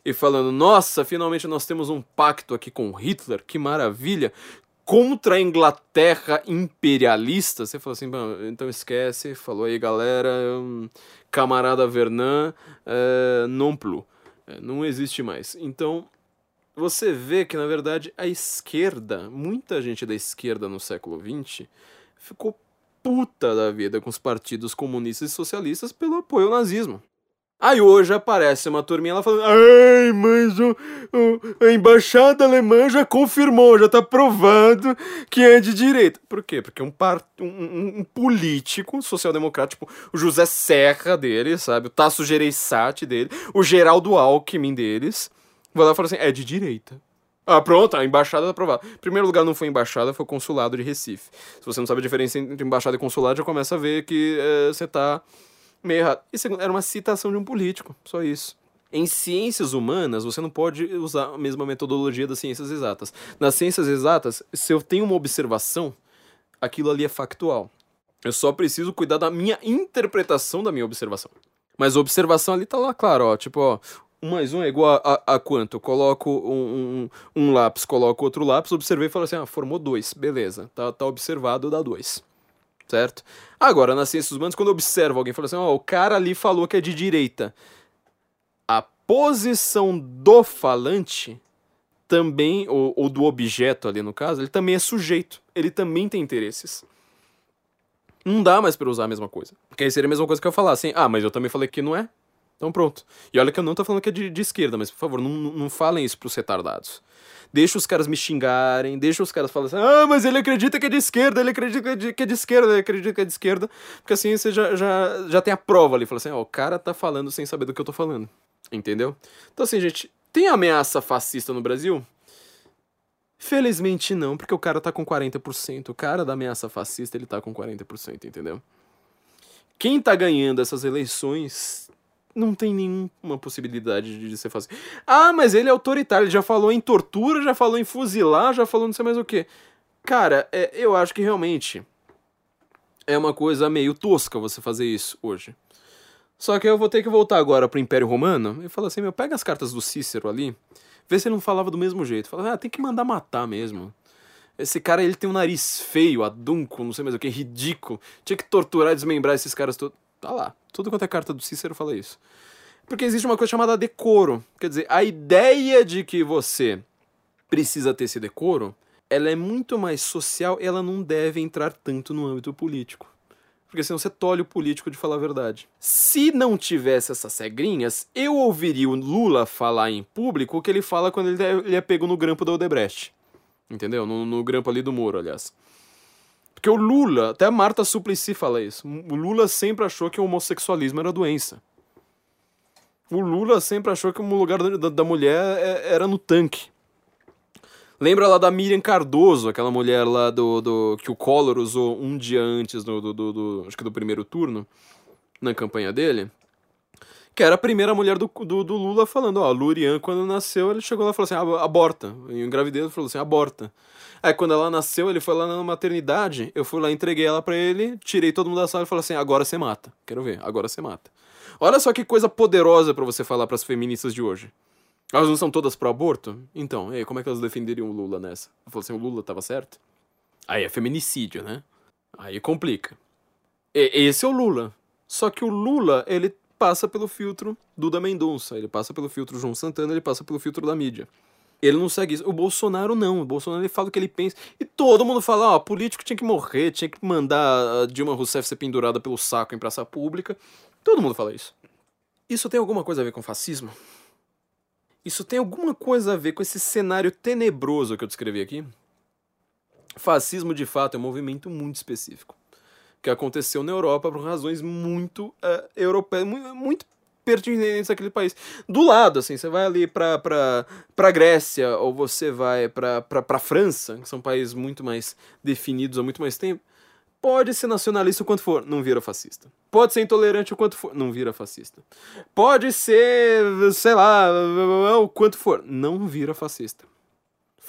e falando: Nossa, finalmente nós temos um pacto aqui com Hitler, que maravilha! Contra a Inglaterra imperialista. Você falou assim: então esquece, falou aí galera, camarada Vernan é, non plus. É, não existe mais. Então, você vê que, na verdade, a esquerda, muita gente da esquerda no século XX, ficou puta da vida com os partidos comunistas e socialistas pelo apoio ao nazismo. Aí hoje aparece uma turminha lá falando: Ai, mas o, o, a embaixada alemã já confirmou, já tá provado que é de direita. Por quê? Porque um, par, um, um político social-democrata, tipo o José Serra dele, sabe? O Tasso Gereissati dele, o Geraldo Alckmin deles, vai lá e fala assim: é de direita. Ah, pronto, a embaixada tá aprovada. Primeiro lugar, não foi embaixada, foi consulado de Recife. Se você não sabe a diferença entre embaixada e consulado, já começa a ver que é, você tá meio errado. E segundo, era uma citação de um político, só isso. Em ciências humanas, você não pode usar a mesma metodologia das ciências exatas. Nas ciências exatas, se eu tenho uma observação, aquilo ali é factual. Eu só preciso cuidar da minha interpretação da minha observação. Mas a observação ali tá lá, claro, ó. Tipo, ó, um mais um é igual a, a, a quanto? Eu coloco um, um, um, lápis, coloco outro lápis, observei e falo assim, ah, formou dois, beleza. Tá, tá observado, dá dois certo? Agora, nas ciências humanas, quando eu observo alguém falando assim, ó, oh, o cara ali falou que é de direita, a posição do falante também, ou, ou do objeto ali no caso, ele também é sujeito, ele também tem interesses. Não dá mais para usar a mesma coisa. Porque aí seria a mesma coisa que eu falar assim, ah, mas eu também falei que não é. Então pronto. E olha que eu não tô falando que é de, de esquerda, mas por favor, não, não falem isso pros retardados deixa os caras me xingarem, deixa os caras falarem assim, ah, mas ele acredita que é de esquerda, ele acredita que é de, que é de esquerda, ele acredita que é de esquerda, porque assim você já, já, já tem a prova ali, fala assim, ó, o cara tá falando sem saber do que eu tô falando, entendeu? Então assim, gente, tem ameaça fascista no Brasil? Felizmente não, porque o cara tá com 40%, o cara da ameaça fascista, ele tá com 40%, entendeu? quem tá ganhando essas eleições não tem nenhuma possibilidade de ser fácil. Ah, mas ele é autoritário, ele já falou em tortura, já falou em fuzilar, já falou não sei mais o que. Cara, é, eu acho que realmente é uma coisa meio tosca você fazer isso hoje. Só que eu vou ter que voltar agora pro Império Romano e falar assim, meu, pega as cartas do Cícero ali, vê se ele não falava do mesmo jeito. Fala, ah, tem que mandar matar mesmo. Esse cara, ele tem um nariz feio, adunco, não sei mais o que, ridículo. Tinha que torturar desmembrar esses caras todos. Tá lá. Tudo quanto é carta do Cícero fala isso. Porque existe uma coisa chamada decoro. Quer dizer, a ideia de que você precisa ter esse decoro, ela é muito mais social ela não deve entrar tanto no âmbito político. Porque senão você tolhe o político de falar a verdade. Se não tivesse essas regrinhas, eu ouviria o Lula falar em público o que ele fala quando ele é pego no grampo da Odebrecht. Entendeu? No, no grampo ali do Moro, aliás. Porque o Lula, até a Marta Suplicy fala isso. O Lula sempre achou que o homossexualismo era doença. O Lula sempre achou que o lugar da, da mulher é, era no tanque. Lembra lá da Miriam Cardoso, aquela mulher lá do, do que o Collor usou um dia antes do, do, do, do acho que do primeiro turno, na campanha dele? Que era a primeira mulher do, do, do Lula falando, ó, Lurian, quando nasceu, ele chegou lá e falou assim, aborta. E o gravidez falou assim, aborta. Aí quando ela nasceu, ele foi lá na maternidade, eu fui lá, entreguei ela para ele, tirei todo mundo da sala e falei assim, agora você mata. Quero ver, agora você mata. Olha só que coisa poderosa para você falar para as feministas de hoje. Elas não são todas pro aborto? Então, e aí, como é que elas defenderiam o Lula nessa? Falei assim, o Lula tava certo? Aí é feminicídio, né? Aí complica. E, esse é o Lula. Só que o Lula, ele passa pelo filtro Duda Mendonça, ele passa pelo filtro João Santana, ele passa pelo filtro da mídia. Ele não segue isso. O Bolsonaro não. O Bolsonaro ele fala o que ele pensa. E todo mundo fala, ó, político tinha que morrer, tinha que mandar a Dilma Rousseff ser pendurada pelo saco em praça pública. Todo mundo fala isso. Isso tem alguma coisa a ver com fascismo? Isso tem alguma coisa a ver com esse cenário tenebroso que eu descrevi aqui? Fascismo, de fato, é um movimento muito específico que aconteceu na Europa por razões muito uh, europeias, muito, muito pertinentes àquele país. Do lado, assim, você vai ali pra, pra, Grécia ou você vai pra, pra França, que são países muito mais definidos há muito mais tempo, pode ser nacionalista o quanto for, não vira fascista. Pode ser intolerante o quanto for, não vira fascista. Pode ser, sei lá, o quanto for, não vira fascista.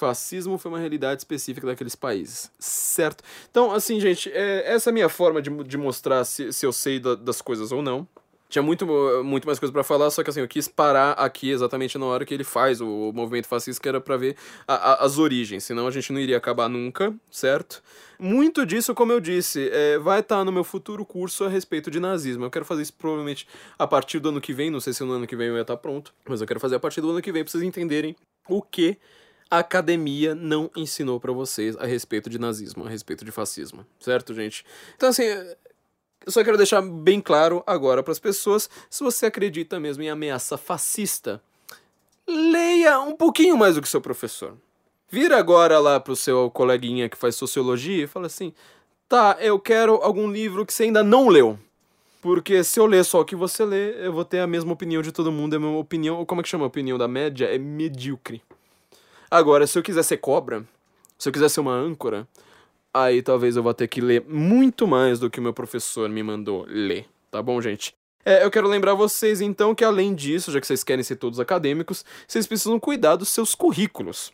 Fascismo foi uma realidade específica daqueles países, certo? Então, assim, gente, é, essa é a minha forma de, de mostrar se, se eu sei da, das coisas ou não. Tinha muito, muito mais coisa para falar, só que assim, eu quis parar aqui exatamente na hora que ele faz o, movimento fascista, que era para ver a, a, as origens, senão a gente não iria acabar nunca, certo? Muito disso, como eu disse, é, vai estar tá no meu futuro curso a respeito de nazismo. Eu quero fazer isso provavelmente a partir do ano que vem, não sei se no ano que vem eu ia estar tá pronto, mas eu quero fazer a partir do ano que vem pra vocês entenderem o que a academia não ensinou para vocês a respeito de nazismo, a respeito de fascismo, certo, gente? Então, assim, eu só quero deixar bem claro agora para as pessoas: se você acredita mesmo em ameaça fascista, leia um pouquinho mais do que seu professor. Vira agora lá pro seu coleguinha que faz sociologia e fala assim: tá, eu quero algum livro que você ainda não leu. Porque se eu ler só o que você lê, eu vou ter a mesma opinião de todo mundo. A minha opinião, como é que chama a opinião da média? É medíocre. Agora, se eu quiser ser cobra, se eu quiser ser uma âncora, aí talvez eu vá ter que ler muito mais do que o meu professor me mandou ler. Tá bom, gente? É, eu quero lembrar vocês então que além disso, já que vocês querem ser todos acadêmicos, vocês precisam cuidar dos seus currículos.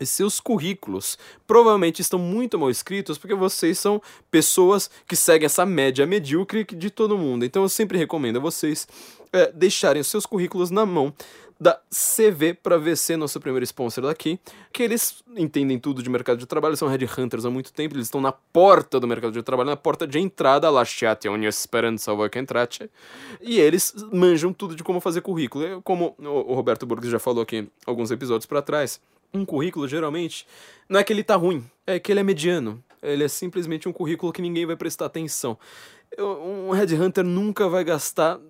E seus currículos provavelmente estão muito mal escritos porque vocês são pessoas que seguem essa média medíocre de todo mundo. Então eu sempre recomendo a vocês é, deixarem os seus currículos na mão da CV para VC, nosso primeiro sponsor daqui, que eles entendem tudo de mercado de trabalho, são headhunters há muito tempo, eles estão na porta do mercado de trabalho, na porta de entrada, lasciate ogni speranza voi che entrate, e eles manjam tudo de como fazer currículo. Como o Roberto Burgos já falou aqui alguns episódios para trás, um currículo geralmente não é que ele tá ruim, é que ele é mediano. Ele é simplesmente um currículo que ninguém vai prestar atenção. Um headhunter nunca vai gastar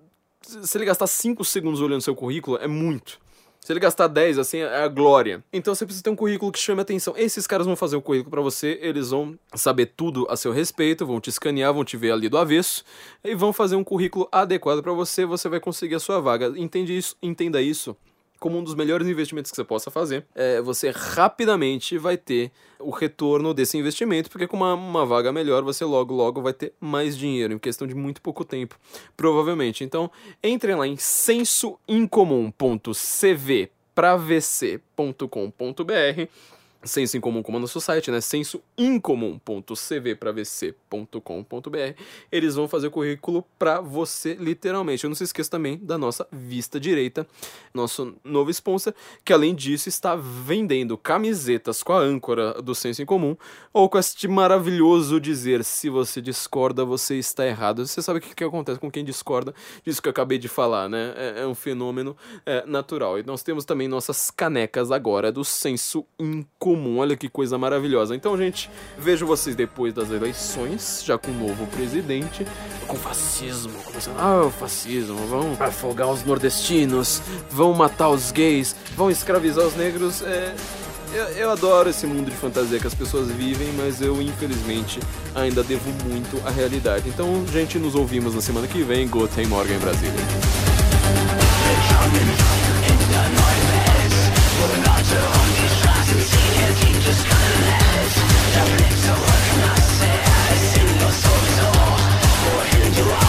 se ele gastar 5 segundos olhando seu currículo, é muito. Se ele gastar 10, assim, é a glória. Então você precisa ter um currículo que chame atenção. Esses caras vão fazer o currículo para você, eles vão saber tudo a seu respeito, vão te escanear, vão te ver ali do avesso e vão fazer um currículo adequado para você, você vai conseguir a sua vaga. Entende isso? Entenda isso como um dos melhores investimentos que você possa fazer, é, você rapidamente vai ter o retorno desse investimento, porque com uma, uma vaga melhor você logo, logo vai ter mais dinheiro, em questão de muito pouco tempo, provavelmente. Então, entrem lá em sensoincomum.cvpravc.com.br senso incomum nosso site, né? sensoincomum.cvpravc.com.br. Eles vão fazer o currículo para você, literalmente. Eu não se esqueça também da nossa Vista Direita, nosso novo sponsor, que além disso está vendendo camisetas com a âncora do Senso Incomum, ou com este maravilhoso dizer: se você discorda, você está errado. Você sabe o que, que acontece com quem discorda disso que eu acabei de falar, né? É, é um fenômeno é, natural. E nós temos também nossas canecas agora do Senso Incomum comum. Olha que coisa maravilhosa. Então, gente, vejo vocês depois das eleições, já com um novo presidente, com fascismo, começando. Ah, o fascismo, vão afogar os nordestinos, vão matar os gays, vão escravizar os negros. É. Eu, eu, adoro esse mundo de fantasia que as pessoas vivem, mas eu, infelizmente, ainda devo muito à realidade. Então, gente, nos ouvimos na semana que vem. Guten Morgen, Brasília. just solchen Stück schon mal Hur du